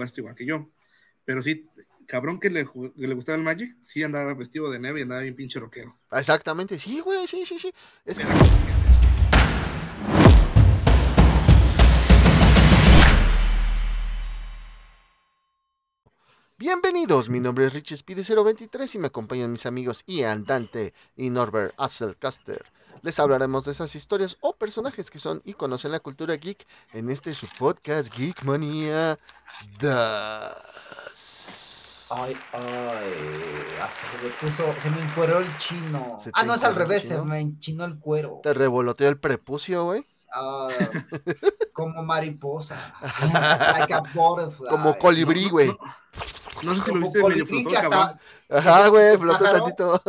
jugaste igual que yo. Pero sí, cabrón que le, que le gustaba el Magic, sí andaba vestido de negro y andaba bien pinche rockero. Exactamente, sí, güey, sí, sí, sí. Es que Bienvenidos, mi nombre es Richie Speedy 023 y me acompañan mis amigos Ian Dante y Norbert Asselcaster. Les hablaremos de esas historias o personajes que son íconos en la cultura geek en este su podcast Geek Manía 2. Ay, ay, hasta se me puso, se me encueró el chino. ¿Se te Ah, no, es al revés, chino? se me enchinó el cuero. Te revoloteó el prepucio, güey. Ah, como mariposa. like a butterfly. Como colibrí, no, güey. no. No sé si lo Como viste medio flotó cabrón. Ajá, güey, ¿Un flotó tantito.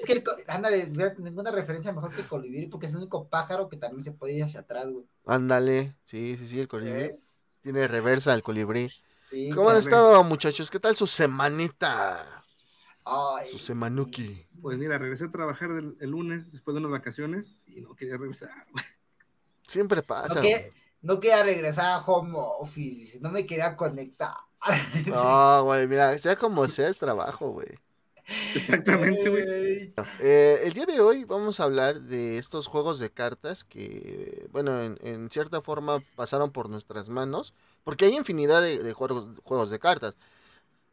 Es que, el ándale, ninguna referencia mejor que colibrí, porque es el único pájaro que también se puede ir hacia atrás, güey. Ándale, sí, sí, sí, el colibrí. ¿Eh? Tiene reversa el colibrí. Sí, ¿Cómo han estado, muchachos? ¿Qué tal su semanita? Ay, Su semanuki. Pues mira, regresé a trabajar el lunes después de unas vacaciones y no quería regresar. güey. Siempre pasa. no, que, no quería regresar a home office, no me quería conectar. No, güey, mira, sea como sea, es trabajo, güey. Exactamente, güey. Eh, el día de hoy vamos a hablar de estos juegos de cartas que, bueno, en, en cierta forma pasaron por nuestras manos, porque hay infinidad de, de juegos, juegos de cartas.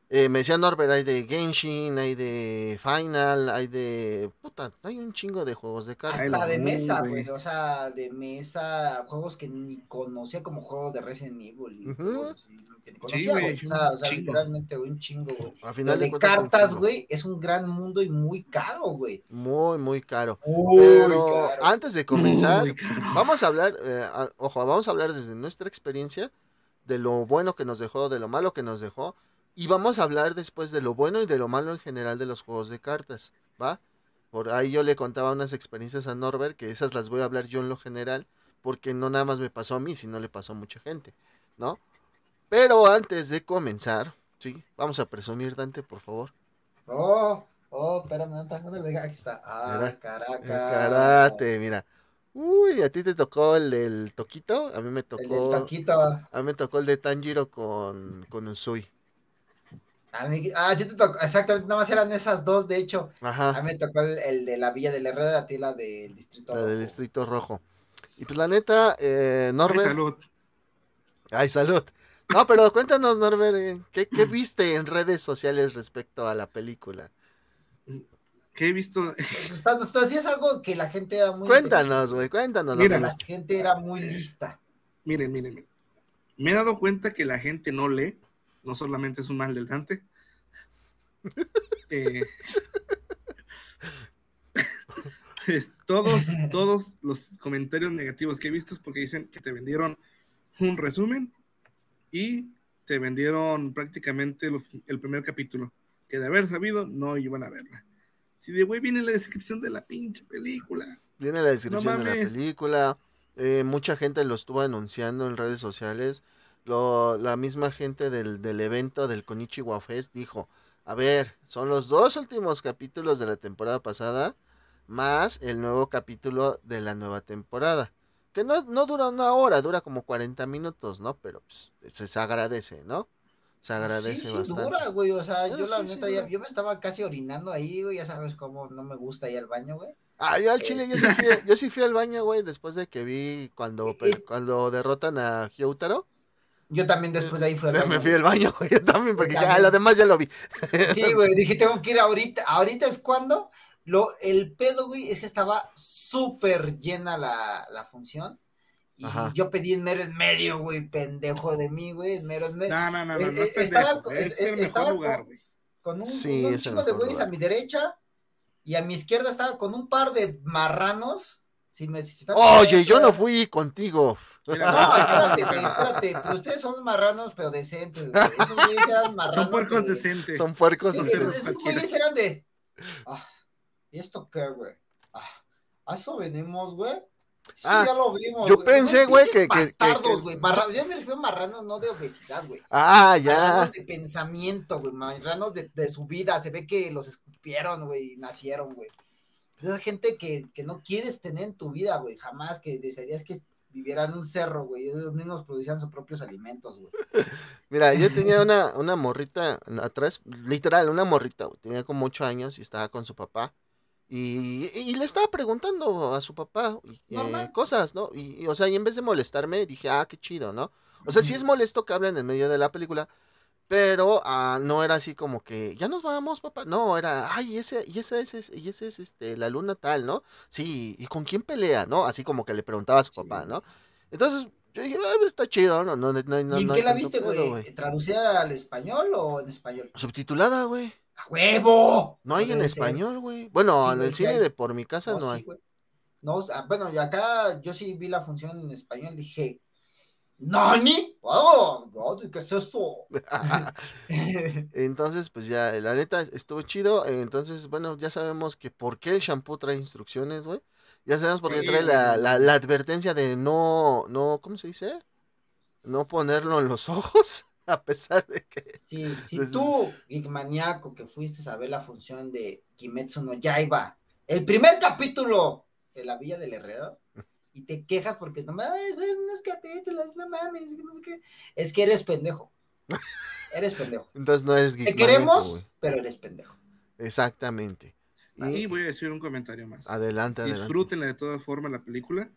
Eh, me decía Norbert, hay de Genshin, hay de Final, hay de... Puta, hay un chingo de juegos de cartas. Hasta de mesa, güey. O sea, de mesa, juegos que ni conocía como juegos de Resident Evil. así, que ni conocía, güey, güey. O sea, o un sea, chingo. literalmente, un chingo, güey. A Lo final de, cartas, güey, es un gran mundo y muy caro, güey. Muy, muy caro. Muy Pero caro. antes de comenzar, vamos a hablar, eh, a- ojo, vamos a hablar desde nuestra experiencia, de lo bueno que nos dejó, de lo malo que nos dejó, y vamos a hablar después de lo bueno y de lo malo en general de los juegos de cartas, ¿va? Por ahí yo le contaba unas experiencias a Norbert, que esas las voy a hablar yo en lo general, porque no nada más me pasó a mí, sino le pasó a mucha gente, ¿no? Pero antes de comenzar, sí, vamos a presumir, Dante, por favor. Oh, oh, espérame, ¿dónde está? ¿Dónde le Aquí está. Ah, Caracas. karate, mira. Uy, a ti te tocó el del Toquito, a mí me El del tocó... taquito. A mí me tocó el de Tanjiro con, con Usui. A mí, ah, yo te tocó, exactamente, nada más eran esas dos, de hecho. A mí me tocó el, el de la Villa del Herrera, a ti la del Distrito la del Rojo. Distrito Rojo. Y pues la neta, eh, Ay, Norbert. salud. Ay, salud. No, pero cuéntanos, Norbert, eh, ¿qué, qué viste en redes sociales respecto a la película? Que he visto, Está, está- sí es algo que la gente era muy... Cuéntanos, güey, cuéntanos. Mira, La gente era muy lista. miren, miren, miren. Me he dado cuenta que la gente no lee, no solamente es un mal del Dante. Eh, todos, todos los comentarios negativos que he visto es porque dicen que te vendieron un resumen y te vendieron prácticamente los- el primer capítulo, que de haber sabido no iban a verla. Si de güey viene la descripción de la pinche película. Viene la descripción de la película. eh, mucha gente lo estuvo anunciando en redes sociales. Lo, la misma gente del, del evento del Konichiwa Fest dijo, a ver, son los dos últimos capítulos de la temporada pasada, más el nuevo capítulo de la nueva temporada. Que no, no dura una hora, dura como 40 minutos, ¿no? Pero pues, se, se agradece, ¿no? Se agradece sí, sí, bastante. dura, güey. O sea, yo la sí, neta, ya- yo me estaba casi orinando ahí, güey. Ya sabes cómo no me gusta ir al baño, güey. Ah, yo al chile, yo sí fui, yo sí fui al baño, güey, después de que vi cuando, cuando derrotan a Hyotaro. Yo también después de ahí fui al baño. Me fui al baño, güey, yo también, porque ya lo demás ya lo vi. Sí, güey, dije, tengo que ir ahorita. Ahorita es cuando. Lo, el pedo, güey, es que estaba súper llena la, la función. Y Ajá. yo pedí en mero en medio, güey, pendejo de mí, güey, en mero en medio. No, no, no, no, Eh, no eh, es estaba- pendejo, es- es el eh, mejor estaba lugar, con- güey. Con un, Sí, un el chingo de güeyes a mi derecha. Y a mi izquierda estaba con un par de marranos. Si me, si Oye, yo no fui contigo. Mira, No, espérate, espérate. Ustedes son marranos, pero decentes, güey. Esos güeyes eran marranos. Son puercos de- decentes. Son puercos. Así. sé, esos, güeyes eran de. Ah, ¿y esto qué, güey? Ah, ¿a eso venimos, güey? Sí, Ah, ya lo vimos. yo güey. pensé, güey, que- que- que- bastardos, que- güey. Marra- Yo me refiero a marranos, no de obesidad, güey. Ah, ya. Marranos de pensamiento, güey. Marranos de, de su vida. Se ve que los escupieron, güey, y nacieron, güey. De esa gente que, que no quieres tener en tu vida, güey. Jamás que desearías que viviera en un cerro, güey. Ellos mismos producían sus propios alimentos, güey. Mira, yo tenía una, una morrita atrás, literal, una morrita, güey. Tenía como ocho años y estaba con su papá. Y, y le estaba preguntando a su papá eh, cosas, ¿no? Y, y, o sea, y en vez de molestarme, dije, ah, qué chido, ¿no? O sea, sí es molesto que hablen en medio de la película, pero ah, no era así como que, ya nos vamos, papá. No, era, ay, ese, y ese es, y ese es este, la luna tal, ¿no? Sí, ¿y con quién pelea, no? Así como que le preguntaba a su Sí. papá, ¿no? Entonces, yo dije, ah, está chido, no, no, no, no, no ¿Y en no qué la viste, güey? ¿Traducida al español o en español? Subtitulada, güey. ¡A huevo! No hay en español, güey. Bueno, Sí, en el cine hay. de por mi casa no, sí, hay. No, bueno, y acá yo sí vi la función en español, dije, ¿Nani? ¡Oh! ¿Qué es eso? Entonces, pues ya, la neta estuvo chido. Entonces, bueno, ya sabemos que por qué el shampoo trae instrucciones, güey. Ya sabemos por qué Sí, trae la, la, la advertencia de no, no, ¿cómo se dice? No ponerlo en los ojos, a pesar de que... Si, si Desde- tú, maníaco, que fuiste a ver la función de Kimetsu no Yaiba, el primer capítulo de la Villa del Herrero, y te quejas porque no mames, ven unos capítulos, no mames, que no sé qué. Es que eres pendejo. Eres pendejo. Entonces no es Te queremos, güey. pero eres pendejo. Exactamente. Y Y voy a decir un comentario más. adelante, adelante. Disfrútenla de todas formas la película.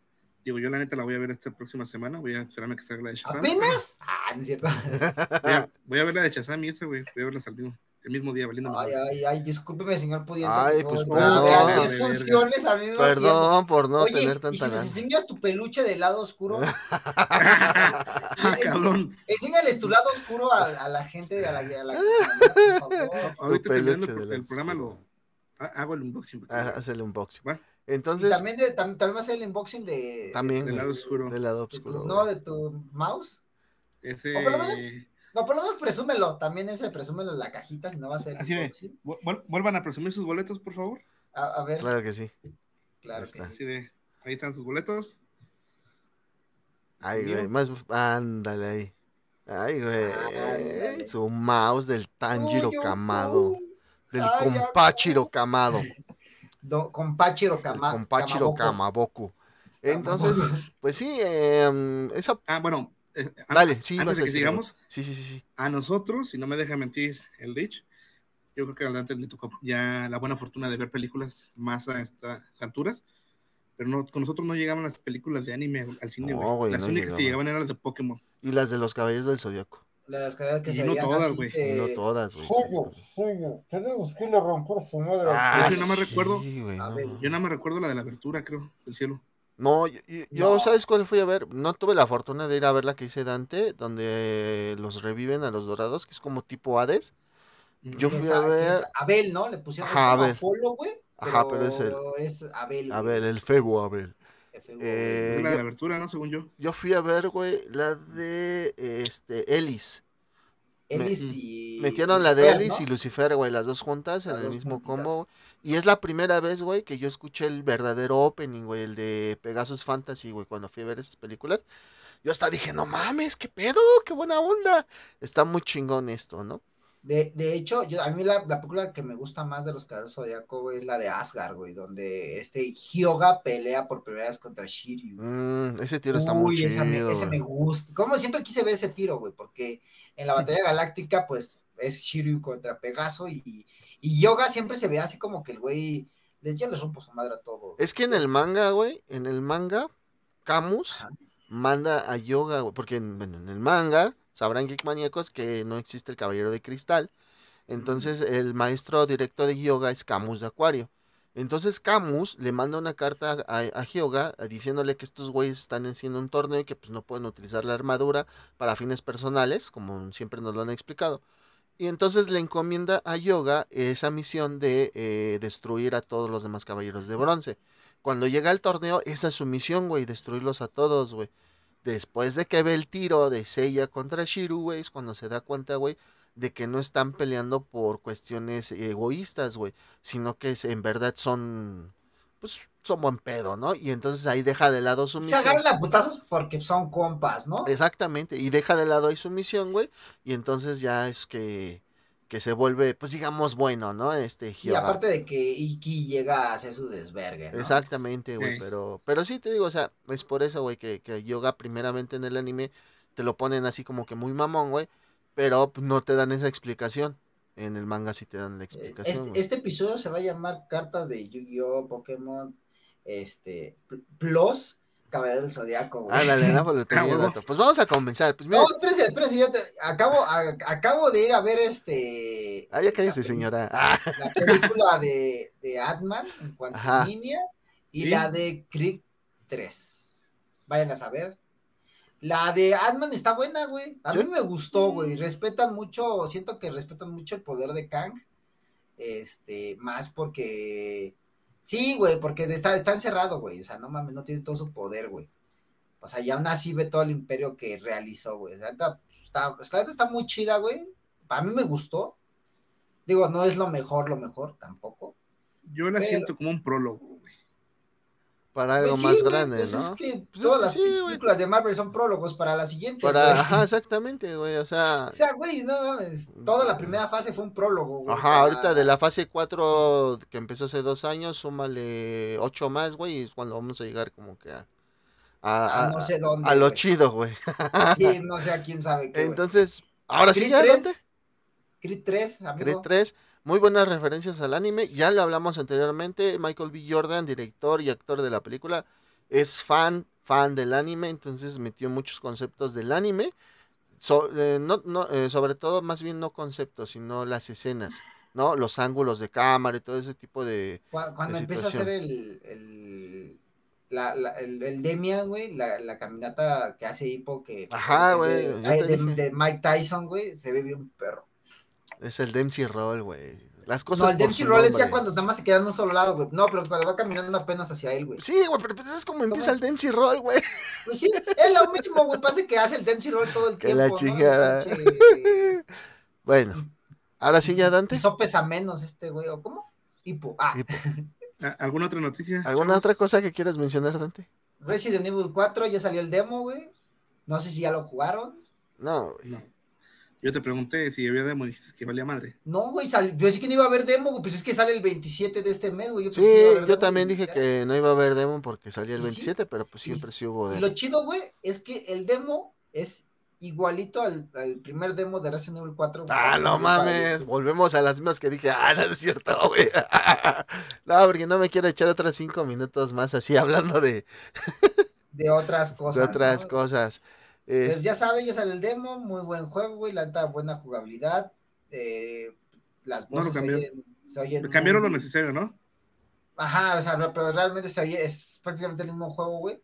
Digo, yo la neta la voy a ver esta próxima semana. Voy a esperarme que salga la de Shazam. ¿Apenas? Ah, no es cierto. Voy a, voy a ver la de Shazam y esa, güey. Voy a verla al mismo, el mismo día, valiendo. Ay, ay, ay, discúlpeme, señor pudiente. Ay, pues, favor, perdón, vea de 10 verga. funciones al mismo tiempo. Perdón por no Oye, tener y si tanta nos gana. enseñas tu peluche de lado oscuro, ah, cabrón. enséñales tu lado oscuro a, a la gente, a la, a la por favor. Ahorita terminando el, de el programa lo ha- hago el unboxing. Ah. Hazle un unboxing. Va. Y Entonces, también, de, tam- también va a ser el unboxing de, también, Del güey, lado oscuro. del lado de tu, oscuro. no, de tu mouse. Ese. No, por lo menos presúmelo. También ese presúmelo en la cajita, si no va a ser Así de. Vuelvan a presumir sus boletos, por favor. A, a ver, claro, Claro que sí. que Ahí sí. está. Así de. Ahí están sus boletos. Ay, güey, más, ándale ahí. Ay, güey, su mouse del Tanjiro uy. del Ay, Compachiro Kamado, Do- con Pachiro del Kama, Compachiro Kamaboku. Entonces, pues sí, esa, Ah, bueno. Eh, an- dale, sí, antes de a que sigamos, Sí, sí, sí, sí. a nosotros, si no me deja mentir el Rich, yo creo que adelante le tocó ya la buena fortuna de ver películas más a estas alturas, pero no, con nosotros no llegaban las películas de anime al cine, No, güey. Las no únicas que llegaban. llegaban eran las de Pokémon. Y las de los Caballeros del Zodiaco. Las que, Y se no todas, güey. Y no todas, güey. sí, Fuego, fuego, tenemos que ir a romper su madre. Ah, Yo nada más recuerdo- sí, güey, A no. Yo nada más recuerdo la de la abertura, creo, del cielo. No, yo, yo- yo, No. ¿sabes cuál fui a ver? No tuve la fortuna de ir a ver la que hice Dante, donde los reviven a los dorados, que es como tipo Hades. Yo fui es a ver- es Abel, ¿no? Le pusieron Ajá, Abel. Apolo, güey. Ajá, pero es el- es Abel. A güey. ver, el Febo Abel. Ese, güey. Eh, Es la yo- de la abertura, ¿no? Según yo. Yo fui a ver, güey, la de este Ellis. Ellis me- y. Metieron la de Lucifer, Ellis ¿no? y Lucifer, güey, las dos juntas en el mismo juntitas. combo. Y es la primera vez, güey, que yo escuché el verdadero opening, güey, el de Pegasus Fantasy, güey, cuando fui a ver esas películas. Yo hasta dije, no mames, qué pedo, qué buena onda. Está muy chingón esto, ¿no? De, de hecho, yo, a mí la, la película que me gusta más de los Caballeros Zodíaco, güey, es la de Asgard, güey, donde este Hyoga pelea por primera vez contra Shiryu. Mm, ese tiro está muy Uy, esa me- chido. ese me gusta. Como siempre quise ver ese tiro, güey, porque en la batalla galáctica, pues, es Shiryu contra Pegaso y, y Yoga siempre se ve así como que el güey, les, ya les rompo su madre a todo. Es que en el manga, güey, en el manga, Camus Ajá. manda a Yoga, güey, porque en, bueno, en el manga, sabrán Geek Maníacos que no existe el Caballero de Cristal. Entonces, el maestro directo de Yoga es Camus de Acuario. Entonces, Camus le manda una carta a, a Hyoga diciéndole que estos güeyes están haciendo un torneo y que pues no pueden utilizar la armadura para fines personales, como siempre nos lo han explicado. Y entonces le encomienda a Yoga esa misión de eh, destruir a todos los demás caballeros de bronce. Cuando llega al torneo, esa es su misión, güey, destruirlos a todos, güey. Después de que ve el tiro de Seiya contra Shiru, güey, es cuando se da cuenta, güey, de que no están peleando por cuestiones egoístas, güey, sino que en verdad son, pues, son buen pedo, ¿no? Y entonces ahí deja de lado su Se misión. agarran a putazos porque son compas, ¿no? Exactamente, y deja de lado ahí su misión, güey, y entonces ya es que que se vuelve, pues digamos, bueno, ¿no? Este Y aparte de que Iki llega a hacer su desvergue, ¿no? Exactamente, güey, Sí. pero, pero sí te digo, o sea, es por eso, güey, que, que Yoga primeramente en el anime te lo ponen así como que muy mamón, güey, pero pues, no te dan esa explicación. En el manga sí te dan la Eh, explicación. Este, este episodio se va a llamar Cartas de Yu-Gi-Oh! Pokémon este, Pl- Plus Caballero del Zodiaco, güey. Ándale, ¿no? Por el dato. Pues vamos a comenzar. Pues mira, No, espérese, espérese, yo te- acabo, a- acabo de ir a ver este. ah, ya cállese, señora. Ah, La película de, de Ant-Man en cuanto a línea y ¿Sí? la de Creed 3. Vayan a saber. La de Ant-Man está buena, güey. A ¿Sí? mí me gustó, güey. Respetan mucho, siento que respetan mucho el poder de Kang. Este, más porque. Sí, güey, porque está, está encerrado, güey. O sea, no mames, no tiene todo su poder, güey. O sea, y aún así ve todo el imperio que realizó, güey. O sea, está, está, muy chida, güey. A mí me gustó. Digo, no es lo mejor, lo mejor, tampoco. Yo la Pero- siento como un prólogo. Para algo Pues sí, más grande, pues ¿no? Es que Pues es todas que las sí, pinches güey. películas de Marvel son prólogos para la siguiente. Para, ajá, exactamente, güey, o sea, O sea, güey, no mames. Toda la primera fase fue un prólogo, güey. ajá, para- ahorita de la fase 4 que empezó hace dos años, súmale 8 más, güey, es cuando vamos a llegar como que a, a, no sé dónde. a lo chido, güey. Sí, no sé a quién sabe qué. Entonces, ahora sí ya, 3, ¿dónde? Creed 3, amigo. Creed 3, muy buenas referencias al anime, ya lo hablamos anteriormente, Michael B. Jordan, director y actor de la película, es fan, fan del anime, entonces metió muchos conceptos del anime, so- eh, no, no, eh, sobre todo más bien no conceptos, sino las escenas, ¿no? Los ángulos de cámara y todo ese tipo de... Cu- Cuando de empieza a hacer el, el, la, la- el, el Demian, güey, la, la caminata que hace Hippo, que Ajá, güey, de Mike Tyson, güey, se ve bien perro. Es el Dempsey Roll, güey. Las cosas No, el Dempsey Roll es ya cuando nada más se queda en un solo lado, güey. No, pero cuando va caminando apenas hacia él, güey. Sí, güey, pero pues es como empieza ¿Cómo? el Dempsey Roll, güey. Pues sí, es lo mismo, güey. Pasa que hace el Dempsey Roll todo el Que tiempo. la ¿no? chingada. Pinche- Bueno, ahora sí ya, Dante. Hizo pesa menos este, güey. ¿O cómo? Hipo. Ah, ¿Y ¿A- ¿Alguna otra noticia? ¿Alguna otra cosa que quieras mencionar, Dante? Resident Evil 4 ya salió el demo, güey. No sé si ya lo jugaron. No, güey. No. Yo te pregunté si había demo y dijiste que valía madre. No, güey, sal- yo sí que no iba a haber demo, güey. Pues es que sale el 27 de este mes, güey. Yo Sí, que yo también dije ya. que no iba a haber demo porque salía el Y sí, 27, pero pues y- siempre sí hubo Y demo. lo chido, güey, es que el demo es igualito al, al primer demo de Resident Evil 4. Ah, no mames, volvemos a las mismas que dije, ah, no es cierto, güey. No, porque no me quiero echar otros cinco minutos más así hablando de, De otras cosas. de otras ¿no? cosas. Pues Es- ya saben, ya sale el demo, muy buen juego, güey, la neta, buena jugabilidad. eh, las No lo voces se cambiaron. oyen, se oyen cambiaron lo necesario, ¿no? Ajá, o sea, pero realmente se oye, es prácticamente el mismo juego, güey.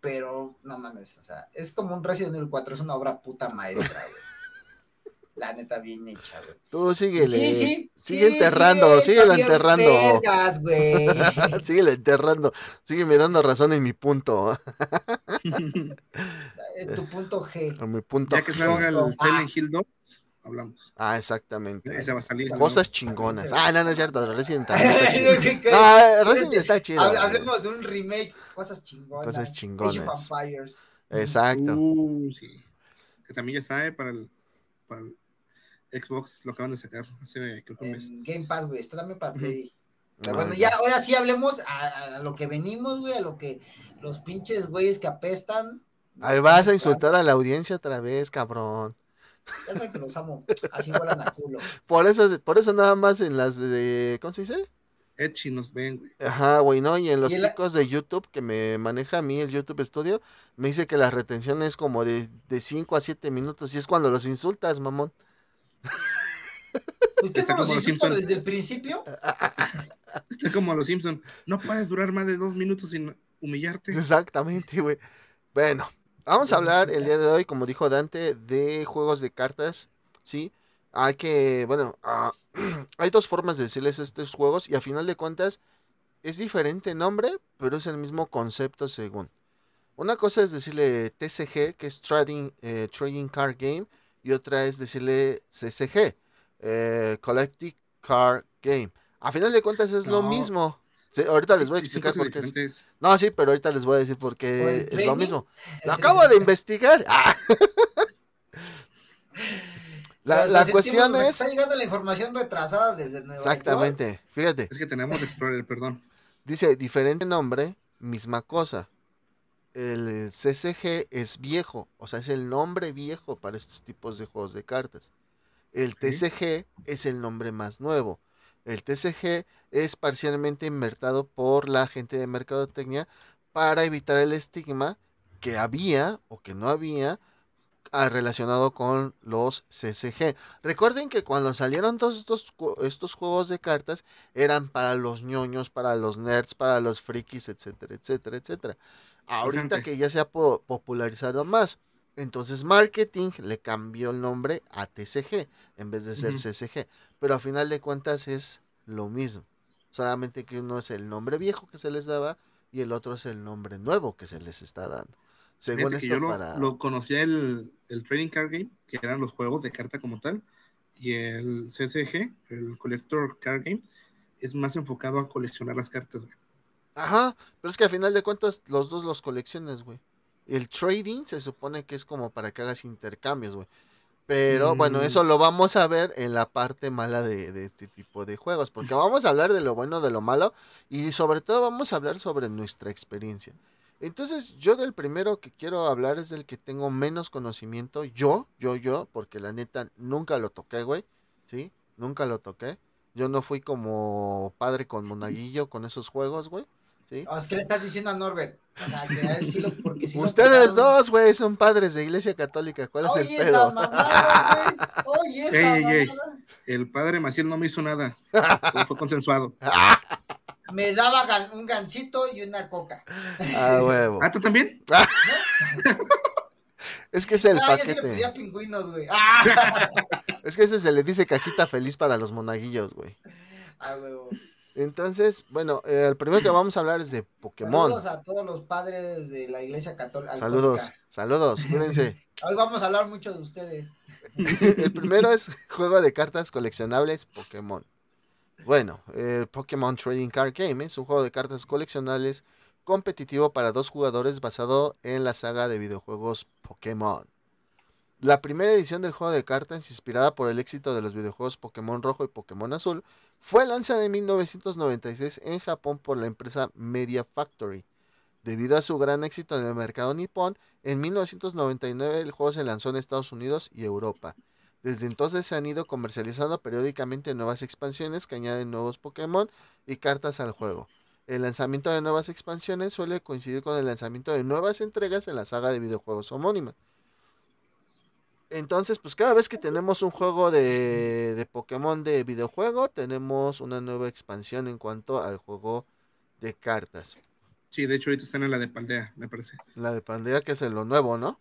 Pero no mames, o sea, es como un Resident Evil 4, es una obra puta maestra, güey. La neta, bien hecha, güey. Tú síguele. Sí, sí. Sigue sí, enterrando, síguelo bien enterrando. vergas, güey. síguele enterrando. Sígueme dando razón en mi punto. En tu punto G. En mi punto. ya que G. salga el Ah. Silent Hill 2, hablamos. Ah, exactamente. Ese va a salir. ¿no? Cosas chingonas. Ah, no, no es cierto. Resident Evil. Ah, Resident está chido. Hablemos de un remake, cosas chingonas. Cosas Age chingonas. of Empires. Exacto. Uh, sí. Que también ya sabe para el, para el Xbox, lo acaban de sacar hace creo que un mes. Game Pass, güey. Está también para. Play. Pero bueno, ya ahora sí hablemos a, a lo que venimos, güey, a lo que los pinches güeyes que apestan. Ahí vas a insultar a la audiencia otra vez, cabrón. Ya saben que los amo. Así vuelan a culo. Por eso, por eso nada más en las de, ¿cómo se dice? Edgy nos ven, güey. Ajá, güey, ¿no? Y en los Y picos de YouTube que me maneja a mí el YouTube Studio, me dice que la retención es como de, de 5 a 7 minutos y es cuando los insultas, mamón. ¿Por qué Está no los como los Simpson. desde el principio? Está como los Simpson. No puedes durar más de dos minutos sin humillarte. Exactamente, güey. Bueno, vamos a hablar el día de hoy, como dijo Dante, de juegos de cartas, ¿sí? Hay que, bueno, ah, hay dos formas de decirles estos juegos y a final de cuentas es diferente nombre, pero es el mismo concepto según. Una cosa es decirle TCG, que es Trading, eh, Trading Card Game, y otra es decirle CCG, eh, Collective Card Game. A final de cuentas es lo mismo. Sí, ahorita les voy a Sí, explicar cosas por qué es. No, sí, pero ahorita les voy a decir por ¿Por qué el es lo mismo. Lo acabo de investigar. Ah. La, la cuestión es... Está llegando la información retrasada desde Nueva York. Exactamente, fíjate. Es que tenemos Explorer, perdón. Dice, diferente nombre, misma cosa. El CCG es viejo, o sea, es el nombre viejo para estos tipos de juegos de cartas. El. TCG es el nombre más nuevo. El TCG es parcialmente invertido por la gente de mercadotecnia para evitar el estigma que había o que no había ah, relacionado con los CCG. Recuerden que cuando salieron todos estos, estos juegos de cartas eran para los ñoños, para los nerds, para los frikis, etcétera, etcétera, etcétera. Ahorita que ya se ha po- popularizado más, entonces marketing le cambió el nombre a TCG en vez de ser. CCG. Pero a final de cuentas es lo mismo. Solamente que uno es el nombre viejo que se les daba y el otro es el nombre nuevo que se les está dando. Según esto, yo lo, para. lo conocía el, el Trading Card Game, que eran los juegos de carta como tal, y el CCG, el Collector Card Game, es más enfocado a coleccionar las cartas, güey. Ajá, pero es que a final de cuentas los dos los coleccionas, güey. El trading se supone que es como para que hagas intercambios, güey. Pero bueno, Mm. eso lo vamos a ver en la parte mala de, de este tipo de juegos. Porque vamos a hablar de lo bueno, de lo malo. Y sobre todo vamos a hablar sobre nuestra experiencia. Entonces, yo del primero que quiero hablar es del que tengo menos conocimiento. Yo, yo, yo, porque la neta nunca lo toqué, güey. ¿Sí? Nunca lo toqué. Yo no fui como padre con monaguillo con esos juegos, güey. ¿Sí? Oh, es que le estás diciendo a Norbert. O sea, que a él sí lo, porque sí Ustedes dos, güey, son padres de iglesia católica. ¿Cuál es el Oye esa pedo? mamada, güey. Oye esa Ey, ey, mamada. El padre Maciel no me hizo nada. Todo fue consensuado. Me daba gan- un gancito y una coca. Ah, huevo. ¿Ah, tú también? Es que es el ah, yo sí le paquete. pedía pingüinos, güey. Ah, Es que ese se le dice cajita feliz para los monaguillos, güey. Ah, huevo. Entonces, bueno, eh, el primero que vamos a hablar es de Pokémon. Saludos a todos los padres de la iglesia católica. Saludos, saludos, cuídense. Hoy vamos a hablar mucho de ustedes. El primero es juego de cartas coleccionables Pokémon. Bueno, el Pokémon Trading Card Game es un juego de cartas coleccionables competitivo para dos jugadores basado en la saga de videojuegos Pokémon. La primera edición del juego de cartas, inspirada por el éxito de los videojuegos Pokémon Rojo y Pokémon Azul, fue lanzada en 1996 en Japón por la empresa Media Factory. Debido a su gran éxito en el mercado nipón, en 1999 el juego se lanzó en Estados Unidos y Europa. Desde entonces se han ido comercializando periódicamente nuevas expansiones que añaden nuevos Pokémon y cartas al juego. El lanzamiento de nuevas expansiones suele coincidir con el lanzamiento de nuevas entregas en la saga de videojuegos homónima. Entonces, pues cada vez que tenemos un juego de, de Pokémon de videojuego, tenemos una nueva expansión en cuanto al juego de cartas. Sí, de hecho ahorita están en la de Paldea, me parece. La de Pandea, que es lo nuevo, ¿no?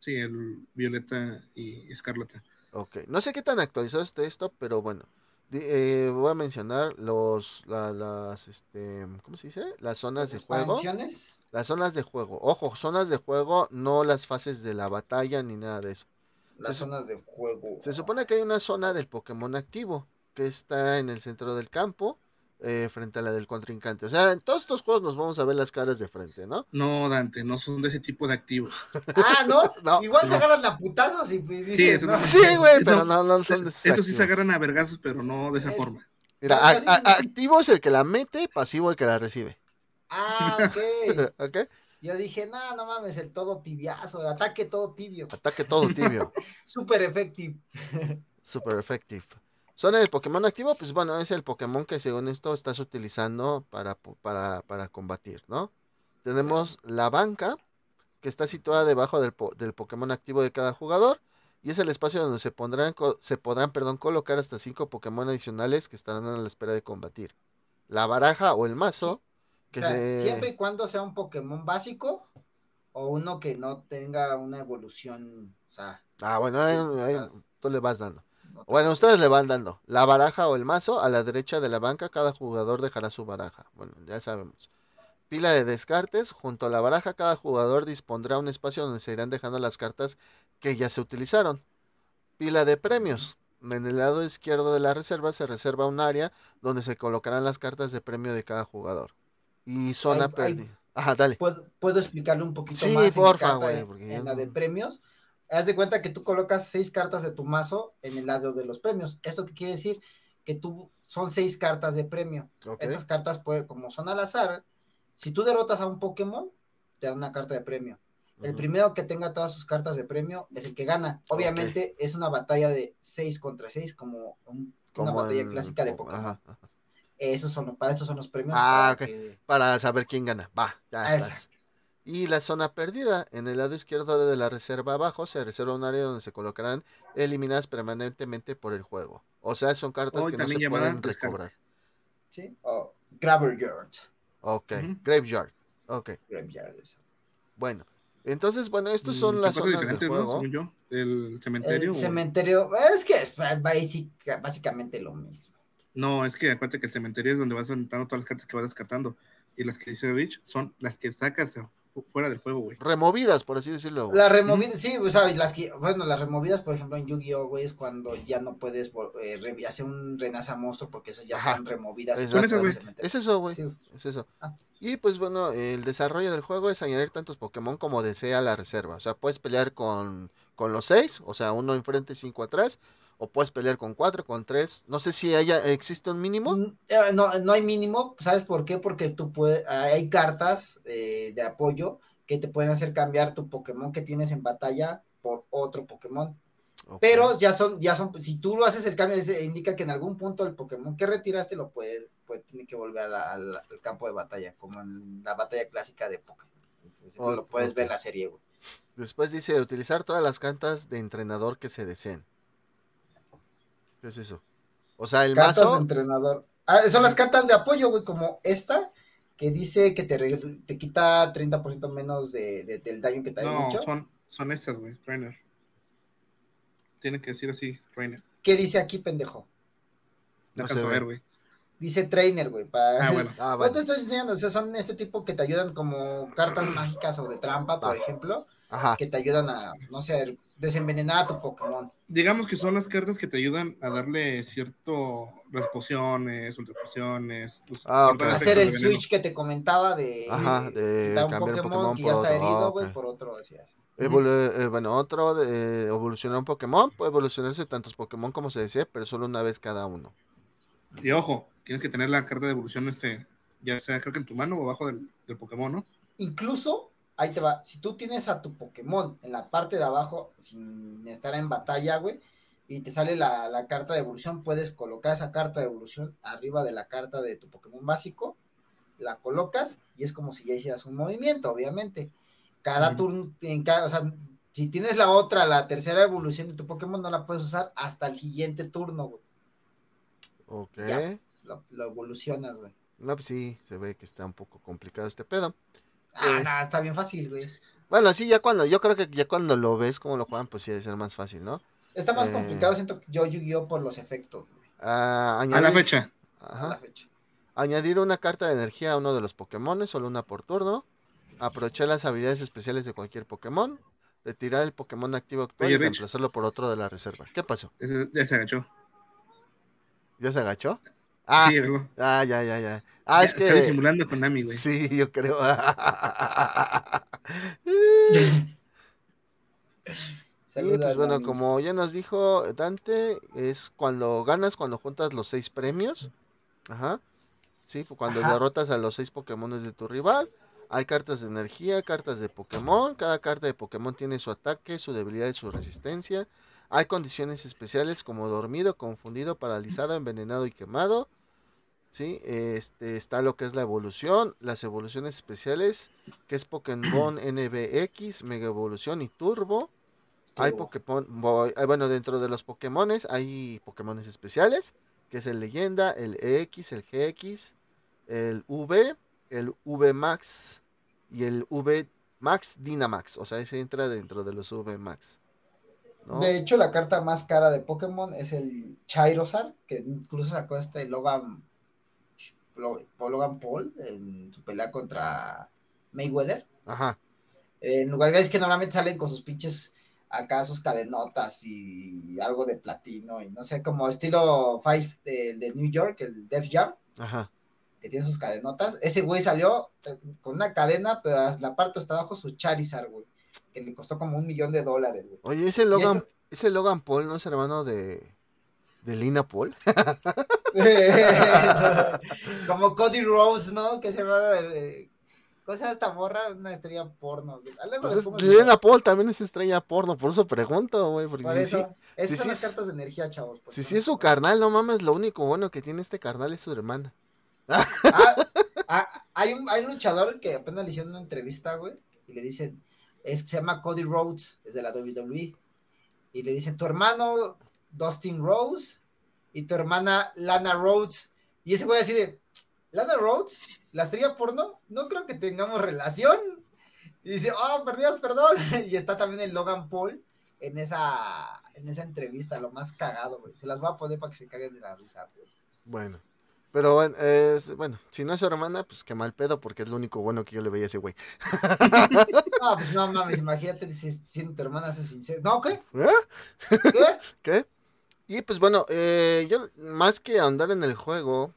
Sí, el Violeta y Escarlata. Ok, no sé qué tan actualizado esté esto, pero bueno, eh, voy a mencionar los, la- las, este, ¿cómo se dice? Las zonas de juego. Las zonas de juego. Ojo, zonas de juego, no las fases de la batalla ni nada de eso. Las Se zonas de juego. Se supone que hay una zona del Pokémon activo que está en el centro del campo, eh, frente a la del contrincante. O sea, en todos estos juegos nos vamos a ver las caras de frente, ¿no? No, Dante, no son de ese tipo de activos. Ah, ¿no? No, Igual se agarran a putazos y dices, Sí, no. Sí, güey, No, pero no, no son de esos Estos sí se agarran a vergazos, pero no de esa Eh, forma. Mira, a- casi- a- activo es el que la mete, pasivo el que la recibe. Ah, ok. ¿Ok? Yo dije, no, no mames, el todo tibiazo, ataque todo tibio. Ataque todo tibio. Super effective. Super effective. Zona del Pokémon activo, pues bueno, es el Pokémon que según esto estás utilizando para, para, para combatir, ¿no? Tenemos la banca, que está situada debajo del, po- del Pokémon activo de cada jugador. Y es el espacio donde se, pondrán, se podrán perdón, colocar hasta cinco Pokémon adicionales que estarán a la espera de combatir. La baraja o el mazo, que O sea, se... Siempre y cuando sea un Pokémon básico o uno que no tenga una evolución, o sea, Ah, bueno, ahí- ahí tú le vas dando. no Bueno, ustedes le van dando la baraja o el mazo a la derecha de la banca, cada jugador dejará su baraja. Bueno, ya sabemos. Pila de descartes, junto a la baraja cada jugador dispondrá un espacio donde se irán dejando las cartas que ya se utilizaron. Pila de premios. En el lado izquierdo de la reserva se reserva un área donde se colocarán las cartas de premio de cada jugador. Y zona perdida. Ajá, dale. ¿Puedo, puedo explicarle un poquito Sí, más en porfa, güey, porque en la de premios. haz de cuenta que tú colocas seis cartas de tu mazo en el lado de los premios. ¿Esto qué quiere decir? Que tú son seis cartas de premio. Estas cartas, puede, como son al azar, si tú derrotas a un Pokémon, te dan una carta de premio. El primero que tenga todas sus cartas de premio es el que gana. Obviamente es una batalla de 6 contra 6, como un- una batalla el- clásica de Pokémon. ajá, ajá. Esos son, para eso son los premios. Ah, para que- Para saber quién gana. Va, ya Ah, estás. exacto. Y la zona perdida. En el lado izquierdo de la reserva abajo se reserva un área donde se colocarán eliminadas permanentemente por el juego. O sea, son cartas que no se pueden recobrar. ¿Sí? O Graveyard. Ok. Ujú. Graveyard. Ok. Graveyard, eso. Bueno. Entonces, bueno, estos Mm, son son las cosas zonas del ¿no? yo. El cementerio. El o- cementerio, es que es basic- básicamente lo mismo. No, es que acuérdate que el cementerio es donde vas anotando todas las cartas que vas descartando. Y las que dice Rich son las que sacas fu- fuera del juego, güey. Removidas, por así decirlo. Las removidas, sí, o sea, las que, bueno, las removidas, por ejemplo, en Yu-Gi-Oh, güey, es cuando ya no puedes eh, hacer un renace a monstruo porque esas ya Ajá. están removidas. Güey. Es eso, güey. Sí, Es eso. Ah. Y pues bueno, el desarrollo del juego es añadir tantos Pokémon como desea la reserva. O sea, puedes pelear con, con los seis, o sea, uno enfrente y cinco atrás. O puedes pelear con cuatro, con tres. No sé si haya, existe un mínimo. Mm, eh, No, no hay mínimo, ¿sabes por qué? Porque tú puedes, hay cartas eh, de apoyo que te pueden hacer cambiar tu Pokémon que tienes en batalla por otro Pokémon. Ok. Pero ya son, ya son, si tú lo haces el cambio, indica que en algún punto el Pokémon que retiraste lo puede, puede tiene que volver a la- al, al campo de batalla, como en la batalla clásica de Pokémon. Entonces, Oh, lo puedes ver en la serie, güey. Después dice utilizar todas las cartas de entrenador que se deseen. ¿Qué es eso? O sea, el Cartas mazo. de entrenador. Ah, son las cartas de apoyo, güey, como esta, que dice que te, te quita 30% menos de, de- del daño que te ha No, hecho. son, son estas, güey. Trainer. Tiene que decir así, Trainer. ¿Qué dice aquí, pendejo? No No ve. ver, güey. Dice trainer, güey. Para... Ah, bueno. Ah, No bueno. te estoy enseñando, o sea, son este tipo que te ayudan como cartas mágicas o de trampa, por Ah. ejemplo, Ajá. que te ayudan a, no sé, desenvenenar a tu Pokémon. Digamos que son las cartas que te ayudan a darle cierto las pociones, ultra pociones. los- Ah, Hacer el switch que te comentaba de, Ajá, de cambiar un Pokémon, Pokémon que ya está otro, herido, ah, güey, por otro. Evolu- eh, bueno, otro de evolucionar un Pokémon. Puede evolucionarse tantos Pokémon como se desee, pero solo una vez cada uno. Y ojo, tienes que tener la carta de evolución, este, ya sea creo que en tu mano o abajo del, del Pokémon, ¿no? Incluso, ahí te va, si tú tienes a tu Pokémon en la parte de abajo, sin estar en batalla, güey, y te sale la, la carta de evolución, puedes colocar esa carta de evolución arriba de la carta de tu Pokémon básico, la colocas y es como si ya hicieras un movimiento, obviamente. Cada turno, en cada, o sea, si tienes la otra, la tercera evolución de tu Pokémon, no la puedes usar hasta el siguiente turno, güey. Ok. Ya. Lo, lo evolucionas, güey. No, pues sí, se ve que está un poco complicado este pedo. Ah, Eh. no, está bien fácil, güey. Bueno, sí, ya cuando, yo creo que ya cuando lo ves como lo juegan, pues sí debe ser más fácil, ¿no? Está más Eh. complicado, siento yo Yu-Gi-Oh por los efectos, güey, Ah, A la fecha. a Ajá. la fecha. Añadir una carta de energía a uno de los Pokémon, solo una por turno. Aprovechar las habilidades especiales de cualquier Pokémon. Retirar el Pokémon activo actual Oye, y reemplazarlo por otro de la reserva. ¿Qué pasó? Ya se agachó. ¿Ya se agachó? Ah, Sí, ah ya, ya, ya. Ah, Ya es Está que. disimulando con Nami, güey. Sí, yo creo. y pues bueno, mamis. como ya nos dijo Dante, es cuando ganas, cuando juntas los seis premios. Ajá. Sí, pues cuando Ajá. derrotas a los seis Pokémon de tu rival. Hay cartas de energía, cartas de Pokémon. Cada carta de Pokémon tiene su ataque, su debilidad y su resistencia. Hay condiciones especiales como dormido, confundido, paralizado, envenenado y quemado. Sí, este está lo que es la evolución, las evoluciones especiales, que es Pokémon NBX, Mega Evolución y Turbo. Hay. Pokémon, ah, bueno, dentro de los Pokémones hay Pokémones especiales, que es el Leyenda, el EX, el GX, el V, el V Max y el V Max Dynamax. O sea, ese entra dentro de los V Max. ¿no? De hecho, la carta más cara de Pokémon es el Charizard, que incluso sacó este Logan, Lo- Logan Paul en su pelea contra Mayweather. Ajá. En lugar de es que normalmente salen con sus pinches acá sus cadenotas y algo de platino y no sé, como estilo Five de, de New York, el Def Jam, Ajá. que tiene sus cadenotas. Ese güey salió con una cadena, pero la parte hasta abajo su Charizard, güey. que le costó como un millón de dólares, güey. Oye, ese Logan, esto- ese Logan Paul no es hermano de, de Lina Paul. como Cody Rose, ¿no? Que se llama. eh, ¿Cómo se llama esta morra? Una estrella porno. Pues es- Lina Paul también es estrella porno, por eso pregunto, güey. Porque Por si, eso. sí, Esas son las cartas de energía, chavos. si sí es su carnal, no mames, lo único bueno que tiene este carnal es su hermana. Ah, ah, hay, un, hay un luchador que apenas le hicieron una entrevista, güey, y le dicen, es, se llama Cody Rhodes, es de la WWE, y le dicen, tu hermano Dustin Rhodes y tu hermana Lana Rhodes, y ese güey así de, Lana Rhodes, la estrella porno, no creo que tengamos relación, y dice, oh, perdón, perdón, y está también el Logan Paul en esa, en esa entrevista, lo más cagado, güey, se las voy a poner para que se caguen de la risa, güey. Bueno. Pero bueno, es, bueno, si no es su hermana, pues qué mal pedo, porque es lo único bueno que yo le veía a ese güey. No, pues no mames, imagínate si, si tu hermana hace sincero. ¿No, qué? ¿Eh? ¿Qué? ¿Qué? Y pues bueno, eh, yo más que ahondar en el juego,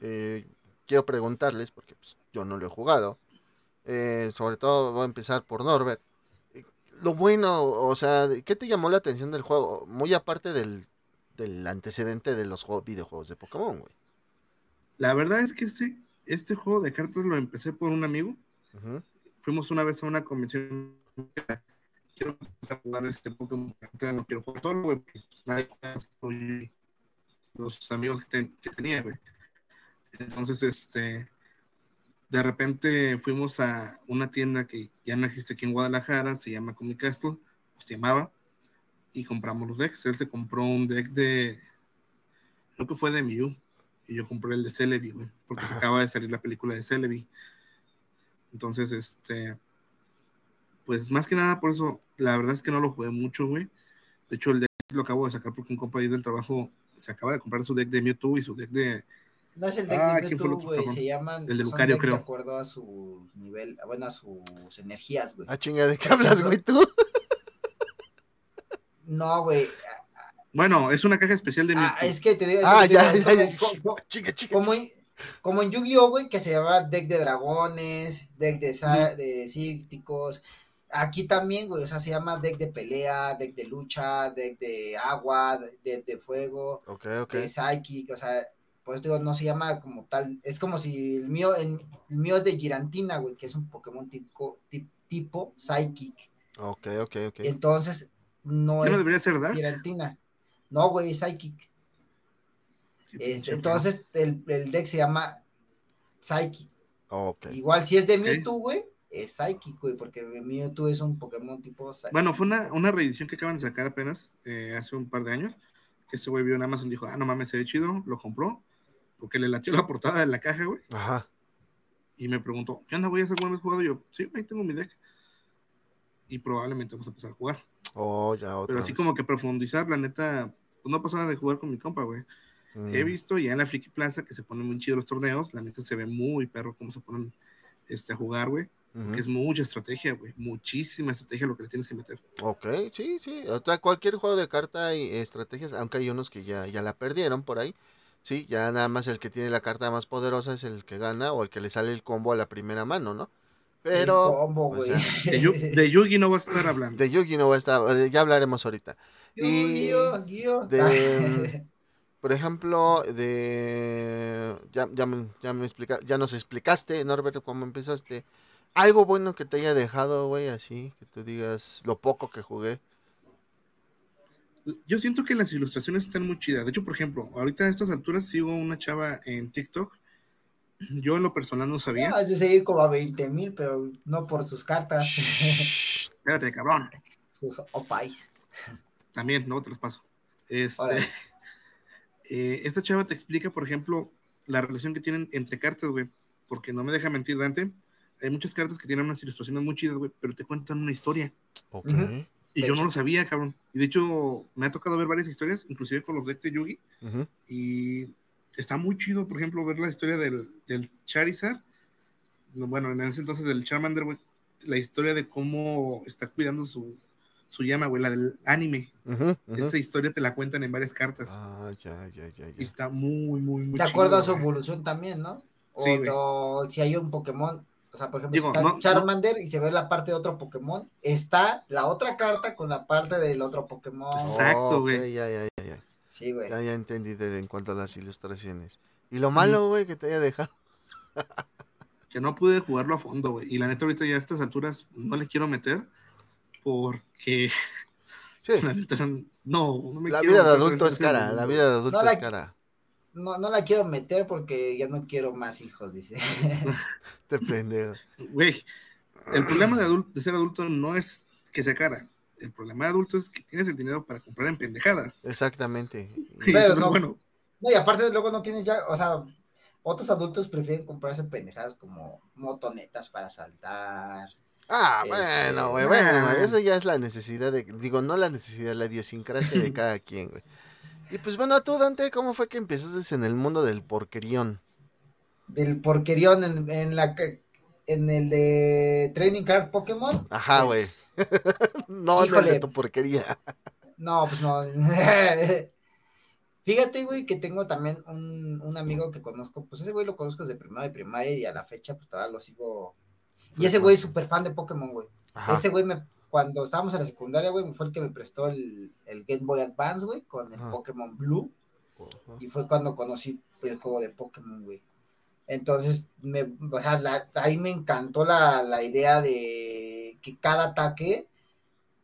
eh, quiero preguntarles, porque pues, yo no lo he jugado, eh, sobre todo voy a empezar por Norbert. Eh, Lo bueno, o sea, ¿qué te llamó la atención del juego? Muy aparte del, del antecedente de los juegos- videojuegos de Pokémon, güey. La verdad es que este, este juego de cartas lo empecé por un amigo. Fuimos una vez a una convención. Quiero a jugar este Pokémon. No quiero jugar solo, güey. porque y Los amigos que, ten- que tenía, güey. Entonces, este. De repente fuimos a una tienda que ya no existe aquí en Guadalajara, se llama Comic Castle, se llamaba, y compramos los decks. Él se compró un deck de, creo que fue de Mew, y yo compré el de Celebi, güey, porque Ajá. acaba de salir la película de Celebi. Entonces, este, pues más que nada por eso, la verdad es que no lo jugué mucho, güey. De hecho, el deck lo acabo de sacar porque un compañero del trabajo se acaba de comprar su deck de Mewtwo y su deck de... No es el deck Ah, de ¿quién fue el Mewtwo, güey. Se llaman. El de Lucario, creo. De acuerdo a su nivel, bueno, a sus energías, güey. Ah, chinga, ¿de qué hablas, güey, tú? No, güey. Bueno, es una caja especial de Mewtwo. Ah, es que te digo. Ah, ya, ya, ya. como- como- Chinga, chinga, Como chinga. en, como en Yu-Gi-Oh, güey, que se llama deck de dragones, deck de, sa- de cícticos. Aquí también, güey, o sea, se llama deck de pelea, deck de lucha, deck de agua, deck de fuego, Ok, ok. de psychic, o sea, pues digo, no se llama como tal, es como si el mío, el, el mío es de Girantina, güey, que es un Pokémon tipo, tip- tipo psychic. Ok, ok, ok. Entonces, no ¿Qué no es debería ser? Girantina. No, güey, es psychic. Este, entonces, el, el deck se llama Psychic. Ok. Igual si es de. Mewtwo, güey, es Psychic, güey, porque Mewtwo es un Pokémon tipo Psychic. Bueno, fue una, una reedición que acaban de sacar apenas, eh, hace un par de años, que ese güey vio en Amazon y dijo, ah, no mames, se ve chido, lo compró, porque le latió la portada de la caja, güey, Ajá. y me preguntó, ¿qué onda, güey? ¿Hace alguna vez jugado? Y yo, sí, güey, tengo mi deck. Y probablemente vamos a empezar a jugar. Oh, ya, otra Pero así vez. como que profundizar, la neta, pues no pasaba de jugar con mi compa, güey. Mm. He visto ya en la Friki Plaza que se ponen muy chidos los torneos, la neta se ve muy perro cómo se ponen este, a jugar, güey. Es mucha estrategia, güey, muchísima estrategia lo que le tienes que meter. Ok, sí, sí. O sea, cualquier juego de carta y estrategias, aunque hay unos que ya, ya la perdieron por ahí. Sí, ya nada más el que tiene la carta más poderosa es el que gana o el que le sale el combo a la primera mano, ¿no? El Pero combo, o sea, De, Yu- de Yugi no vas a estar hablando. de Yugi no va a estar, eh, ya hablaremos ahorita. y de- Por ejemplo, de ya, ya, me, ya me explica, ya nos explicaste, Norbert, cómo empezaste. Algo bueno que te haya dejado, güey, así, que tú digas lo poco que jugué. Yo siento que las ilustraciones están muy chidas. De hecho, por ejemplo, ahorita a estas alturas sigo una chava en TikTok. Yo en lo personal no sabía. No, has de seguir como a 20 mil, pero no por sus cartas, Shh. Espérate, cabrón. sus opais. También, luego te los paso. Este, eh, esta chava te explica, por ejemplo, la relación que tienen entre cartas, güey. Porque no me deja mentir, Dante. Hay muchas cartas que tienen unas ilustraciones muy chidas, güey, pero te cuentan una historia. Ok. Y De yo hecho. no lo sabía, cabrón. Y de hecho, me ha tocado ver varias historias, inclusive con los decks de Yugi. Ujú. Y está muy chido, por ejemplo, ver la historia del, del Charizard. No, Bueno, en ese entonces del Charmander, güey. La historia de cómo está cuidando su, su llama, güey, la del anime. Esa historia te la cuentan en varias cartas. Ah, ya, ya, ya, Y está muy, muy, muy De acuerdo a su evolución también, ¿no? O, Sí, güey. o si hay un Pokémon, O sea, por ejemplo, Digo, está no- no- Charmander y se ve la parte de otro Pokémon, está la otra carta con la parte del otro Pokémon. Exacto, güey. ya, ya, ya, ya. Sí, güey. Ya, ya entendí de- en cuanto a las ilustraciones. Y lo malo, güey, que te haya dejado. Que no pude jugarlo a fondo, güey. Y la neta, ahorita ya a estas alturas no le quiero meter porque Sí, la neta no, no me la quiero vida de adulto es cara, la vida de adulto No la- es cara. No, no la quiero meter porque ya no quiero más hijos, dice. Te pendejo. Güey, el problema de, adul- de ser adulto no es que sea cara. El problema de adulto es que tienes el dinero para comprar en pendejadas. Exactamente. Pero no bueno. No, y aparte luego no tienes ya, o sea, otros adultos prefieren comprarse pendejadas como motonetas para saltar. Ah, Este, bueno, güey, ah. bueno, eso ya es la necesidad de, digo, no la necesidad, la idiosincrasia de cada quien, güey. Y pues bueno, tú, Dante, ¿cómo fue que empezaste en el mundo del porquerión? Del porquerión en, en la en el de Training Card Pokémon. Ajá, güey. pues, No, en el de Híjole. tu porquería. No, pues no. Fíjate, güey, que tengo también un, un amigo que conozco, pues ese güey lo conozco desde primero de primaria y a la fecha pues todavía lo sigo. Y ese güey es súper fan de Pokémon, güey. Ajá. Ese güey me, cuando estábamos en la secundaria, güey, fue el que me prestó el, el Game Boy Advance, güey, con el Ajá. Pokémon Blue. Ajá. Y fue cuando conocí el juego de Pokémon, güey. Entonces, me, o sea, la- ahí me encantó la, la idea de que cada ataque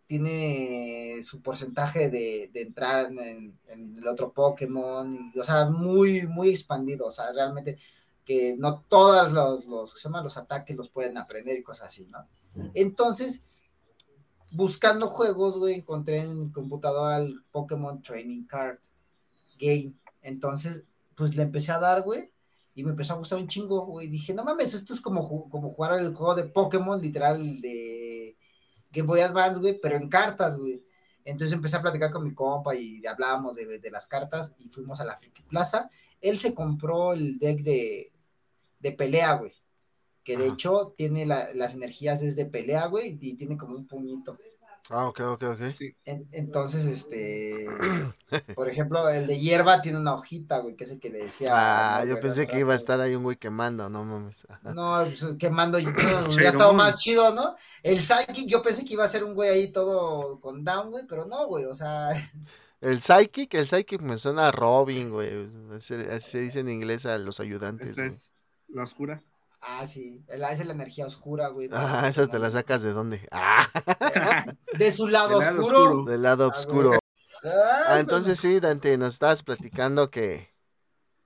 tiene su porcentaje de, de entrar en, en el otro Pokémon. y, o sea, muy, muy expandido. O sea, realmente que no todos los, los, los ataques los pueden aprender y cosas así, ¿no? Entonces, buscando juegos, güey, encontré en mi computadora el Pokémon Training Card Game. Entonces, pues le empecé a dar, güey, y me empezó a gustar un chingo, güey. Dije, no mames, esto es como, como jugar el juego de Pokémon, literal, de Game Boy Advance, güey, pero en cartas, güey. Entonces empecé a platicar con mi compa y hablábamos de, de las cartas y fuimos a la Friki Plaza. Él se compró el deck de, de pelea, güey. Que de Ajá. hecho tiene la- las energías desde pelea, güey, y tiene como un puñito. Ah, ok, ok, ok. En- entonces, este, por ejemplo, el de hierba tiene una hojita, güey, que es el que le decía. Ah, no, yo pensé que iba a estar ahí un güey quemando, no mames. No, pues, quemando, no, hubiera estado más chido, ¿no? El Psychic, yo pensé que iba a ser un güey ahí todo con down, güey, pero no, güey, o sea, El Psychic, el Psychic me suena a Robin, güey. Así, se dice en inglés a los ayudantes. Esta es la oscura. Ah, sí, esa es la energía oscura, güey. Ah, esa te la sacas de dónde? Ah, De su lado oscuro. oscuro. del lado Ah, oscuro. güey. Ah, entonces sí, Dante, nos estabas platicando que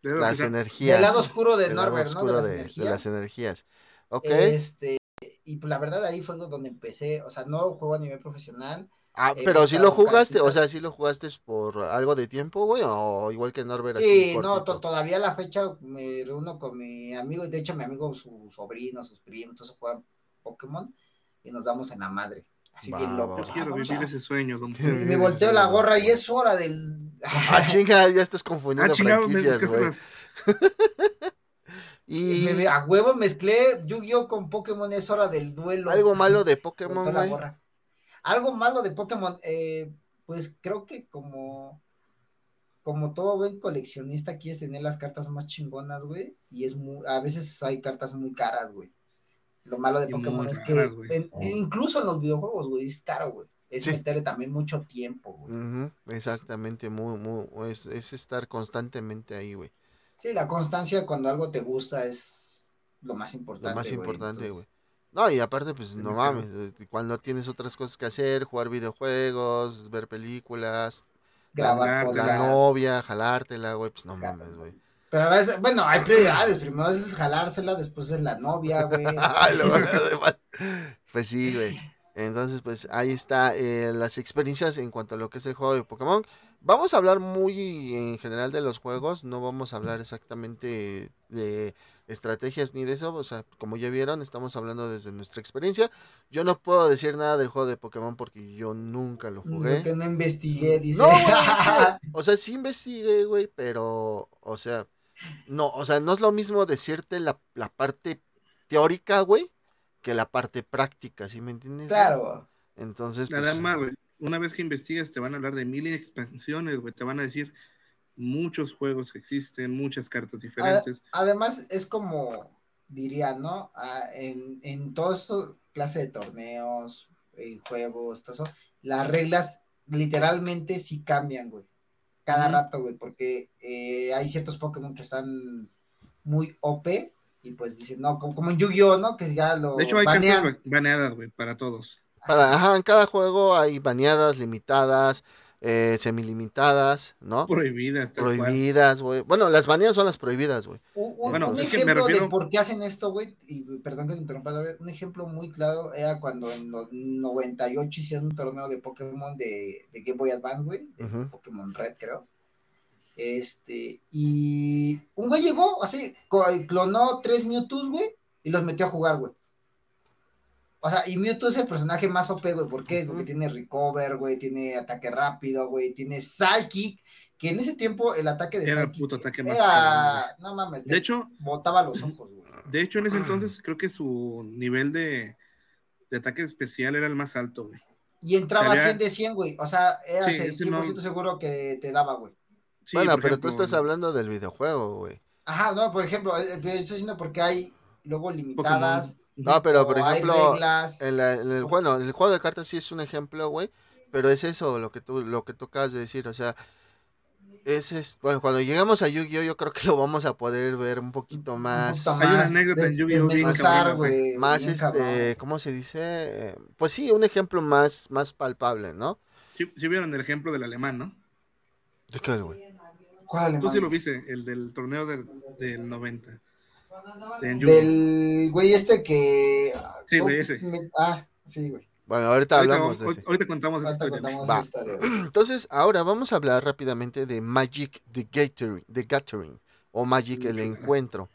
Debe las energías. Del lado oscuro de del lado Norbert, ¿no? oscuro De las de, de energías. las energías. Ok. Este, y pues la verdad ahí fue donde empecé, o sea, no juego a nivel profesional. Ah, he pero si lo buscado jugaste, o sea, si lo jugaste por algo de tiempo, güey, o igual que Norbert así Sí, no, todavía a la fecha me reúno con mi amigo, y de hecho mi amigo, su sobrino, sus primos, todos juegan Pokémon y nos damos en la madre. Así Va, bien loco. Yo va. quiero vivir a- ese sueño, don vivir me volteo la gorra y es hora del... Ah, chinga, ya estás confundiendo Ah, chingado, franquicias, güey. Y Me- a huevo mezclé Yu-Gi-Oh con Pokémon, es hora del duelo. algo malo de Pokémon, güey. Algo malo de Pokémon, eh, pues creo que como como todo buen coleccionista quieres tener las cartas más chingonas, güey, y es muy, a veces hay cartas muy caras, güey. Lo malo de Y Pokémon es que incluso en los videojuegos, güey, es caro, güey. Es Sí. meterle también mucho tiempo, güey. Exactamente, muy, muy, es, es estar constantemente ahí, güey. Sí, la constancia cuando algo te gusta es lo más importante. Lo más importante, güey. No, y aparte, pues no mames, eh, cuando tienes otras cosas que hacer, jugar videojuegos, ver películas, Grabar Jalarte, la novia, jalártela, güey, pues no mames, güey. Pero a veces, bueno, hay prioridades. Primero es jalársela, después es la novia, güey. Pues sí, güey. Entonces, pues ahí está eh, las experiencias en cuanto a lo que es el juego de Pokémon. Vamos a hablar muy en general de los juegos, no vamos a hablar exactamente de estrategias ni de eso, o sea, como ya vieron, estamos hablando desde nuestra experiencia. Yo no puedo decir nada del juego de Pokémon porque yo nunca lo jugué. Lo que no investigué, dice. No, güey, es que, o sea, sí investigué, güey, pero, o sea, no, o sea, no es lo mismo decirte la, la parte teórica, güey, que la parte práctica, ¿sí me entiendes? claro. Entonces, Nada pues, más, güey. Una vez que investigas, te van a hablar de mil expansiones, güey. Te van a decir muchos juegos que existen, muchas cartas diferentes. Además, es como, diría, ¿no? Ah, en, en todos estos clase de torneos, en juegos, todo eso, las reglas literalmente sí cambian, güey. Cada rato, güey, porque eh, hay ciertos Pokémon que están muy OP y pues dicen, no, como, como en Yu-Gi-Oh, ¿no? Que ya lo De hecho, hay banean. cartas ba- baneadas, güey, para todos. Para, ajá, en cada juego hay baneadas, limitadas, eh, semilimitadas, ¿no? Prohibidas. Prohibidas, güey. Bueno, las baneadas son las prohibidas, güey. Un, un- Bueno, un es que me ejemplo de refiero- por qué hacen esto, güey, y perdón que te interrumpa, un ejemplo muy claro era cuando en los 98 hicieron un torneo de Pokémon de, de Game Boy Advance, güey, de. Pokémon Red, creo. Este, y un güey llegó, así, clonó tres Mewtwo's, güey, y los metió a jugar, güey. O sea, y Mewtwo es el personaje más OP, güey, ¿por qué? Porque tiene Recover, güey, tiene ataque rápido, güey, tiene Psychic, que en ese tiempo el ataque de Era el puto ataque más era, no mames, De hecho, botaba los ojos, güey. de hecho, en ese entonces creo que su nivel de, de ataque especial era el más alto, güey. Y entraba Había- 100 de 100, güey. O sea, era Sí, ese 100% no- seguro que te daba, güey. Sí, bueno, pero ejemplo, tú estás hablando del videojuego, güey. Ajá, no, por ejemplo, eh, eh, estoy diciendo porque hay luego limitadas. Pokémon. No, pero por ejemplo, reglas. en la- en el, bueno, el juego de cartas sí es un ejemplo, güey. Pero es eso lo que tú, lo que tú acabas de decir, o sea, es, es- bueno, cuando lleguemos a Yu-Gi-Oh yo creo que lo vamos a poder ver un poquito un más, Hay una más anécdota en Yu-Gi-Oh! bien más bien este, cabrón. ¿cómo se dice? Pues sí, un ejemplo más, más palpable, ¿no? Sí, sí vieron el ejemplo del alemán, ¿no? ¿De qué, güey? ¿Cuál Tú sí lo viste, el del torneo del, del 90. Del güey este que. Sí, güey, ese. Me- Ah, sí, güey. Bueno, ahorita Ahorita, hablamos de vamos- ese. ahorita contamos esa historia. contamos esa. Entonces, ahora vamos a hablar rápidamente de Magic the Gathering, the Gathering o Magic el Encuentro.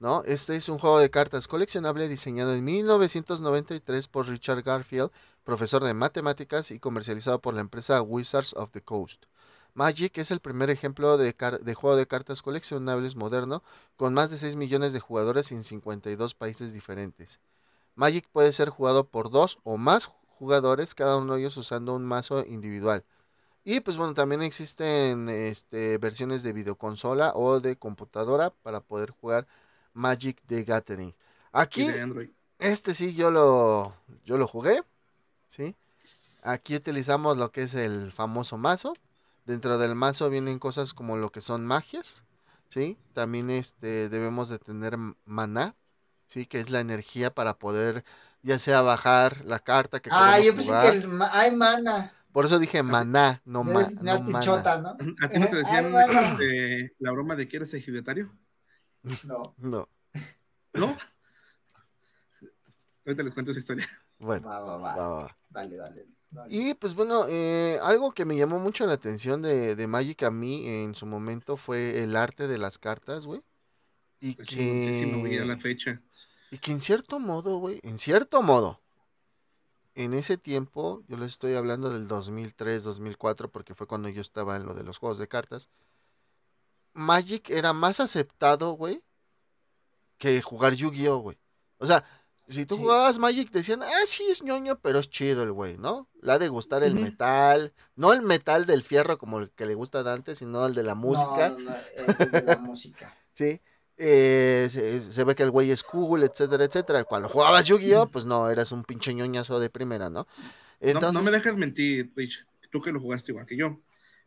¿no? Este es un juego de cartas coleccionable diseñado en 1993 por Richard Garfield, profesor de matemáticas y comercializado por la empresa Wizards of the Coast. Magic es el primer ejemplo de, juego de cartas coleccionables moderno con más de 6 millones de jugadores en 52 países diferentes. Magic puede ser jugado por dos o más jugadores, cada uno de ellos usando un mazo individual. Y pues bueno, también existen este, versiones de videoconsola o de computadora para poder jugar Magic the Gathering. Aquí, de Android. este sí yo lo, yo lo jugué, ¿sí? Aquí utilizamos lo que es el famoso mazo. Dentro del mazo vienen cosas como lo que son magias, ¿sí? También este, debemos de tener maná, ¿sí? Que es la energía para poder ya sea bajar la carta que Ah, yo pensé jugar. que el. ma- Ay, mana. Por eso dije maná, no, ma, no mana. Chota, ¿no? ¿A ti no te Ay, decían bueno. eh, la broma de que eres ejidatario? No. No, ¿No? Ahorita les cuento esa historia. bueno, Va, va, va. va, va, va. Dale, dale. Dale. Y pues bueno, eh, algo que me llamó mucho la atención de, de Magic a mí en su momento fue el arte de las cartas, güey. Y Está güey, a la que, fecha. y que en cierto modo, güey, en cierto modo, en ese tiempo, yo les estoy hablando del 2003, 2004, porque fue cuando yo estaba en lo de los juegos de cartas, Magic era más aceptado, güey, que jugar Yu-Gi-Oh, güey. O sea, si tú Sí. jugabas Magic, decían, ah, sí, es ñoño, pero es chido el güey, ¿no? Le ha de gustar el metal, no el metal del fierro como el que le gusta a Dante, sino el de la música, No, no, no, es el de la música. ¿sí? Eh, se, se ve que el güey es cool, etcétera, etcétera. Cuando jugabas Yu-Gi-Oh, pues no, eras un pinche ñoñazo de primera, ¿no? No, Entonces, no me dejas mentir, Rich. Tú que lo jugaste igual que yo.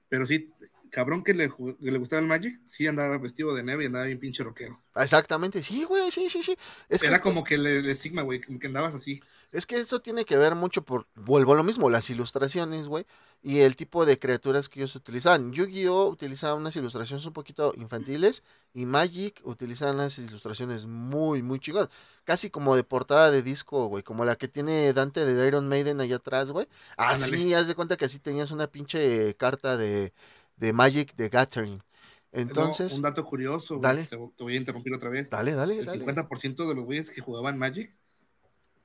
Pero sí, cabrón que le, que le gustaba el Magic, sí andaba vestido de negro y andaba bien pinche rockero. exactamente, sí, güey, sí, sí, sí. Es que Era esto- como que le, le Sigma, güey, como que andabas así. Es que eso tiene que ver mucho por, vuelvo a lo mismo, las ilustraciones, güey, y el tipo de criaturas que ellos utilizaban. Yu-Gi-Oh utilizaba unas ilustraciones un poquito infantiles y Magic utilizaba unas ilustraciones muy, muy chingonas. Casi como de portada de disco, güey, como la que tiene Dante de Iron Maiden allá atrás, güey. Así, Ándale. haz de cuenta que así tenías una pinche carta de, de Magic de Gathering. Luego, Entonces, un dato curioso, güey, dale. Te, te voy a interrumpir otra vez. dale, dale, El dale. 50% de los güeyes que jugaban Magic,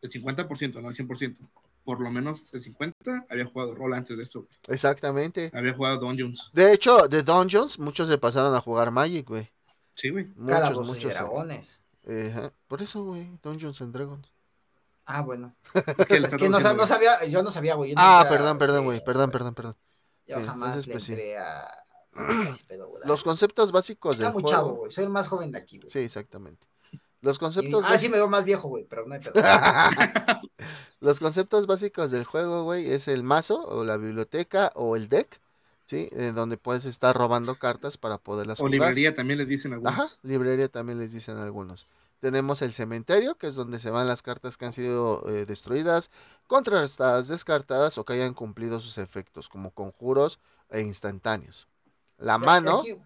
el 50%, no el 100%, por lo menos el 50% había jugado rol antes de eso. güey. Exactamente. Había jugado Dungeons. De hecho, de Dungeons, muchos se pasaron a jugar Magic, güey. Sí, güey. Muchos, muchos. eh. dragones. Eh, por eso, güey, Dungeons and Dragons. Ah, bueno. Es que, Es que no, sabía, yo no sabía, güey. Ah, perdón, perdón, eh, güey, perdón, perdón, perdón. Yo Sí, jamás entonces, le pues, sí. entré a... a ese pedo, güey. Los conceptos básicos Está del muy juego. chavo, güey. Soy el más joven de aquí, güey. Sí, exactamente. Los Y- conceptos, ah, sí me veo más viejo, güey, pero no hay pedo. los conceptos básicos del juego, güey, es el mazo o la biblioteca o el deck, ¿sí? En donde puedes estar robando cartas para poderlas O jugar. librería también les dicen algunos. Ajá, librería también les dicen algunos. Tenemos el cementerio, que es donde se van las cartas que han sido eh, destruidas, contrarrestadas, descartadas o que hayan cumplido sus efectos, como conjuros e instantáneos. La mano, Aquí,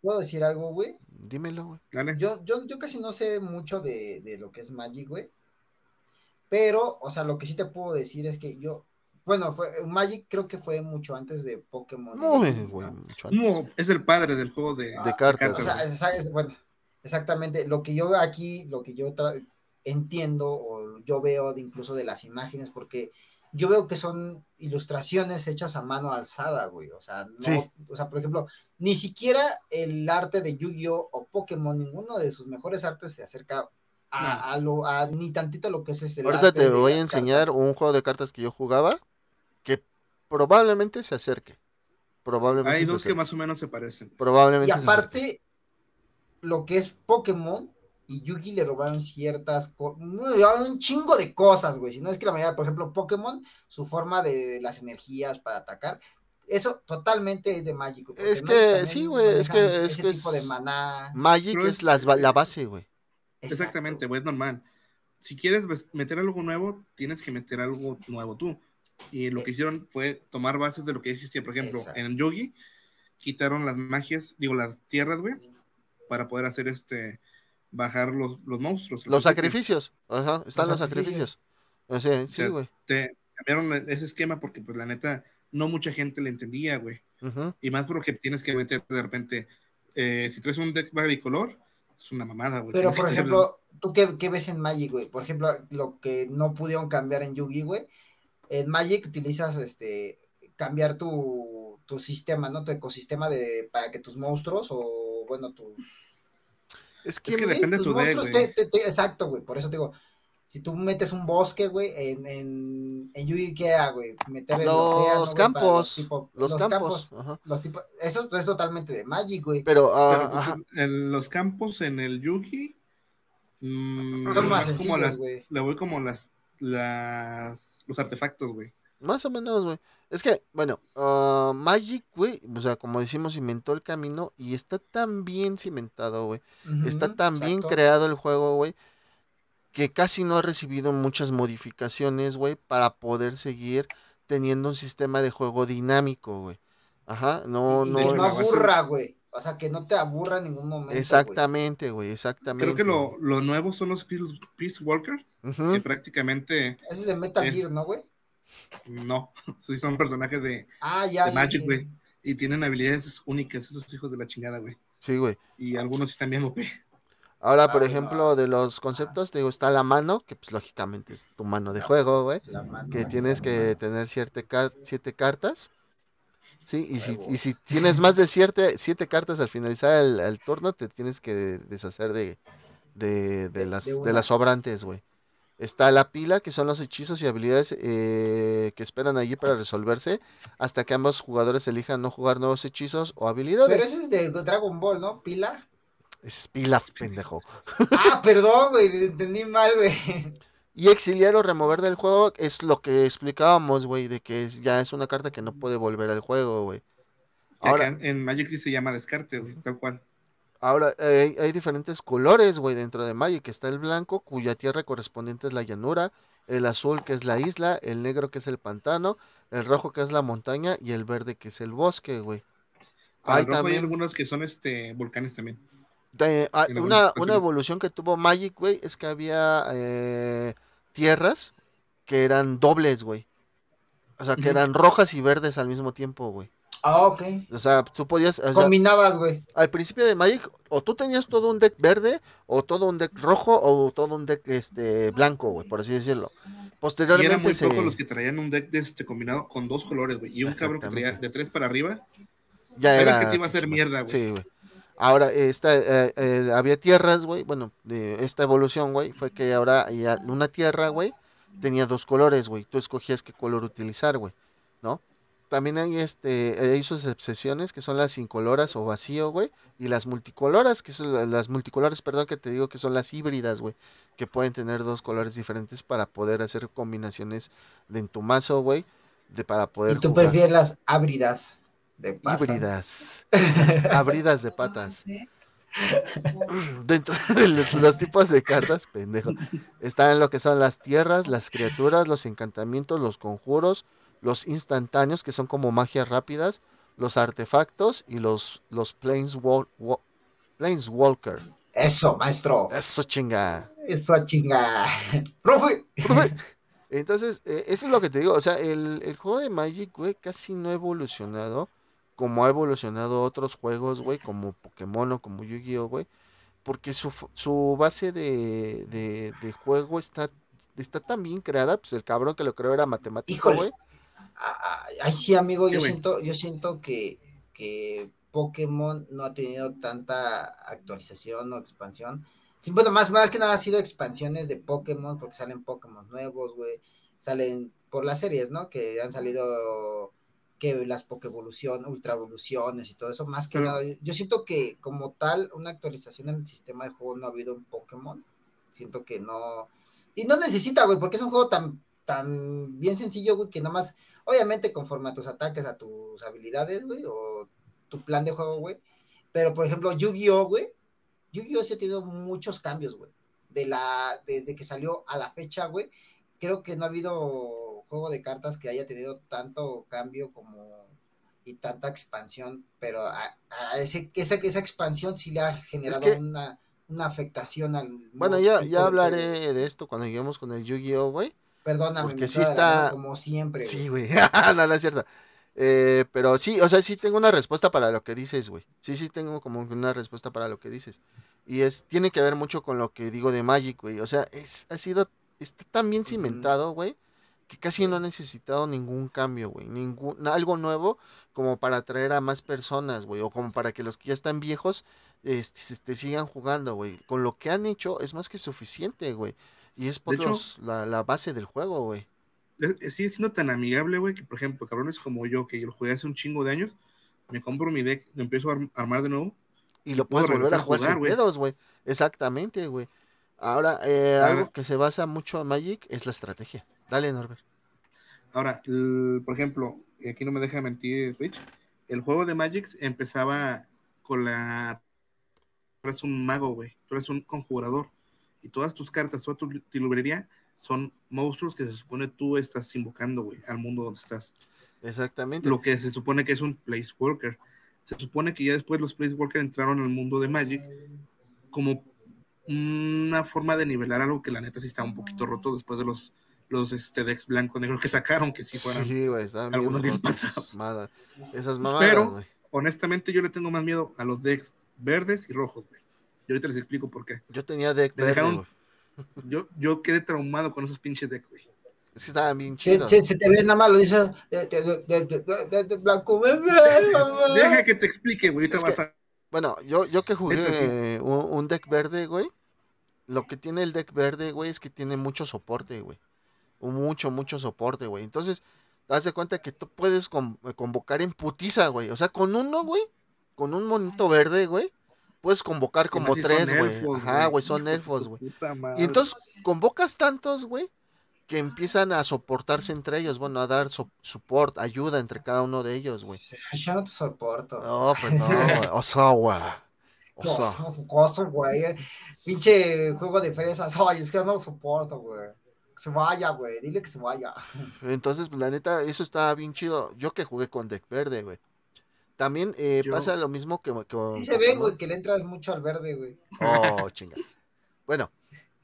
¿Puedo decir algo, güey? dímelo, güey. Dale. Yo, yo, yo casi no sé mucho de, de lo que es Magic, güey. Pero, o sea, lo que sí te puedo decir es que yo, bueno, fue Magic creo que fue mucho antes de Pokémon. Muy, ¿no? güey, mucho antes. No, es el padre del juego de, De cartas. O sea, es- es- bueno, exactamente. Lo que yo veo aquí, lo que yo tra- entiendo o yo veo de incluso de las imágenes, porque yo veo que son ilustraciones hechas a mano alzada, güey. O sea, no, Sí. o sea, por ejemplo, ni siquiera el arte de Yu-Gi-Oh o Pokémon, ninguno de sus mejores artes se acerca a, a lo, a ni tantito lo que es ese Ahorita te voy a enseñar un juego de cartas que yo jugaba que probablemente se acerque. Probablemente Hay se dos que más o menos se parecen. Probablemente Y aparte, lo que es Pokémon y Yugi le robaron ciertas cosas, un chingo de cosas, güey. Si no es que la mayoría, por ejemplo, Pokémon, su forma de las energías para atacar, eso totalmente es de Magic. Es que, sí, güey, es que- es ese que tipo es- de maná. Magic es la base, güey. Exactamente, güey, es normal. Si quieres meter algo nuevo, tienes que meter algo nuevo tú. Y lo que hicieron fue tomar bases de lo que existía. Por ejemplo, Exacto. en Yugi quitaron las magias, digo, las tierras, güey, para poder hacer este, bajar los, los monstruos. Los sacrificios. Ajá, están los Los sacrificios. sacrificios. O sea, sí, güey. Te cambiaron ese esquema porque, pues, la neta, no mucha gente le entendía, güey. Y más porque tienes que meter de repente, eh, si traes un deck bicolor, es una mamada, güey. Pero, por ejemplo, ¿tú qué, qué ves en Magic, güey? Por ejemplo, lo que no pudieron cambiar en Yugi, güey. En Magic utilizas este cambiar tu, tu sistema, ¿no? Tu ecosistema de para que tus monstruos o bueno, tu Es que, Es que no- depende de tus tu deck, güey. te- te- te- exacto, güey. Por eso te digo, si tú metes un bosque, güey, en, en, en Yugi, ¿qué era, güey? Meter el Los océano, campos, tipo- los, campos. ajá. los tipos, eso es totalmente de Magic, güey. Pero, Pero, pues, ajá, en los campos en el Yugi mm, Son más como las, le voy como las, las los artefactos, güey. más o menos, güey. Es que, bueno, ah, Magic, güey, o sea, como decimos, inventó el camino y está tan bien cimentado, güey. Está tan bien creado el juego, güey, que casi no ha recibido muchas modificaciones, güey, para poder seguir teniendo un sistema de juego dinámico, güey. Ajá, no, Y no. que no aburra, güey. O sea, que no te aburra en ningún momento. Exactamente, güey, exactamente. Creo que lo, lo nuevo son los Peace, Peace Walker, Ujú. que prácticamente Ese es de Metal. Gear, ¿no, güey? No, sí son personajes de, Ah, ya. de ya, Magic, güey. Y tienen habilidades únicas, esos hijos de la chingada, güey. Sí, güey. Y algunos sí están bien OP. Ahora, por Ay, ejemplo, no. de los conceptos, te digo, está la mano, que pues lógicamente es tu mano de juego, güey. La mano, Que la tienes que tener siete, car- siete cartas. Sí, y si, y si tienes más de siete, siete cartas al finalizar el, el turno, te tienes que deshacer de, de, de De- las, de las sobrantes, güey. Está la pila, que son los hechizos y habilidades eh, que esperan allí para resolverse, hasta que ambos jugadores elijan no jugar nuevos hechizos o habilidades. Pero ese es de Dragon Ball, ¿no? Pila. Es pila, pendejo. Ah, perdón, güey. Entendí mal, güey. Y exiliar o remover del juego es lo que explicábamos, güey, de que es- ya es una carta que no puede volver al juego, güey. Ahora, acá en Magic sí se llama descarte, güey, tal cual. Ahora hay, hay diferentes colores, güey, dentro de Magic. Está el blanco, cuya tierra correspondiente es la llanura, el azul, que es la isla, el negro, que es el pantano, el rojo, que es la montaña, y el verde, que es el bosque, güey. Hay rojo hay también algunos que son este volcanes también. de- ah, una, una evolución que tuvo Magic, güey, es que había eh, tierras que eran dobles, güey. O sea, que eran rojas y verdes al mismo tiempo, güey. Ah, ok. O sea, tú podías, o sea, Combinabas, güey. al principio de Magic, o tú tenías todo un deck verde, o todo un deck rojo, o todo un deck este blanco, güey, por así decirlo. Y eran Posteriormente muy se... pocos los que traían un deck de este combinado con dos colores, güey. Y un cabrón que traía de tres para arriba. ya era que te iba a hacer mierda, güey. Sí, güey. Ahora, esta, eh, eh, había tierras, güey, bueno, de esta evolución, güey, fue que ahora ya una tierra, güey, tenía dos colores, güey. Tú escogías qué color utilizar, güey, ¿no? También hay este hay sus excepciones que son las incoloras o vacío, güey, y las multicoloras, que son las multicoloras, perdón, que te digo que son las híbridas, güey, que pueden tener dos colores diferentes para poder hacer combinaciones de en tu mazo, güey, de para poder ¿Y tú jugar. prefieres las ábridas de patas? híbridas, las abridas de patas. Dentro de los, los tipos de cartas, pendejo, están lo que son las tierras, las criaturas, los encantamientos, los conjuros, los instantáneos, que son como magias rápidas, los artefactos y los, los planeswal- wa- planeswalker. Eso, maestro. Eso chinga. Eso chinga. Profe. Entonces, eh, eso es lo que te digo. O sea, el, el juego de Magic, güey, casi no ha evolucionado como ha evolucionado otros juegos, güey, como Pokémon o como Yu-Gi-Oh, güey. Porque su, su base de, de, de juego está, está tan bien creada. Pues el cabrón que lo creó era matemático, güey. Ay, sí, amigo, yo siento, yo siento que, que Pokémon no ha tenido tanta actualización o expansión. Sí, bueno, más, más que nada ha sido expansiones de Pokémon, porque salen Pokémon nuevos, güey. Salen por las series, ¿no? Que han salido que las Pokévolución, Ultra Evoluciones y todo eso. Más que Pero- nada, yo- yo siento que como tal, una actualización en el sistema de juego no ha habido en Pokémon. Siento que no. Y no necesita, güey, porque es un juego tan, tan bien sencillo, güey, que nada más obviamente conforme a tus ataques, a tus habilidades, güey, o tu plan de juego, güey. Pero, por ejemplo, Yu-Gi-Oh, güey. Yu-Gi-Oh sí ha tenido muchos cambios, güey. De la, desde que salió a la fecha, güey. Creo que no ha habido juego de cartas que haya tenido tanto cambio como y tanta expansión, pero a, a ese, esa, esa expansión sí le ha generado que- una, una afectación al... Bueno, ya, ya de hablaré juego. de esto cuando lleguemos con el Yu-Gi-Oh, güey. Perdóname, porque sí está- como siempre. Sí, güey. no, no es cierto. Eh, pero sí, o sea, sí tengo una respuesta para lo que dices, güey. Sí, sí tengo como una respuesta para lo que dices. Y es, tiene que ver mucho con lo que digo de Magic, güey. O sea, es, ha sido, está tan bien cimentado, güey, que casi no ha necesitado ningún cambio, güey. Ningún, algo nuevo como para atraer a más personas, güey. O como para que los que ya están viejos, este, se- te sigan jugando, güey. Con lo que han hecho es más que suficiente, güey. Y es por De hecho- los- la, la base del juego, güey. Sigue siendo tan amigable, güey, que por ejemplo, cabrones como yo, que yo lo jugué hace un chingo de años, me compro mi deck, lo empiezo a arm- armar de nuevo. Y lo puedes volver a jugar, sin pedos, güey. Exactamente, güey. Ahora, eh, Ahora- algo que se basa mucho en Magic es la estrategia. Dale, Norbert. Ahora, el- por ejemplo, y aquí no me deja mentir Rich, el juego de Magic empezaba con la... Tú eres un mago, güey, tú eres un conjurador, y todas tus cartas, toda tu, tu librería son monstruos que se supone tú estás invocando, güey, al mundo donde estás. Exactamente. Lo que se supone que es un place worker. Se supone que ya después los place worker entraron al mundo de Magic como una forma de nivelar algo que la neta sí está un poquito roto después de los, los este, decks blanco negro que sacaron, que sí fueron Sí, güey, algunos bien rotos pasados. mamadas. Esas mamadas, Pero- honestamente yo le tengo más miedo a los decks verdes y rojos, güey. Y ahorita les explico por qué. Yo tenía deck Me verde, dejaron-. Yo, yo quedé traumado con esos pinches decks, güey. Es que estaban bien Se, chidos. se- se te ve nada más, lo dice de, de- de- de- de- de- de blanco. Deja que te explique, güey. Ahorita Es vas que- a. Bueno, yo, yo que jugué eh, un, un deck verde, güey. Lo que tiene el deck verde, güey, es que tiene mucho soporte, güey. Mucho, mucho soporte, güey. Entonces, te das de cuenta que tú puedes con- convocar en putiza, güey. O sea, con uno, güey, con un monito verde, güey, puedes convocar como si tres, güey. Ajá, güey, son elfos, güey. Y entonces convocas tantos, güey, que empiezan a soportarse entre ellos, bueno, a dar so- support, ayuda entre cada uno de ellos, güey. Yo no te soporto. No, pues no, güey. O sea, güey. O sea, Gozo, gozo, güey. Pinche juego de fresas. Ay, es que no lo soporto, güey. Que se vaya, güey. Dile que se vaya. entonces, la neta, eso estaba bien chido. Yo que jugué con deck verde, güey. También eh, pasa lo mismo que, que Sí se ve, güey, que le entras mucho al verde, güey. Oh, chinga. Bueno,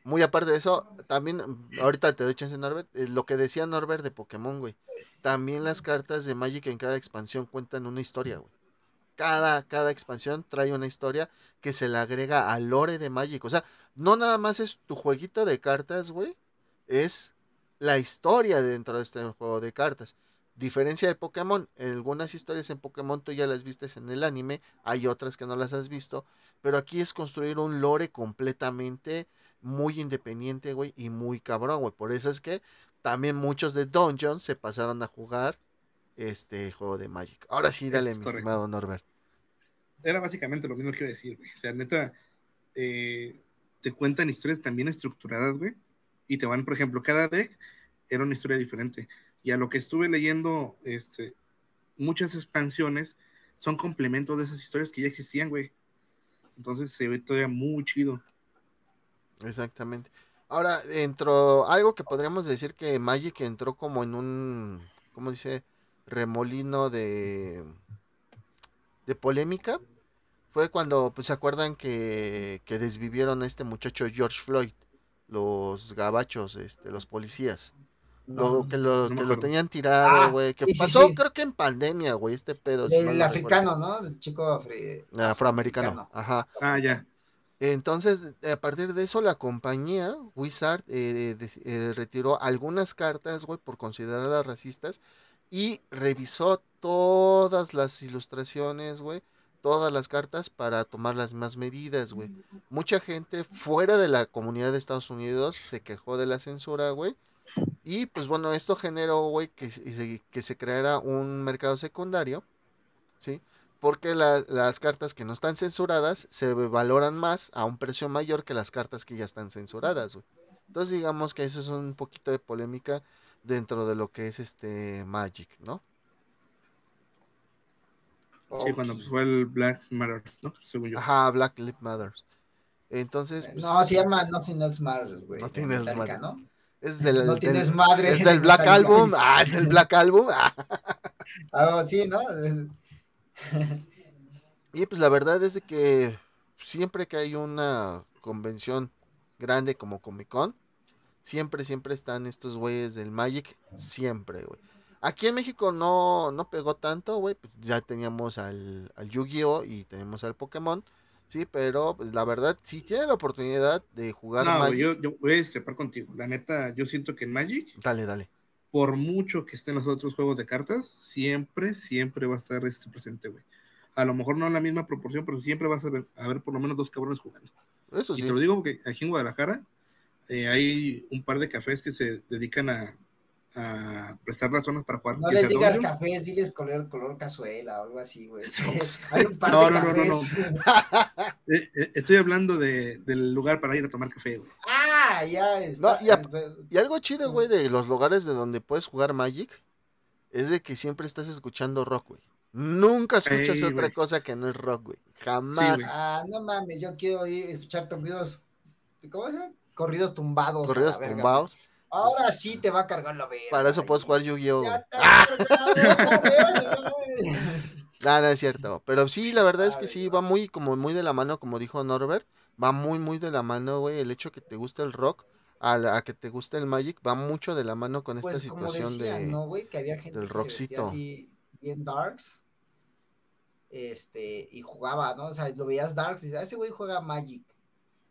muy aparte de eso, también, ahorita te doy chance, Norbert, eh, lo que decía Norbert de Pokémon, güey. También las cartas de Magic en cada expansión cuentan una historia, güey. Cada, cada expansión trae una historia que se le agrega al lore de Magic. O sea, no nada más es tu jueguito de cartas, güey. Es la historia dentro de este juego de cartas. Diferencia de Pokémon, en algunas historias en Pokémon tú ya las vistes en el anime, hay otras que no las has visto, pero aquí es construir un lore completamente muy independiente, güey, y muy cabrón, güey. Por eso es que también muchos de Dungeons se pasaron a jugar este juego de Magic. Ahora sí, dale, Es mi correcto. estimado Norbert. Era básicamente lo mismo que iba a decir, güey. O sea, neta, eh, te cuentan historias también estructuradas, güey. Y te van, por ejemplo, cada deck era una historia diferente. Y a lo que estuve leyendo, este, muchas expansiones son complementos de esas historias que ya existían, güey. Entonces se ve todavía muy chido. Exactamente. Ahora, entró algo que podríamos decir que Magic entró como en un, ¿cómo dice? Remolino de, de polémica. Fue cuando, pues, se acuerdan que, que desvivieron a este muchacho George Floyd, los gabachos, este, los policías. Lo, que lo, no que lo tenían tirado, Ah, güey. Que sí, pasó, sí. creo que en pandemia, güey, este pedo. mal no africano, ¿no? Del chico afri- recuerdo. Afroamericano. Ajá. Ah, ya. Entonces, a partir de eso, la compañía Wizard eh, de- eh, retiró algunas cartas, güey, por considerarlas racistas y revisó todas las ilustraciones, güey, todas las cartas para tomar las más medidas, güey. Mucha gente fuera de la comunidad de Estados Unidos se quejó de la censura, güey. Y pues bueno, esto generó, güey, que, se- que se creara un mercado secundario, ¿sí? Porque la- las cartas que no están censuradas se valoran más a un precio mayor que las cartas que ya están censuradas, güey. Entonces digamos que eso es un poquito de polémica dentro de lo que es este Magic, ¿no? Sí, cuando pues, fue el Black Matters, ¿no? Según yo. Ajá, Black Lives Matter. Entonces, pues, No, se llama Nothing Else Matters, güey. Nothing Else Metallica, Matters. ¿no? Es del, no del- tienes madre es de del Black. Album, ah, es del Black Album, ah. Ah, sí, ¿no? Y pues la verdad es de que siempre que hay una convención grande como Comic Con, siempre, siempre están estos güeyes del Magic, siempre, güey. Aquí en México no, no pegó tanto, güey, pues ya teníamos al, al Yu-Gi-Oh! y tenemos al Pokémon, sí, pero pues la verdad, si tienen la oportunidad de jugar No, Magic, yo, yo voy a discrepar contigo. La neta, yo siento que en Magic, dale, dale. por mucho que estén los otros juegos de cartas, siempre, siempre va a estar este presente, güey. A lo mejor no en la misma proporción, pero siempre vas a ver, a ver por lo menos dos cabrones jugando. Eso Y sí. te lo digo porque aquí en Guadalajara eh, hay un par de cafés que se dedican a, a prestar las zonas para jugar. No les digas cafés, diles color, color cazuela o algo así, güey. No, Hay un par no, de no, no, no, no. cafés. Eh, eh, estoy hablando de, del lugar para ir a tomar café, güey. Ah, ya está. No, y a- Y algo chido, güey, de los lugares de donde puedes jugar Magic es de que siempre estás escuchando rock, güey. Nunca escuchas Ey, otra cosa que no es rock, güey. Jamás. Ah, no mames, yo quiero ir a escuchar corridos. ¿Cómo se llama? Corridos tumbados. Corridos verga. Ahora sí te va a cargar la verga. Para eso puedes jugar Yu-Gi-Oh! Güey. No, no es cierto. Pero sí, la verdad es que sí, va muy, como muy de la mano, como dijo Norbert. Va muy, muy de la mano, güey. El hecho que te guste el rock a, la- a que te guste el Magic va mucho de la mano con esta Pues situación de. ¿no, güey? Que había gente del rockcito. así bien darks. Este, y jugaba, ¿no? O sea, lo veías darks y dices, "Ah, ese güey juega Magic.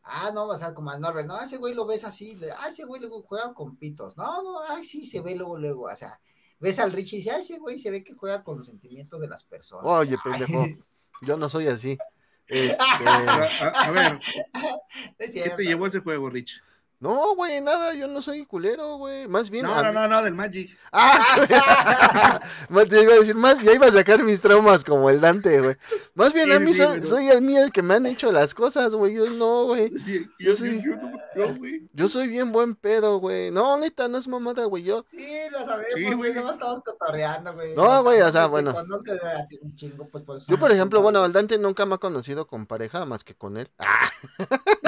Ah, no, o sea, como al Norbert, no, ese güey lo ves así, ah, ese güey luego juega con pitos. No, no, ay, sí, se ve luego, luego, o sea, ves al Richie y dices, ah, ese güey se ve que juega con los sentimientos de las personas. Oye, Ay, pendejo. Yo no soy así. Este. A, a- a ver, ¿qué te llevó a ese juego, Rich? No, güey, nada, yo no soy culero, güey. Más bien. No, no, mí- no, no, del Magic. ¡Ah! güey! te iba a decir más, ya iba a sacar mis traumas como el Dante, güey. Más bien Sí, a mí sí, soy, pero- soy el mío el que me han hecho las cosas, güey. Yo no, güey. Sí, Yo yo, sí. yo, yo no, no, güey. Yo soy bien buen pedo, güey. No, neta, no es mamada, güey. Yo. Sí, lo sabemos, güey, nomás estamos cotorreando, güey. No, güey, o sea, bueno. conozco de a ti un chingo, pues, por Yo, por ejemplo, bueno, el Dante nunca me ha conocido con pareja más que con él. Ah,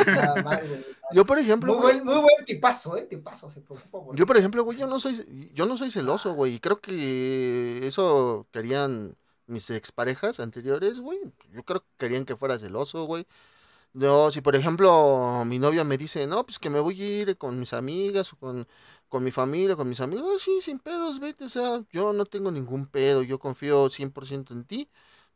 Nada güey. yo, por ejemplo, güey. Buen, muy buen tipazo, eh, tipazo, se preocupa por Yo, por ejemplo, güey, yo no soy, yo no soy celoso, güey. Y creo que eso querían mis exparejas anteriores, güey. Yo creo que querían que fuera celoso, güey. Yo, si por ejemplo mi novia me dice, no, pues que me voy a ir con mis amigas o con, con mi familia, con mis amigos, "Ah, sí, sin pedos, vete. O sea, yo no tengo ningún pedo, yo confío 100% en ti.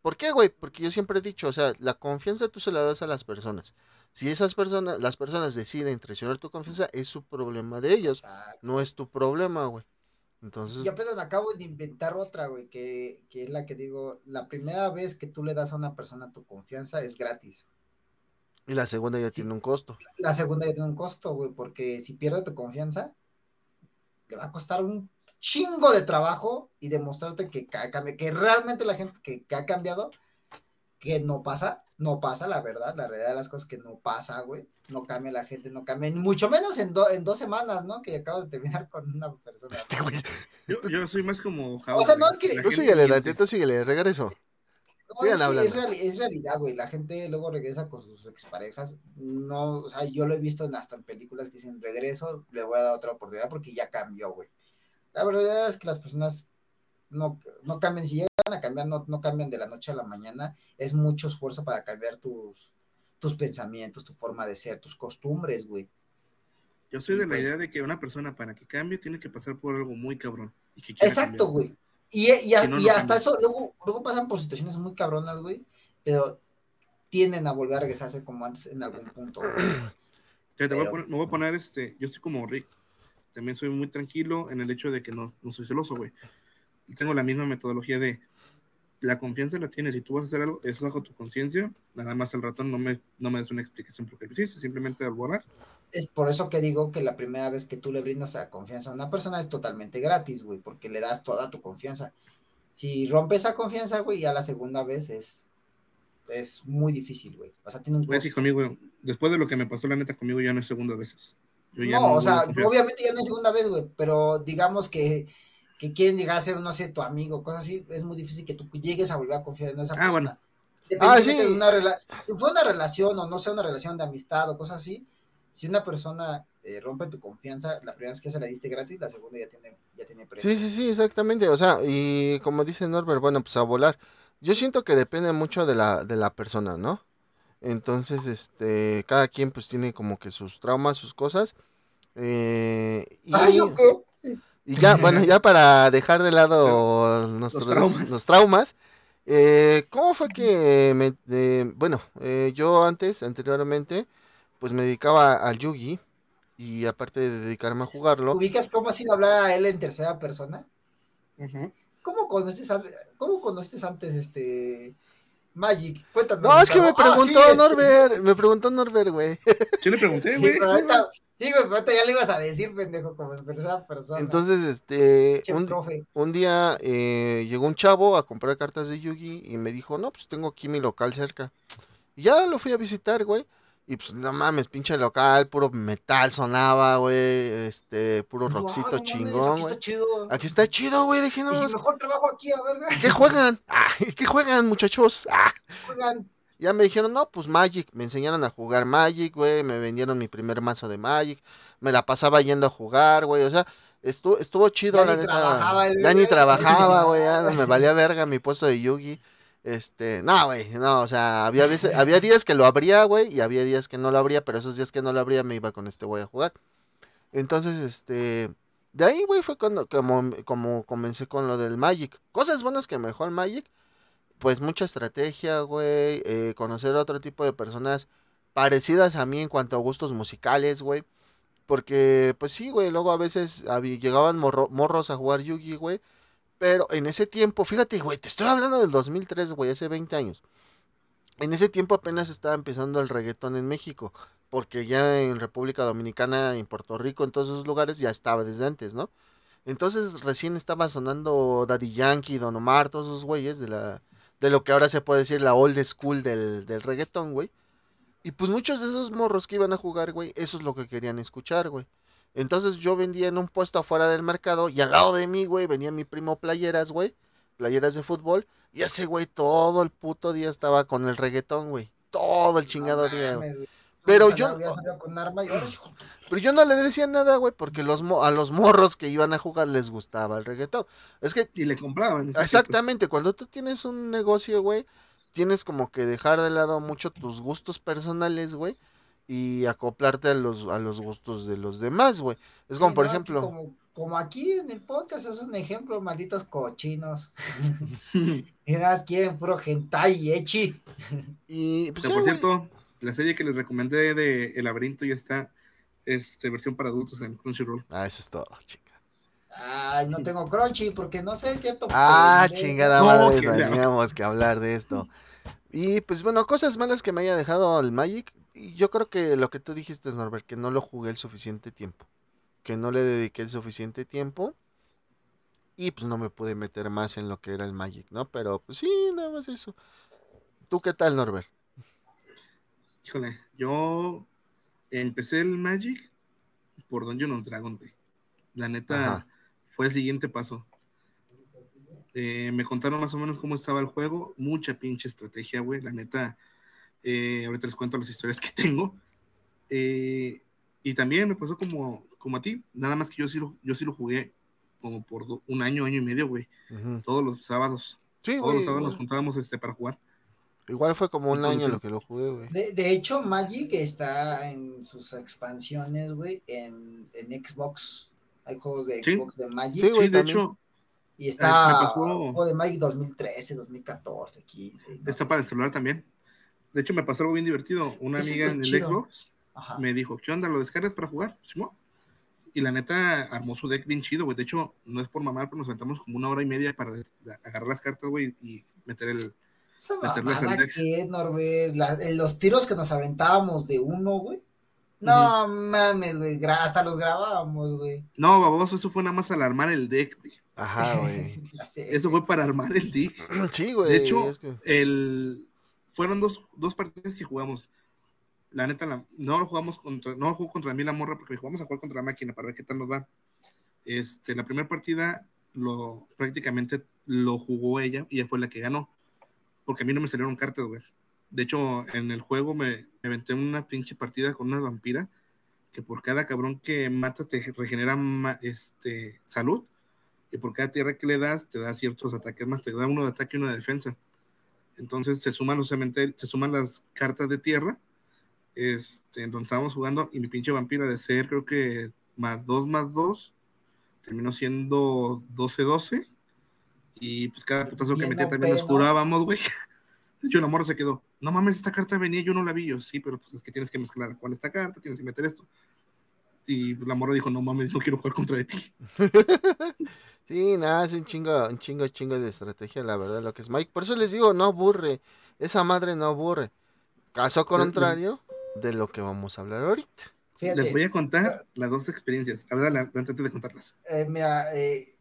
¿Por qué, güey? Porque yo siempre he dicho, o sea, la confianza tú se la das a las personas. Si esas personas, las personas deciden traicionar tu confianza, es su problema de ellos Exacto. no es tu problema, güey. Entonces, Yo apenas me acabo de inventar otra, güey, que, que es la que digo, la primera vez que tú le das a una persona tu confianza es gratis. y la segunda ya Sí. tiene un costo. La segunda ya tiene un costo, güey, porque si pierde tu confianza, le va a costar un chingo de trabajo y demostrarte que, que realmente la gente que, que ha cambiado, que no pasa, no pasa, la verdad, la realidad de las cosas que no pasa, güey. No cambia la gente, no cambia, mucho menos en, do- en dos semanas, ¿no? Que acabas de terminar con una persona. Este güey. Yo, yo soy más como O sea, no, es que- La Tú síguele. Dante, tú síguele, regreso. No, es, que hablando. es, reali- es realidad, güey. La gente luego regresa con sus exparejas. No, o sea, yo lo he visto en, hasta en películas que dicen regreso, le voy a dar otra oportunidad porque ya cambió, güey. La verdad es que las personas no, no cambian. Si llegan a cambiar, no, no cambian de la noche a la mañana. Es mucho esfuerzo para cambiar tus, tus pensamientos, tu forma de ser, tus costumbres, güey. Yo soy Y de la pues- idea de que una persona para que cambie tiene que pasar por algo muy cabrón. Y que quiera Exacto, cambiar. güey. Y, y, a- Si no, y no hasta cambia. eso, luego, luego pasan por situaciones muy cabronas, güey. Pero tienden a volver a regresarse como antes en algún punto. güey. Te voy a poner, me voy a poner este, yo soy como Rick. También soy muy tranquilo en el hecho de que no, no soy celoso, güey. Y tengo la misma metodología de la confianza la tienes. Si tú vas a hacer algo, es bajo tu conciencia. Nada más al ratón no me, no me des una explicación porque lo hiciste, simplemente al borrar. Es por eso que digo que la primera vez que tú le brindas la confianza a una persona es totalmente gratis, güey, porque le das toda tu confianza. Si rompes esa confianza, güey, ya la segunda vez es, es muy difícil, güey. O sea, tiene un Voy a decir costo. conmigo, después de lo que me pasó, la neta, conmigo ya no es segunda veces. Yo No, o sea, obviamente ya no es segunda vez, güey, pero digamos que, que quieren llegar a ser, no sé, tu amigo, cosas así, es muy difícil que tú llegues a volver a confiar en esa Ah, persona. bueno. Independientemente Ah, sí. de una fue una relación o no sea una relación de amistad o cosas así, si una persona eh, rompe tu confianza, la primera vez que se la diste gratis, la segunda ya tiene, ya tiene precio. Sí, sí, sí, exactamente. O sea, y como dice Norbert, bueno, pues a volar. Yo siento que depende mucho de la, de la persona, ¿no? Entonces, este, cada quien pues tiene como que sus traumas, sus cosas. eh, y, Ay, y ya, bueno, ya para dejar de lado nuestros, los traumas. traumas. eh, ¿Cómo fue que me, eh, bueno, eh, yo antes, anteriormente, pues me dedicaba al Yugi y aparte de dedicarme a jugarlo, ¿Ubicas cómo has ido a hablar a él en tercera persona? ¿Cómo conoces, cómo conoces antes este Magic? Cuéntanos. No, es que me. Ah, preguntó sí, este- Norbert, me preguntó Norbert, güey. Sí le pregunté, Sí, güey. pero ahorita, sí, güey, pero ahorita ya le ibas a decir, pendejo, como tercera persona. Entonces, este, un, día eh, llegó un chavo a comprar cartas de Yugi y me dijo, no, pues tengo aquí mi local cerca. Y ya lo fui a visitar, güey. Y pues no mames, pinche local, puro metal sonaba, güey. Este, puro rockcito no chingón, Aquí está chido. Aquí está chido, güey, dije, no, Y si mejor trabajo aquí, a ver, ¿qué juegan? Ah, ¿qué juegan, muchachos? Ah. juegan. Ya me dijeron, no, pues Magic. Me enseñaron a jugar Magic, güey. Me vendieron mi primer mazo de Magic. Me la pasaba yendo a jugar, güey. O sea, estuvo, estuvo chido, Ya la ni neta. trabajaba ya ni trabajaba, güey. Ya me valía verga mi puesto de Yugi. Este, no, güey, no, o sea, había había días que lo abría, güey, y había días que no lo abría, pero esos días que no lo abría me iba con este güey a jugar. Entonces, este, de ahí, güey, fue cuando, como, como comencé con lo del Magic. Cosas buenas que me dejó el Magic, pues mucha estrategia, güey, eh, conocer otro tipo de personas parecidas a mí en cuanto a gustos musicales, güey. Porque, pues sí, güey, luego a veces llegaban morro- morros a jugar Yugi, güey. Pero en ese tiempo, fíjate, güey, te estoy hablando del 2003, güey, hace 20 años. En ese tiempo apenas estaba empezando el reggaetón en México. Porque ya en República Dominicana, en Puerto Rico, en todos esos lugares ya estaba desde antes, ¿no? Entonces recién estaba sonando Daddy Yankee, Don Omar, todos esos güeyes de la de lo que ahora se puede decir la old school del, del reggaetón, güey. Y pues muchos de esos morros que iban a jugar, güey, eso es lo que querían escuchar, güey. Entonces yo vendía en un puesto afuera del mercado y al lado de mí, güey, venía mi primo playeras, güey, playeras de fútbol. Y ese güey todo el puto día estaba con el reggaetón, güey. Todo el chingado No día, güey. Pero yo- con arma y Pero yo no le decía nada, güey, porque los mo- a los morros que iban a jugar les gustaba el reggaetón. Es que Y le compraban. Exactamente, cuando tú tienes un negocio, güey, tienes como que dejar de lado mucho tus gustos personales, güey, y acoplarte a los, a los gustos de los demás, güey. Es como, Sí, por no, ejemplo, Como, como aquí en el podcast es un ejemplo, malditos cochinos. más quieren puro hentai y echi. y pues por cierto, la serie que les recomendé de El Laberinto ya está, este, versión para adultos en Crunchyroll. Ah, eso es todo, chinga. Ay, no tengo crunchy porque no sé, es cierto. Ah, chingada No, madre, teníamos que hablar de esto. Y pues bueno, cosas malas que me haya dejado el Magic. Y yo creo que lo que tú dijiste, Norbert, que no lo jugué el suficiente tiempo. Que no le dediqué el suficiente tiempo. Y pues no me pude meter más en lo que era el Magic, ¿no? Pero pues sí, nada más eso. ¿Tú qué tal, Norbert? Híjole, yo empecé el Magic por Dungeons Dragon, güey. La neta Ajá. fue el siguiente paso. Eh, me contaron más o menos cómo estaba el juego. Mucha pinche estrategia, güey. La neta, eh, ahorita les cuento las historias que tengo. Eh, y también me pasó como, como a ti. Nada más que yo sí lo, yo sí lo jugué como por do- un año, año y medio, güey. Ujú. Todos los sábados. Sí, Todos güey. los sábados nos juntábamos este, para jugar. igual fue como un Entonces- año lo que lo jugué, güey. De, de hecho, Magic está en sus expansiones, güey, en, en Xbox. Hay juegos de Sí. Xbox de Magic. Sí, güey, Sí, de también. hecho, Y me está pasó- el juego de Magic 2013, 2014, 15. no está para el celular también. De hecho, me pasó algo bien divertido. Una Eso amiga en el chido. Xbox Ajá. me dijo, ¿qué onda? ¿Lo descargas para jugar? Simón. Y la neta armó su deck bien chido, güey. De hecho, no es por mamar, pero nos aventamos como una hora y media para agarrar las cartas, güey, y meter el... Esa mamada deck. que Norbert. La- los tiros que nos aventábamos de uno, güey. No mames, güey. hasta los grabábamos, güey. No, baboso, eso fue nada más al armar el deck, güey. Ajá, güey. Eso fue para armar el deck. Sí, güey. De hecho, es que- el... fueron dos, dos partidas que jugamos. La neta, la- no lo jugamos contra, no jugó contra mí la morra porque jugamos a jugar contra la máquina para ver qué tal nos va. Este, la primera partida lo prácticamente lo jugó ella y ella fue la que ganó. Porque a mí no me salieron cartas, güey. De hecho, en el juego me, me aventé una pinche partida con una vampira que por cada cabrón que mata te regenera este, salud y por cada tierra que le das te da ciertos ataques más, te da uno de ataque y uno de defensa. Entonces se suman los cementerios, se suman las cartas de tierra, este, en donde estábamos jugando y mi pinche vampira de ser creo que más 2 más 2 terminó siendo 12-12 y pues cada putazo que metía también nos ¿no? curábamos, güey. Yo la morra se quedó, no mames, esta carta venía, yo no la vi, yo sí, pero pues es que tienes que mezclar con esta carta, tienes que meter esto. Y la morra dijo, no mames, no quiero jugar contra de ti. Sí, nada, es un chingo, un chingo, chingo de estrategia, la verdad, lo que es Mike. Por eso les digo, no aburre. Esa madre no aburre. Caso contrario de lo que vamos a hablar ahorita. Fíjate, Les voy a contar las dos experiencias. A ver, antes de contarlas. eh, mira, eh,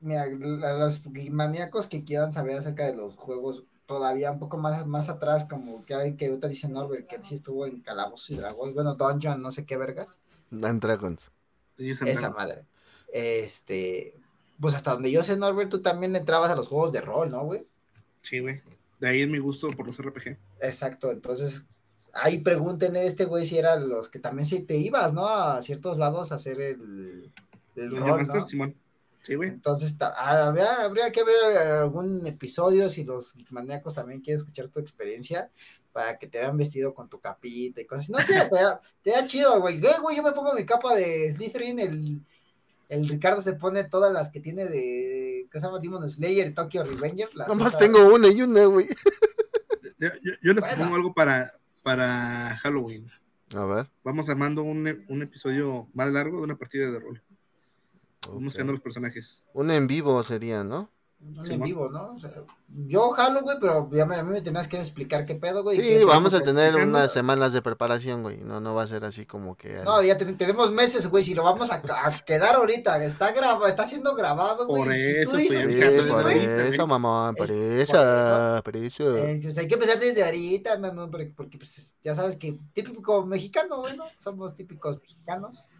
mira, los maníacos que quieran saber acerca de los juegos todavía un poco más, más atrás, como que hay que ahorita dice Norbert, que él sí estuvo en Calabozos y Dragones, bueno, Dungeon, no sé qué vergas. And Dragons. Esa madre. Este, pues hasta donde yo sé, Norbert, tú también entrabas a los juegos de rol, ¿no, güey? Sí, güey. De ahí es mi gusto por los RPG. Exacto, entonces ahí pregúntenle a este güey si eran los que también si te ibas, ¿no? A ciertos lados a hacer el, el Los rol, Master, ¿no? Simón. Sí, güey. Entonces, habría, habría que ver algún episodio si los maníacos también quieren escuchar tu experiencia para que te vean vestido con tu capita y cosas. No sé, te da, te da chido, güey. Güey, güey, yo me pongo mi capa de Slytherin, el, el Ricardo se pone todas las que tiene de, ¿qué se llama? Demon Slayer, Tokyo Revenger. las Nomás tengo una y una, güey. Yo, yo- yo les Bueno. propongo algo para, para Halloween. A ver. Vamos armando un, un episodio más largo de una partida de rol. Vamos ok. creando los personajes. Un en vivo sería, ¿no? Un en vivo, ¿no? O sea, yo jalo, güey, pero ya me, a mí me tenías que explicar qué pedo, güey. Sí, vamos a tener explicando. unas semanas de preparación, güey. No, no va a ser así como que. No, ya te- tenemos meses, güey, si lo vamos a, a quedar ahorita, está grabado, está siendo grabado, güey. Por si eso dices Sí, sí, por güey, eso, mamón, por Es- eso, por eso. eh, pues hay que empezar desde ahorita, mamón, porque, porque, pues, ya sabes que típico mexicano, güey, ¿no? Somos típicos mexicanos.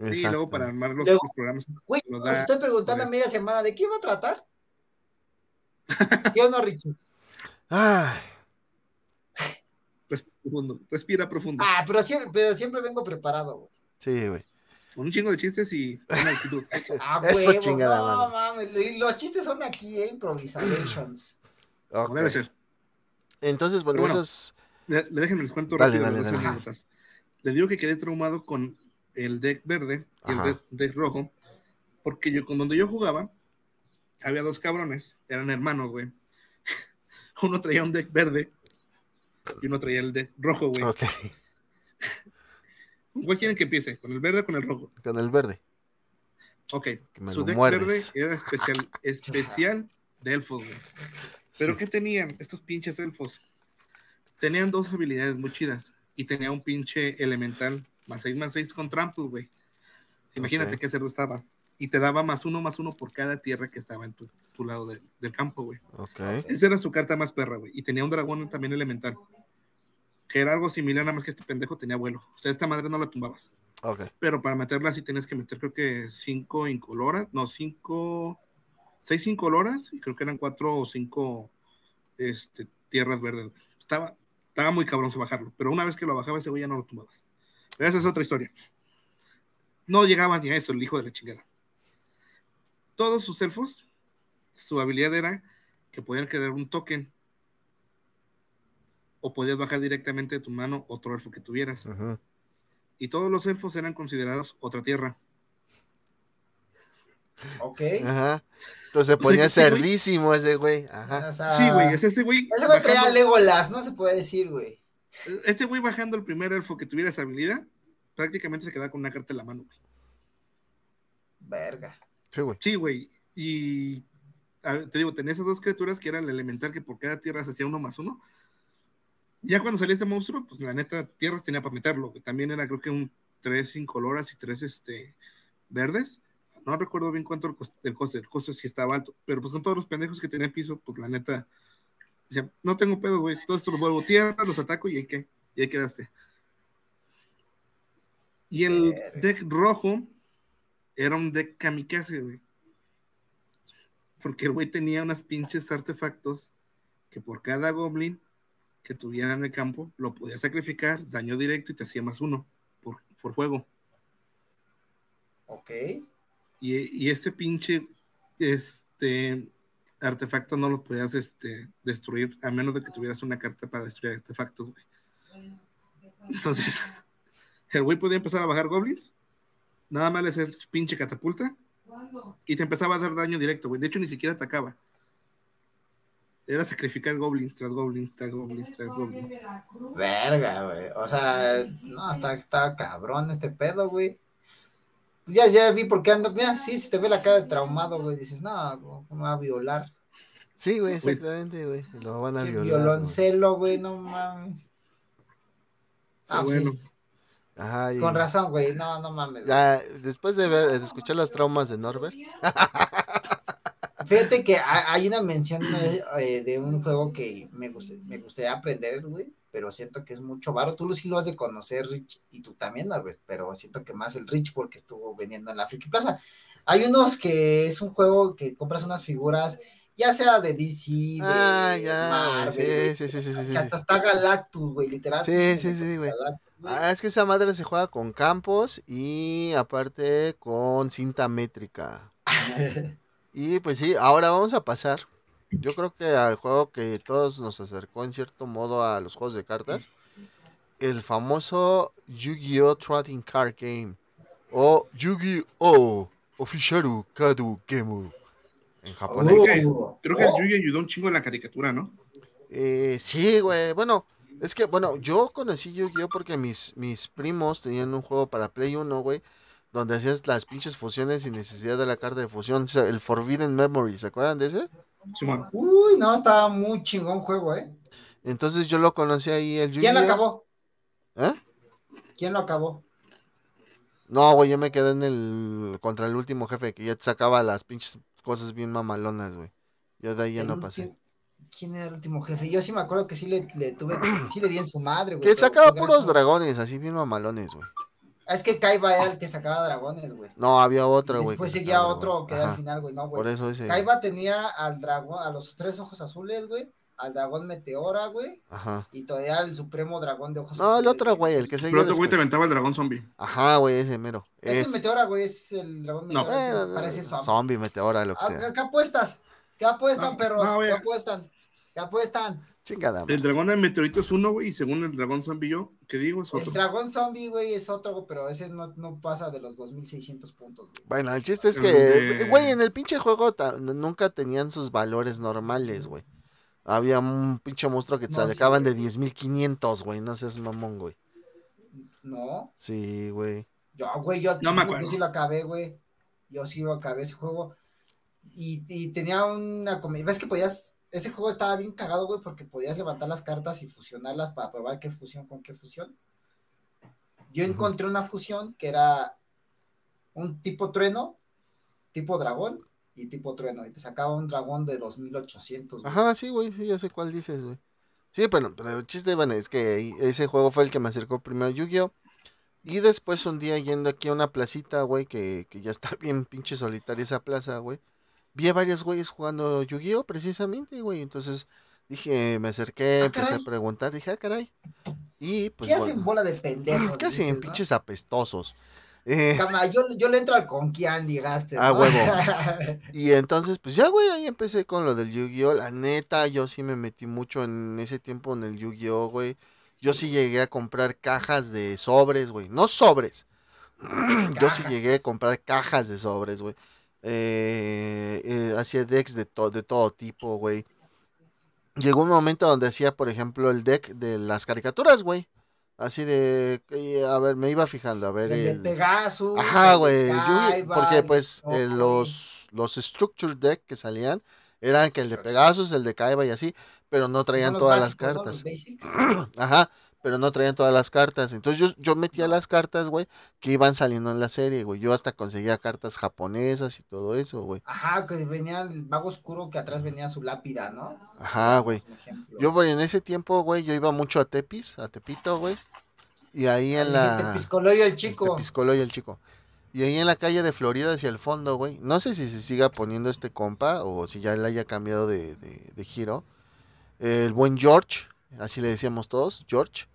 Sí, y Exacto. luego para armar los, Luego- los programas. Güey, da- estoy preguntando a media semana, ¿de qué iba a tratar? ¿Sí o no, Richie? Ay, Respira profundo. Respira profundo. Ah, pero siempre, pero siempre vengo preparado, güey. sí, güey. Con un chingo de chistes y una actitud. Eso. Ah, Eso huevo, chingada no mames, y los chistes son aquí, eh, improvisations. como Ok. debe ser. Entonces, bueno, bueno, esos. Le, le déjenme les cuento Dale, rápido dale, dale. anécdotas. Le digo que quedé traumado con el deck verde y el deck, deck rojo, porque yo con donde yo jugaba había dos cabrones, eran hermanos, güey. Uno traía un deck verde y uno traía el deck rojo, güey. Ok, ¿Con ¿Cuál quieren que empiece? ¿Con el verde o con el rojo? con el verde. Ok, su deck verde era especial, especial de elfos, güey. Pero Sí. ¿qué tenían estos pinches elfos? Tenían dos habilidades muy chidas. Y tenía un pinche elemental más 6 más 6 con trample, güey. Imagínate qué cerdo estaba. y te daba más uno, más uno por cada tierra que estaba en tu, tu lado del, del campo, güey. Ok. Esa era su carta más perra, güey. Y tenía un dragón también elemental. Que era algo similar, nada más que este pendejo tenía vuelo. O sea, esta madre no la tumbabas. Pero para meterla sí tienes que meter, creo que cinco incoloras. No, cinco. Seis incoloras. Y creo que eran cuatro o cinco este, tierras verdes. Estaba, estaba muy cabrón bajarlo. Pero una vez que lo bajaba ese güey ya no lo tumbabas. Pero esa es otra historia. No llegaba ni a eso, el hijo de la chingada. Todos sus elfos, su habilidad era que podían crear un token o podías bajar directamente de tu mano otro elfo que tuvieras. Y todos los elfos eran considerados otra tierra. Ok. Ajá. Entonces se O sea, ponía cerdísimo ese güey. Ajá. O sea, Sí, güey, es ese güey. Güey traía bajando- Legolas, no se puede decir, güey. Este güey bajando el primer elfo que tuviera esa habilidad, prácticamente se quedaba con una carta en la mano, güey. Verga. Sí, güey. Sí, güey. Y a te digo, tenía esas dos criaturas que era el elemental que por cada tierra se hacía uno más uno. Ya cuando salía este monstruo, pues la neta, tierras tenía para meterlo. güey. También era creo que un tres incoloras y tres este, verdes. No recuerdo bien cuánto el coste, el coste, el coste si estaba alto. Pero pues con todos los pendejos que tenía en piso, pues la neta, no tengo pedo, güey. Todo esto lo vuelvo tierra, los ataco y ahí, que, y ahí quedaste. Y el deck rojo era un deck kamikaze, güey. Porque el güey tenía unas pinches artefactos que por cada goblin que tuviera en el campo lo podía sacrificar, daño directo y te hacía más uno por, por juego. Ok. Y, y ese pinche este, artefacto no lo podías este, destruir a menos de que tuvieras una carta para destruir artefactos, güey. Entonces, el güey podía empezar a bajar goblins, nada más le su pinche catapulta y te empezaba a dar daño directo, güey. De hecho, ni siquiera atacaba. Era sacrificar goblins tras goblins, tras goblins, tras goblins. Verga, güey. O sea, no, está, está cabrón este pedo, güey. Ya, ya vi por qué anda. Mira, sí, si te ve la cara de traumado, güey, dices, no, ¿cómo me va a violar? Sí, güey, Pues- exactamente, güey. Lo van a Qué violar. violoncelo, güey, no mames. Ah, pues, bueno. sí, Ajá. y- con razón, güey, no, no mames. Ya, después de ver, de escuchar los traumas de Norbert. Fíjate que ha- hay una mención eh, de un juego que me, gust- me gustaría aprender, güey, pero siento que es mucho varo. Tú sí lo has de conocer, Rich, y tú también, Norbert, pero siento que más el Rich porque estuvo vendiendo en la Friki Plaza. Hay unos que es un juego que compras unas figuras, ya sea de DC, de Ah, ya, Marvel, sí, sí, sí, sí, hasta está Galactus, güey, literal. Sí, sí, sí, güey. Ah, es que esa madre se juega con campos y aparte con cinta métrica. Y pues sí, ahora vamos a pasar. Yo creo que al juego que todos nos acercó en cierto modo a los juegos de cartas. El famoso Yu-Gi-Oh! Trading Card Game. O Yu-Gi-Oh! Official Kadu Game. En japonés. Uh, Creo que el oh, Yugi ayudó un chingo en la caricatura, ¿no? Eh, sí, güey. Bueno, es que, bueno, yo conocí Yu-Gi-Oh! porque mis, mis primos tenían un juego para Play 1, güey. Donde hacías las pinches fusiones sin necesidad de la carta de fusión. O sea, el Forbidden Memory, ¿se acuerdan de ese? Simón. Uy, no, estaba muy chingón juego, ¿eh? Entonces yo lo conocí ahí, el! ¿Quién lo acabó? ¿Eh? ¿Quién lo acabó? No, güey, yo me quedé en el. contra el último jefe que ya te sacaba las pinches cosas bien mamalonas, güey. Yo de ahí ya El no pasé. ¿Quién era el último jefe? Yo sí me acuerdo que sí le, le tuve, sí le di en su madre, güey. Que sacaba puros dragones, así bien mamalones, güey. Ah, Es que Kaiba era el que sacaba dragones, güey. No, había otro, güey. Después seguía otro que era al final, güey. No, güey. Por eso ese. Kaiba tenía al dragón, a los tres ojos azules, güey. Al dragón meteora, güey. Ajá. Y todavía al supremo dragón de ojos No, el azules, otro, güey, el que seguía Pero otro güey te aventaba el dragón zombie. Ajá, güey, ese mero. Es el Es meteora, güey. Es el dragón No. meteora. Eh, que parece zombie. zombie, meteora, lo que Ah, sea. ¿Qué apuestas? ¿Qué apuestan, No, perros? no, ¿Qué apuestan? ¿Qué apuestan? Chingada. El dragón del meteorito es uno, güey, y según el dragón zombie yo, que digo, es El otro. dragón zombie, güey, es otro, pero ese no, no pasa de los 2600 puntos, güey. Bueno, el chiste es El que, de- güey, en el pinche juego nunca tenían sus valores normales, güey. Había un pinche monstruo que te No, sí, sacaban de güey. 10.500, güey. No seas mamón, güey. No, Sí, güey. yo, güey, yo, No me yo acuerdo. sí lo acabé, güey. Yo sí lo acabé ese juego. Y, y tenía una ¿Ves que podías? Ese juego estaba bien cagado, güey, porque podías levantar las cartas y fusionarlas para probar qué fusión con qué fusión. Yo encontré una fusión que era un tipo trueno tipo dragón y tipo trueno. Y te sacaba un dragón de 2800. güey. Ajá, sí, güey, sí, ya sé cuál dices, güey. Sí, pero, pero el chiste, bueno, es que ese juego fue el que me acercó primero a Yu-Gi-Oh! Y después un día yendo aquí a una placita, güey, que, que ya está bien pinche solitaria esa plaza, güey. Vi a varios güeyes jugando Yu-Gi-Oh! precisamente, güey. Entonces dije, me acerqué, Ah, empecé a preguntar, dije, ah, caray. Y pues ¿Qué hacen bola de pendejos? ¿qué hacen ¿no? pinches apestosos? Eh, Cama, yo, yo le entro al con quién llegaste. Ah, ¿no? huevo. Y entonces, pues ya, güey, ahí empecé con lo del Yu-Gi-Oh! La neta, yo sí me metí mucho en ese tiempo en el Yu-Gi-Oh, güey. Yo sí llegué a comprar cajas de sobres, güey. No sobres. Yo sí llegué a comprar cajas de sobres, güey. Eh, eh, hacía decks de, to- de todo tipo, güey. Llegó un momento donde hacía, por ejemplo, el deck de las caricaturas, güey. Así de, eh, a ver, me iba fijando, a ver. El de el- Pegasus. Ajá, güey. Porque pues eh, los, los Structure Deck que salían eran que el de Pegasus, el de Kaiba y así, pero no traían todas básicos, las cartas. Ajá, pero no traían todas las cartas. Entonces yo, yo metía las cartas, güey, que iban saliendo en la serie, güey. Yo hasta conseguía cartas japonesas y todo eso, güey. Ajá, que venía el mago oscuro que atrás venía su lápida, ¿no? Ajá, güey. Yo, güey, en ese tiempo, güey, yo iba mucho a Tepis, a Tepito, güey. Y ahí en El la... Tepiscoloyo el chico. Tepiscolo y el chico. Y ahí en la calle de Florida hacia el fondo, güey. No sé si se siga poniendo este compa o si ya le haya cambiado de, de- de giro. El buen George, así le decíamos todos, George.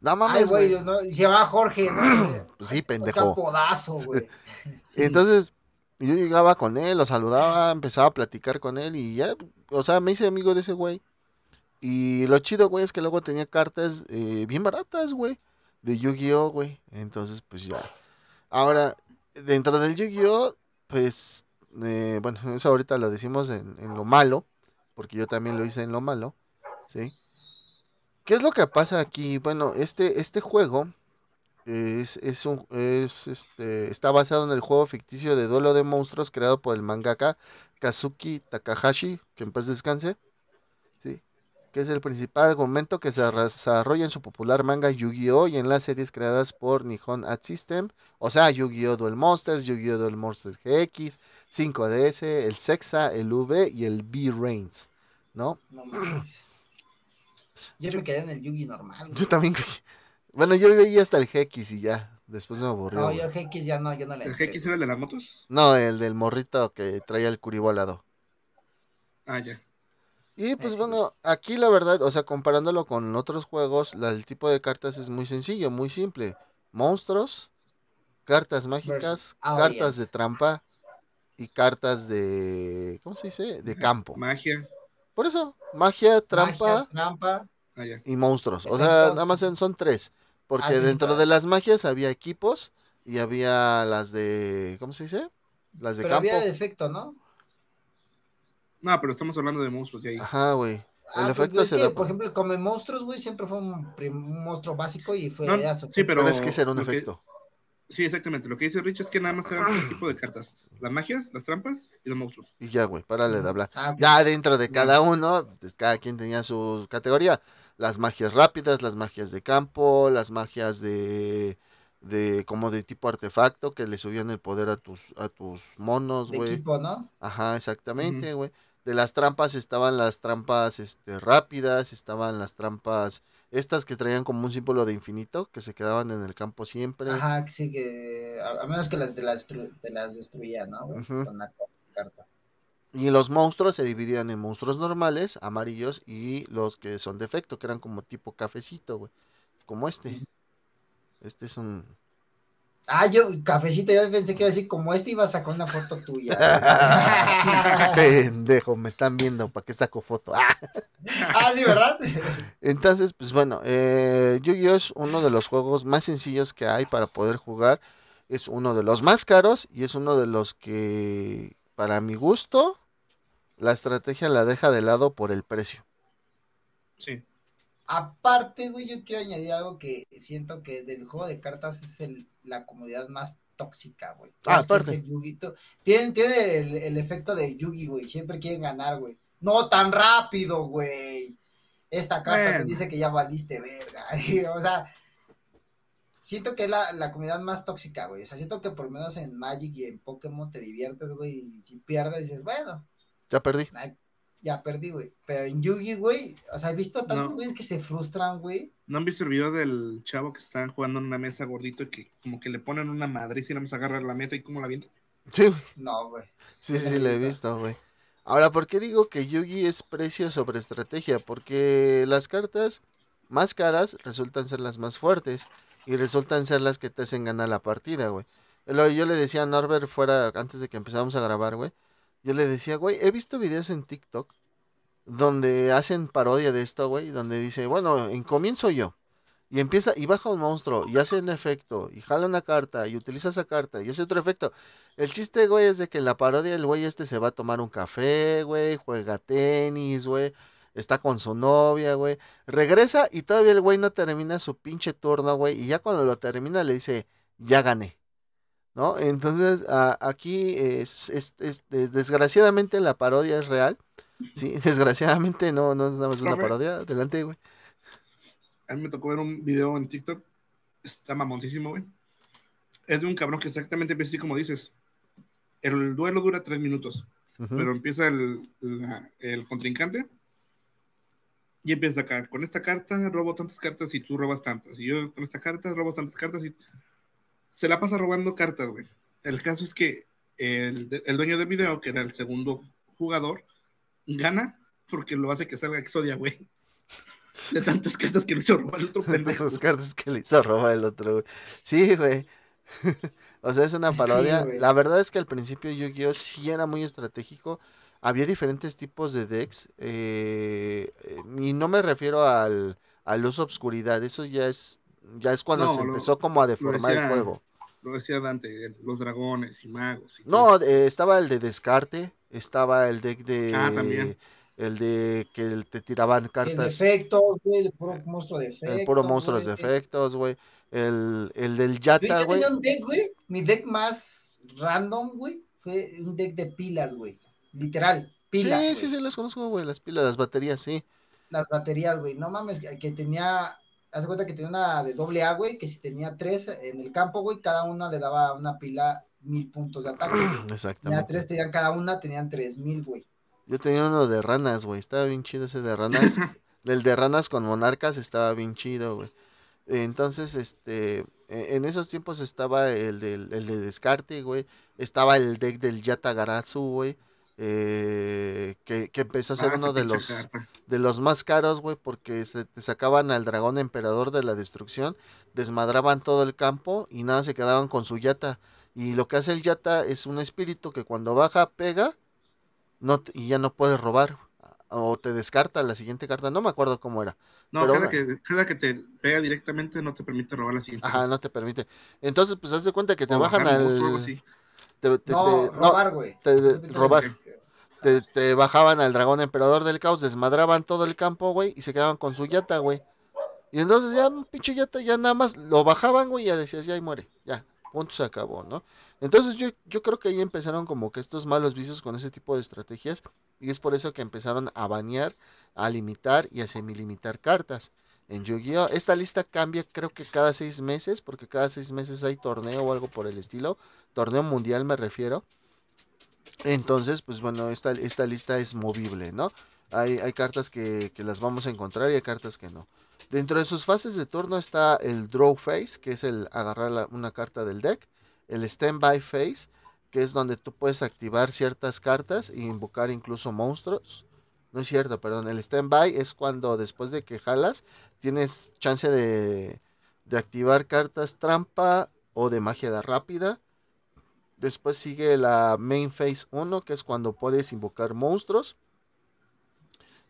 No mames, güey. ¿no? Se llama Jorge. Pues sí, pendejo. Podazo, güey. Entonces, yo llegaba con él, lo saludaba, empezaba a platicar con él y ya, o sea, me hice amigo de ese güey. Y lo chido, güey, es que luego tenía cartas eh, bien baratas, güey, de Yu-Gi-Oh, güey. Entonces, pues ya. Ahora, dentro del Yu-Gi-Oh, pues, eh, bueno, eso ahorita lo decimos en, en lo malo, porque yo también lo hice en lo malo, ¿sí? ¿Qué es lo que pasa aquí? Bueno, este, este juego es, es este, está basado en el juego ficticio de duelo de monstruos creado por el mangaka Kazuki Takahashi, que en paz descanse, ¿sí? que es el principal argumento que se desarrolla en su popular manga Yu-Gi-Oh! y en las series creadas por Nihon Art System, o sea, Yu-Gi-Oh! Duel Monsters, Yu-Gi-Oh! Duel Monsters GX, 5DS, el Sexa, el V y el B-Reigns, ¿no? No Yo me quedé en el Yugi normal. güey. Yo también, bueno, yo veía hasta el GX y ya, después me aburrió. No, yo GX ya no, yo no le ¿El. GX era el de las motos? No, el del morrito que traía el curibo al lado. Ah, ya. Y pues Ese, bueno, aquí la verdad, o sea, comparándolo con otros juegos, la- el tipo de cartas es muy sencillo, muy simple. Monstruos, cartas mágicas, cartas de trampa y cartas de, ¿cómo se dice? De campo. Magia. Por eso, magia, trampa Magia, trampa. Ah, y monstruos. O sea, nada más son- son tres. Porque dentro de las magias había equipos y había las de, ¿cómo se dice? Las de Pero campo. había defecto, ¿no? No, pero estamos hablando de monstruos ya ahí. Ajá, güey. El Ah, pues, efecto es se que, da por ejemplo, come monstruos, güey, siempre fue un, monstruo básico y fue No, sí, pero- Pero es que ese era un efecto. Sí, exactamente. Lo que dice Rich es que nada más eran tres tipos de cartas. Las magias, las trampas y los monstruos. Y ya, güey, párale de hablar. Ah, Ya dentro de cada uno, pues, cada quien tenía su categoría. Las magias rápidas, las magias de campo, las magias de, de como de tipo artefacto que le subían el poder a tus, a tus monos, de güey. equipo, ¿no? Ajá, exactamente, güey. De las trampas estaban las trampas este, rápidas, estaban las trampas estas que traían como un símbolo de infinito, que se quedaban en el campo siempre. Ajá, que sí, que a, a menos que las, de las, te las destruía, ¿no? Con la carta. Y los monstruos se dividían en monstruos normales, amarillos, y los que son de efecto, que eran como tipo cafecito, güey. Como este. Este es un... Ah, yo, cafecito, yo pensé que iba a decir, como este iba a sacar una foto tuya. Pendejo, me están viendo, ¿para qué saco foto? Ah. ah, sí, ¿verdad? Entonces, pues bueno, eh, Yu-Gi-Oh es uno de los juegos más sencillos que hay para poder jugar. Es uno de los más caros y es uno de los que, para mi gusto, la estrategia la deja de lado por el precio. Sí. Aparte, güey, yo quiero añadir algo que siento que del juego de cartas es el, la comunidad más tóxica, güey. Ah, aparte. Tienen, tiene el, el efecto de Yugi, güey. Siempre quieren ganar, güey. No tan rápido, güey. Esta carta te Bueno. dice que ya valiste verga. o sea, siento que es la, la comunidad más tóxica, güey. O sea, siento que por lo menos en Magic y en Pokémon te diviertes, güey. Y si pierdes, dices, bueno, Ya perdí. ay, ya perdí, güey. Pero en Yugi, güey, o sea, he visto tantos No. güeyes que se frustran, güey. ¿No han visto el video del chavo que está jugando en una mesa gordito y que como que le ponen una madre y si nada más agarra la mesa y como la avienta? Sí, güey. No, güey. Sí, Sí, sí, lo he visto. güey. Ahora, ¿por qué digo que Yugi es precio sobre estrategia? Porque las cartas más caras resultan ser las más fuertes y resultan ser las que te hacen ganar la partida, güey. Yo le decía a Norbert fuera, antes de que empezáramos a grabar, güey. Yo le decía, güey, he visto videos en TikTok donde hacen parodia de esto, güey, donde dice, bueno, en comienzo yo. Y empieza, y baja un monstruo, y hace un efecto, y jala una carta, y utiliza esa carta, y hace otro efecto. El chiste, güey, es de que en la parodia el güey este se va a tomar un café, güey, juega tenis, güey, está con su novia, güey. Regresa y todavía el güey no termina su pinche turno, güey, y ya cuando lo termina le dice, ya gané. ¿No? Entonces, a- aquí es, es- es- de- desgraciadamente la parodia es real. Sí, desgraciadamente no, no es nada más una parodia. Adelante, güey. A mí me tocó ver un video en TikTok. Está mamoncísimo, güey. Es de un cabrón que exactamente empieza así como dices. El duelo dura tres minutos, pero empieza el, la- el contrincante y empieza acá. Con esta carta robo tantas cartas y tú robas tantas. Y yo con esta carta robo tantas cartas y se la pasa robando cartas, güey. El caso es que el, el dueño del video, que era el segundo jugador, gana porque lo hace que salga Exodia, güey. De tantas cartas que lo hizo robar el otro pendejo. Las cartas que le hizo robar el otro, güey. Sí, güey. o sea, es una parodia. la verdad es que al principio Yu-Gi-Oh! sí era muy estratégico. Había diferentes tipos de decks. eh, eh, y no me refiero al, a luz obscuridad. Eso ya es, ya es cuando No, se lo- empezó como a deformar el juego. Lo decía Dante, los dragones y magos. y No, eh, estaba el de descarte. Estaba el deck de. Ah, también. El de que te tiraban El cartas. efectos, güey, el puro monstruo de efectos. El puro monstruos de güey. efectos, güey. El, el del Güey, Yata, yo güey. tenía un deck, güey. Mi deck más random, güey, fue un deck de pilas, güey. Literal, pilas. sí, sí, sí, las conozco, güey. Las pilas, las baterías, sí. Las baterías, güey. No mames, que, que tenía. Haz de cuenta que tenía una de doble A, güey, que si tenía tres en el campo, güey, cada una le daba una pila mil puntos de ataque. güey. Tenía Exactamente. tres, tenían cada una, tenían tres mil, güey. Yo tenía uno de ranas, güey. Estaba bien chido ese de ranas. el de ranas con monarcas estaba bien chido, güey. Entonces, este, e- en esos tiempos estaba el, del- el de descarte, güey. Estaba el deck del Yata Garazu, güey. Eh, que, que empezó a ser Ah, uno de los, carta. de los más caros, güey, porque se te sacaban al dragón emperador de la destrucción, desmadraban todo el campo y nada, se quedaban con su yata. Y lo que hace el yata es un espíritu que cuando baja, pega no y ya no puedes robar. O te descarta la siguiente carta, no me acuerdo cómo era. No, pero cada, una- que, cada que te pega directamente no te permite robar la siguiente. Ajá, no te permite. Entonces, pues haz de cuenta que te O bajan al... así. te- te- No, te- robar, güey. te- No robar. metas- te, te bajaban al dragón emperador del caos, desmadraban todo el campo, güey, y se quedaban con su yata, güey. Y entonces ya, pinche yata, ya nada más lo bajaban, güey, y ya decías, ya ahí muere, ya, punto se acabó, ¿no? Entonces yo, yo creo que ahí empezaron como que estos malos vicios con ese tipo de estrategias, y es por eso que empezaron a banear, a limitar y a semilimitar cartas. En Yu-Gi-Oh! Esta lista cambia creo que cada seis meses, porque cada seis meses hay torneo o algo por el estilo. Torneo mundial me refiero. Entonces, pues bueno, esta, esta lista es movible, ¿no? Hay, hay cartas que, que las vamos a encontrar y hay cartas que no. Dentro de sus fases de turno está el Draw Phase, que es el agarrar una carta del deck. El Standby Phase, que es donde tú puedes activar ciertas cartas e invocar incluso monstruos. No es cierto, perdón. El Standby es cuando después de que jalas, tienes chance de, de activar cartas trampa o de magia rápida. Después sigue la Main Phase 1, que es cuando puedes invocar monstruos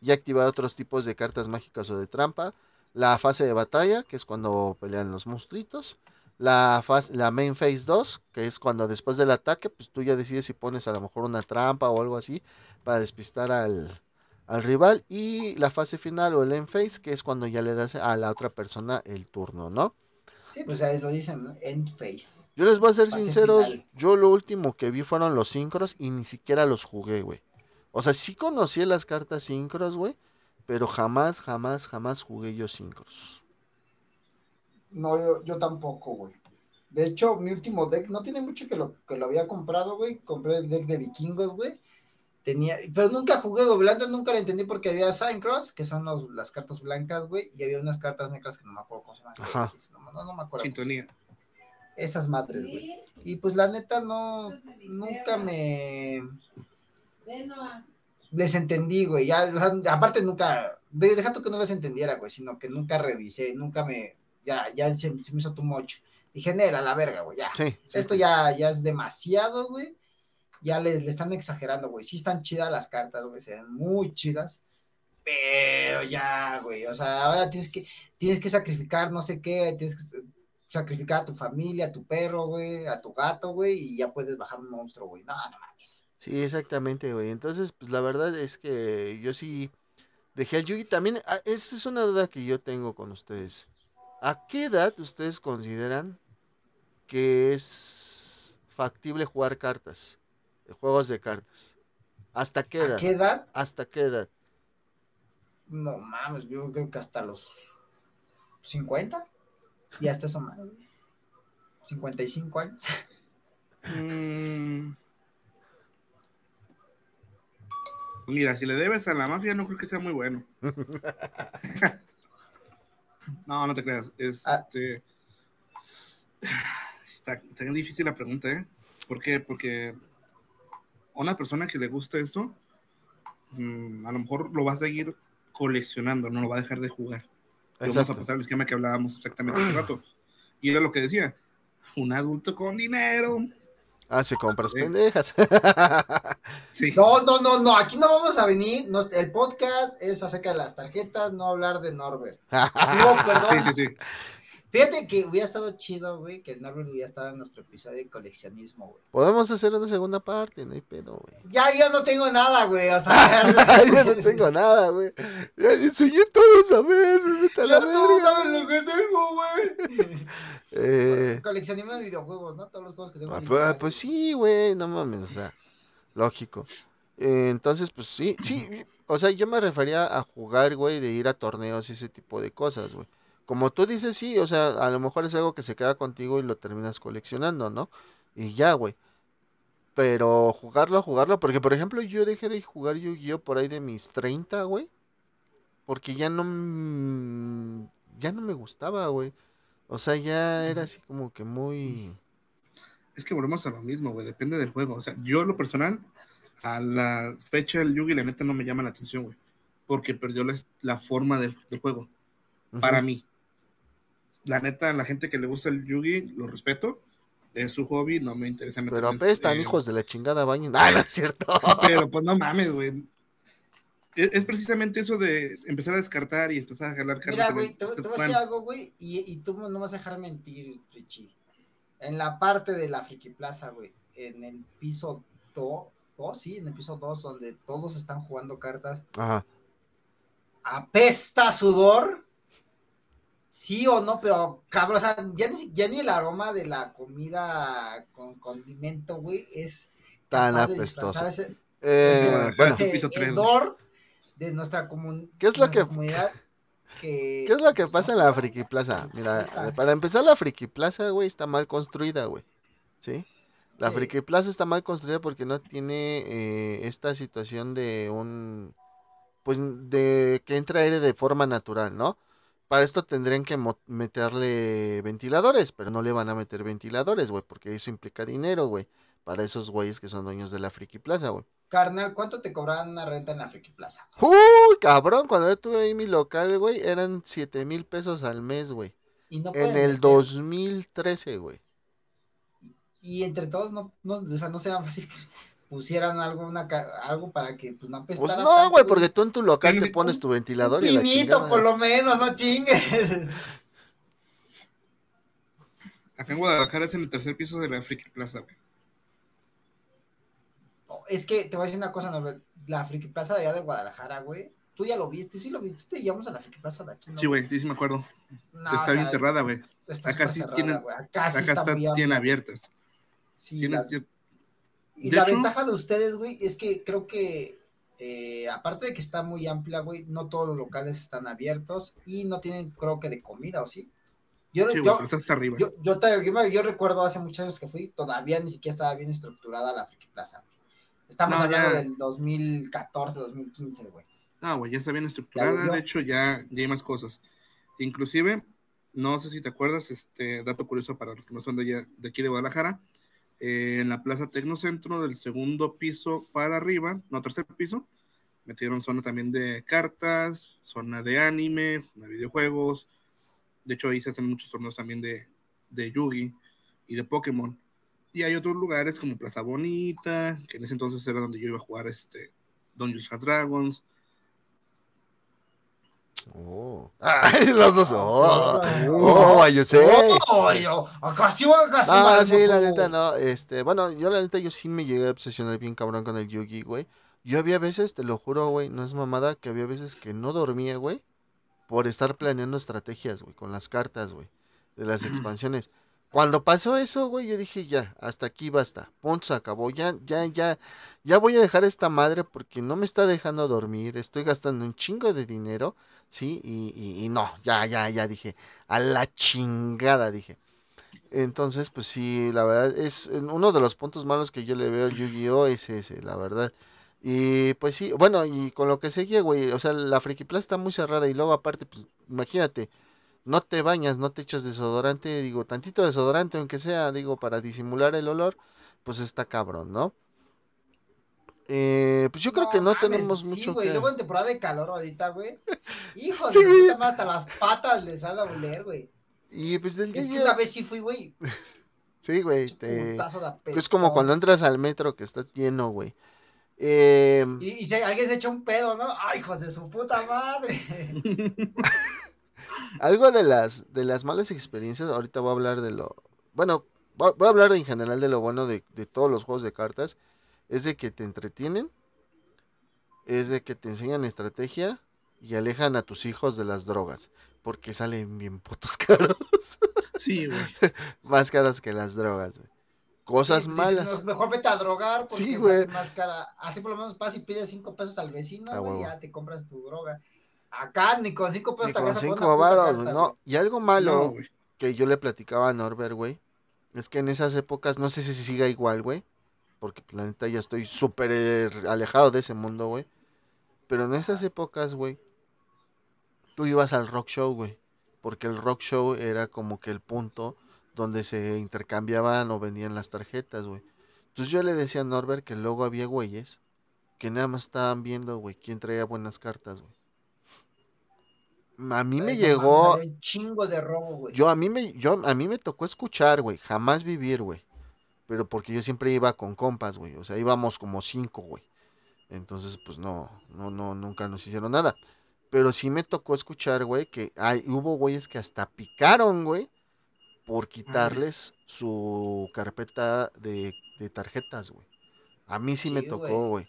y activar otros tipos de cartas mágicas o de trampa. La fase de batalla, que es cuando pelean los monstruitos. La, fase, la Main Phase 2, que es cuando después del ataque, pues tú ya decides si pones a lo mejor una trampa o algo así para despistar al, al rival. Y la fase final o el End Phase, que es cuando ya le das a la otra persona el turno, ¿no? Sí, pues ahí lo dicen, ¿no? End phase. Yo les voy a ser sinceros, final. yo lo último que vi fueron los sincros y ni siquiera los jugué, güey. O sea, sí conocí las cartas sincros, güey, pero jamás, jamás, jamás jugué yo sincros. No, yo, yo tampoco, güey. De hecho, mi último deck, no tiene mucho que lo, que lo había comprado, güey. Compré el deck de vikingos, güey. Tenía, pero nunca jugué Goblanda, nunca lo entendí porque había Sign Cross, que son los, las cartas blancas, güey, y había unas cartas negras que no me acuerdo cómo se llaman. Ajá. No, no, no me acuerdo. Sintonía. Esas madres, güey. Y pues la neta no, nunca me les entendí, güey. Ya, o sea, aparte nunca, de, deja tú que no les entendiera, güey, sino que nunca revisé, nunca me, ya, ya se, se me hizo tu mocho. Dije, Nela, la verga, güey, ya. Sí, sí, Esto sí. ya, ya es demasiado, güey. Ya les, le están exagerando, güey. Sí están chidas las cartas, güey, se ven muy chidas. Pero ya, güey, o sea, ahora tienes que, tienes que sacrificar no sé qué, tienes que sacrificar a tu familia, a tu perro, güey, a tu gato, güey, y ya puedes bajar un monstruo, güey. No, no mames. Sí, exactamente, güey. Entonces, pues la verdad es que yo sí dejé el Yugi. También, ah, esta es una duda que yo tengo con ustedes. ¿A qué edad ustedes consideran que es factible jugar cartas? Juegos de cartas. ¿Hasta qué ¿A edad? qué edad? ¿Hasta qué edad? No mames, yo creo que hasta los 50 y hasta eso más, güey. 55 años. Mm. Mira, si le debes a la mafia, no creo que sea muy bueno. no, no te creas. Este. Está, está bien difícil la pregunta, ¿eh? ¿Por qué? Porque una persona que le gusta esto, mm, a lo mejor lo va a seguir coleccionando, no lo va a dejar de jugar. Vamos a pasar el esquema que hablábamos exactamente hace rato. Y era lo que decía, un adulto con dinero. Ah, si compras Sí. pendejas. Sí. No, no, no, no, aquí no vamos a venir. no, el podcast es acerca de las tarjetas, no hablar de Norbert. Digo, perdón. Sí, sí, sí. Fíjate que hubiera estado chido, güey, que el Norbert hubiera estado en nuestro episodio de coleccionismo, güey. Podemos hacer una segunda parte, no hay pedo, güey. Ya yo no tengo nada, güey, o sea. Yo no tengo nada, güey. Ya enseñé todo esa vez, me a la todos saben lo que tengo, güey. Eh, Coleccionismo de videojuegos, ¿no? Todos los juegos que tengo. ah, pues, pues sí, güey, no mames, o sea, lógico. Eh, entonces, pues sí, sí, o sea, yo me refería a jugar, güey, de ir a torneos y ese tipo de cosas, güey. Como tú dices, sí, o sea, a lo mejor es algo que se queda contigo y lo terminas coleccionando, ¿no? Y ya, güey. Pero jugarlo, jugarlo, porque por ejemplo yo dejé de jugar Yu-Gi-Oh por ahí de mis 30, güey. Porque ya no, ya no me gustaba, güey. O sea, ya era así como que muy... Es que volvemos a lo mismo, güey. Depende del juego. O sea, yo, lo personal, a la fecha del Yugi, la neta, no me llama la atención, güey. Porque perdió la, la forma del, del juego. Para mí. La neta, la gente que le gusta el Yugi, lo respeto. Es su hobby, no me interesa Pero apestan, eh, hijos de la chingada, bañen. Ah, no es cierto. Pero pues no mames, güey. Es, es precisamente eso de empezar a descartar y empezar a jalar cartas. Mira, güey, te, este te voy a decir algo, güey, y, y tú no me vas a dejar mentir, Richie. En la parte de la Friki Plaza, güey, en el piso 2, oh, sí, en el piso 2, donde todos están jugando cartas, Ajá. apesta sudor. Sí o no, pero cabrón, o sea, ya ni, si- ya ni el aroma de la comida con condimento, güey, es Tan apestoso. ese, Eh, ese- bueno, ese hedor de nuestra, comun- ¿Qué es lo nuestra que- comunidad que- ¿Qué es lo que pues, pasa no en la Friki Plaza? Mira, eh, para empezar, la Friki Plaza, güey, está mal construida, güey. ¿Sí? La Sí. Friki Plaza está mal construida porque no tiene eh, esta situación de un. Pues de que entra aire de forma natural, ¿no? Para esto tendrían que meterle ventiladores, pero no le van a meter ventiladores, güey, porque eso implica dinero, güey. Para esos güeyes que son dueños de la Friki Plaza, güey. Carnal, ¿cuánto te cobraban una renta en la Friki Plaza? ¡Uy, cabrón! Cuando yo tuve ahí mi local, güey, eran 7 mil pesos al mes, güey. Y no En el meter- 2013, güey. Y entre todos, no, no, o sea, no fácil que pusieran algo, una, algo para que pues, no apestara Pues no, güey, porque tú en tu local te pones un- tu Un ventilador y la pinito, por lo menos, no chingues. Acá en Guadalajara es en el tercer piso de la Friki Plaza, güey. es que te voy a decir una cosa, Norbert, la Friki Plaza de allá de Guadalajara, güey. Tú ya lo viste, sí lo viste, te llevamos a la Friki Plaza de aquí, ¿no? Sí, güey, sí, sí me acuerdo. No, está o sea, bien cerrada, güey. Está Acá sí cerrada, tienen- güey. Acá sí Acá está tiene abiertas. Sí, Tiene- la- tiene- Y la hecho- ventaja de ustedes, güey, es que creo que, eh, aparte de que está muy amplia, güey, no todos los locales están abiertos y no tienen, creo que, de comida, ¿o sí? Yo, Sí, yo, hasta arriba. yo, yo, te- yo yo recuerdo hace muchos años que fui, todavía ni siquiera estaba bien estructurada la Friki Plaza. güey. Estamos No, hablando ya. del 2014, 2015, güey. Ah, güey, ya está bien estructurada. Ya, De hecho, ya, ya hay más cosas. Inclusive, no sé si te acuerdas, este dato curioso para los que no son de, allá- de aquí de Guadalajara. En la Plaza Tecnocentro, del segundo piso para arriba, no, tercer piso, metieron zona también de cartas, zona de anime, de videojuegos. De hecho, ahí se hacen muchos torneos también de, de Yugi y de Pokémon. Y hay otros lugares como Plaza Bonita, que en ese entonces era donde yo iba a jugar este Dungeons Dragons. Oh. Ay, los dos. Oh, Oh. oh, yo sé. ¡Oh, yo! Acá sí, Ah, sí, la neta, no. Este, bueno, yo la neta, yo sí me llegué a obsesionar bien cabrón con el Yugi, güey. Yo había veces, te lo juro, güey, no es mamada, que había veces que no dormía, güey, por estar planeando estrategias, güey, con las cartas, güey, de las expansiones. Cuando pasó eso, güey, yo dije, ya, hasta aquí basta. Punto, se acabó. Ya, ya, ya, ya voy a dejar esta madre porque no me está dejando dormir. Estoy gastando un chingo de dinero, ¿sí? Y, y, y no, ya, ya, ya dije. A la chingada, dije. Entonces, pues sí, la verdad, es uno de los puntos malos que yo le veo a Yu-Gi-Oh! es ese, la verdad. Y pues sí, bueno, y con lo que seguía, güey, o sea, la Friki Plaza está muy cerrada y luego aparte, pues imagínate, no te bañas, no te echas desodorante, digo, tantito desodorante, aunque sea, digo, para disimular el olor, pues está cabrón, ¿no? Eh, pues yo creo que no mames, tenemos sí, mucho güey. que... Luego en temporada de calor ahorita, güey. Hijo Sí, de puta madre, hasta las patas les ha de oler, güey. Y pues del Es que una vez sí fui, güey. Sí, güey, te... de Es como cuando entras al metro que está lleno, güey. Eh, Y, y si alguien se echa un pedo, ¿no? ¡Ay, hijos de su puta madre! Algo de las, de las malas experiencias, ahorita voy a hablar de lo... Bueno, voy voy a hablar en general de lo bueno de, de todos los juegos de cartas. Es de que te entretienen, es de que te enseñan estrategia y alejan a tus hijos de las drogas. Porque salen bien putos caros. Sí, güey. Más caras que las drogas, güey. Cosas Sí, malas. "No, mejor vete a drogar porque Sí, güey. más cara. Así por lo menos vas y pides cinco pesos al vecino, Ah, güey, huevo. ya te compras tu droga. Acá ni con cinco pesos Ni con cinco varos, no. Y algo malo No, que yo le platicaba a Norbert, güey, es que en esas épocas, no sé si siga igual, güey, porque pues, la neta ya estoy súper eh, alejado de ese mundo, güey. Pero en esas épocas, güey, tú ibas al rock show, güey, porque el rock show era como que el punto donde se intercambiaban o vendían las tarjetas, güey. Entonces yo le decía a Norbert que luego había güeyes que nada más estaban viendo, güey, quién traía buenas cartas, güey. A mí me Ay, llegó, un chingo de robo, güey. yo a mí me, yo a mí me tocó escuchar, güey, jamás vivir, güey. Pero porque yo siempre iba con compas, güey. O sea, íbamos como cinco, güey. Entonces, pues no, no, no, nunca nos hicieron nada. Pero sí me tocó escuchar, güey, que hay, hubo güeyes que hasta picaron, güey, por quitarles su carpeta de, de tarjetas, güey. A mí sí, me tocó, güey.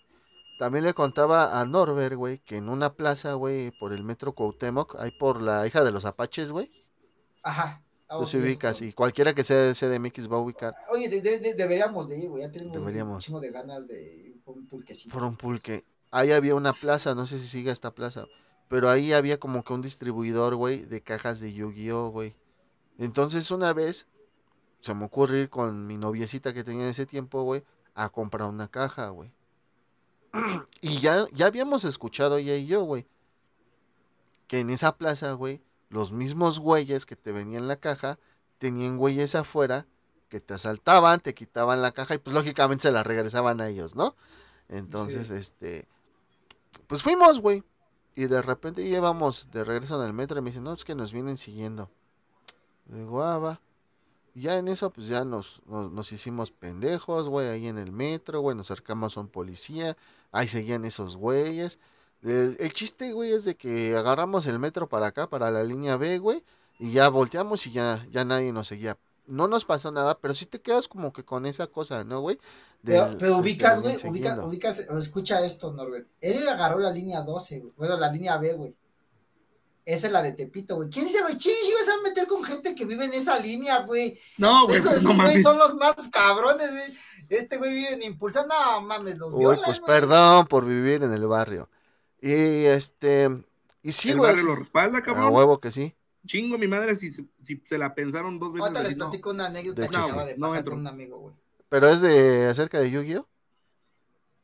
También le contaba a Norbert, güey, que en una plaza, güey, por el metro Cuauhtémoc, ahí por la hija de los apaches, güey. Ajá. Tú se ubicas y cualquiera que sea de CDMX va a ubicar Oye, de- de- de- deberíamos de ir, güey. Ya tenemos Deberíamos. un chingo de ganas de ir por un pulquecito. por un pulque. Ahí había una plaza, no sé si sigue esta plaza, pero ahí había como que un distribuidor, güey, de cajas de Yu-Gi-Oh, güey. Entonces una vez se me ocurre ir con mi noviecita que tenía en ese tiempo, güey, a comprar una caja, güey. Y ya, ya habíamos escuchado ella y yo, güey, que en esa plaza, güey, los mismos güeyes que te venían la caja, tenían güeyes afuera que te asaltaban, te quitaban la caja y pues lógicamente se la regresaban a ellos, ¿no? Entonces, Sí. este, pues fuimos, güey. Y de repente llevamos de regreso en el metro y me dicen, no, es que nos vienen siguiendo. Le digo, ah, va. Y ya en eso, pues ya nos, nos, nos hicimos pendejos, güey, ahí en el metro, güey, nos acercamos a un policía, ahí seguían esos güeyes. El, el chiste, güey, es de que agarramos el metro para acá, para la línea B, güey, y ya volteamos y ya, ya nadie nos seguía. No nos pasó nada, pero sí te quedas como que con esa cosa, ¿no, güey? Pero, pero ubicas, güey, ubicas, ubicas, escucha esto, Norbert. Él agarró la línea 12, güey. Bueno, la línea B, güey. Esa es la de Tepito, güey. ¿Quién dice, güey? Ching, ibas a meter con gente que vive en esa línea, güey. No, güey, Esos pues, no güey, mames. son los más cabrones, güey. Este güey vive en Impulsa. No mames, los Uy, violan, pues güey. perdón por vivir en el barrio. Y este, y sí, el güey. barrio lo respalda, A cabrón. huevo que sí. chingo mi madre si, se- si se la pensaron dos veces. Ahorita les así, no. platico una anécdota De que hecho, acaba sí. de No pasar entro. con un amigo, güey. Pero es de acerca de Yu-Gi-Oh.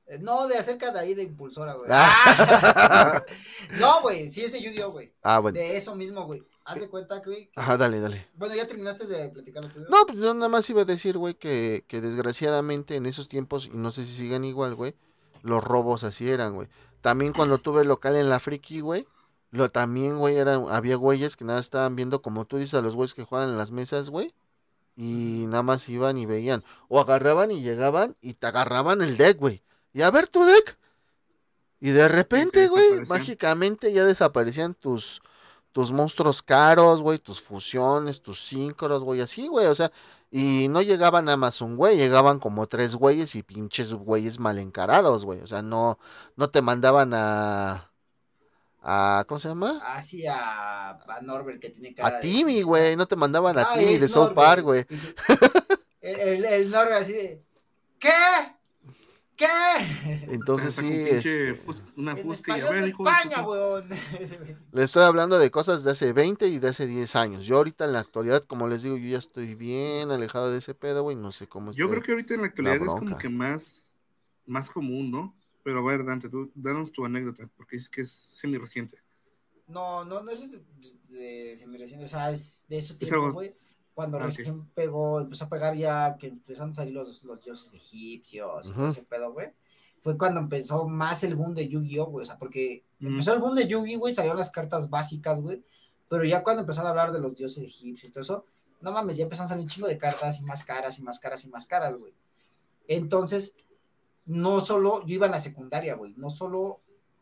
Eh, No, de acerca de ahí de impulsora, güey. Ah. no, güey, sí es de Yu-Gi-Oh, güey. Ah, bueno. De eso mismo, güey. Haz de cuenta, güey. que- Ajá, dale, dale. Bueno, ya terminaste de platicar lo. No, pues yo nada más iba a decir, güey, que, que desgraciadamente en esos tiempos, y no sé si sigan igual, güey, los robos así eran, güey. También cuando tuve local en la Friki, güey, lo también, güey, eran, había güeyes que nada estaban viendo, como tú dices, a los güeyes que juegan en las mesas, güey, y nada más iban y veían. O agarraban y llegaban y te agarraban el deck, güey. Y a ver tu deck. Y de repente, güey, mágicamente ya desaparecían tus, tus monstruos caros, güey, tus fusiones, tus síncros, güey, así, güey, o sea, y no llegaban nada más un güey, llegaban como tres güeyes y pinches güeyes mal encarados, güey, o sea, no, no te mandaban a, a, ¿cómo se llama? Así a, a Norbert que tiene cara A de- Timmy, güey, no te mandaban a Ah, Timmy de South. Park, güey. El, el, el Norbert así de. ¿Qué? ¿Qué? Entonces sí, pinche este, fus- una En fusca y a ver, de hijo España, weón. le estoy hablando de cosas de hace 20 y de hace 10 años. Yo ahorita en la actualidad, como les digo, yo ya estoy bien alejado de ese pedo, güey, no sé cómo Yo esté. creo que ahorita en la actualidad es como que más, más común, ¿no? Pero a ver, Dante, tú danos tu anécdota, porque es que es semi reciente. No, no, no es de, de, de recién, o sea, es de ese Es tiempo, güey. Cuando Ah, ok. recién pegó, empezó a pegar ya, que empezaron a salir los, los dioses egipcios y todo Ujú. ese pedo, güey. Fue cuando empezó más el boom de Yu-Gi-Oh, güey. O sea, porque empezó el boom de Yu-Gi, güey, salieron las cartas básicas, güey. Pero ya cuando empezaron a hablar de los dioses egipcios y todo eso, no mames, ya empezaron a salir un chingo de cartas y más caras y más caras y más caras, güey. Entonces, no solo, yo iba en la secundaria, güey, no solo,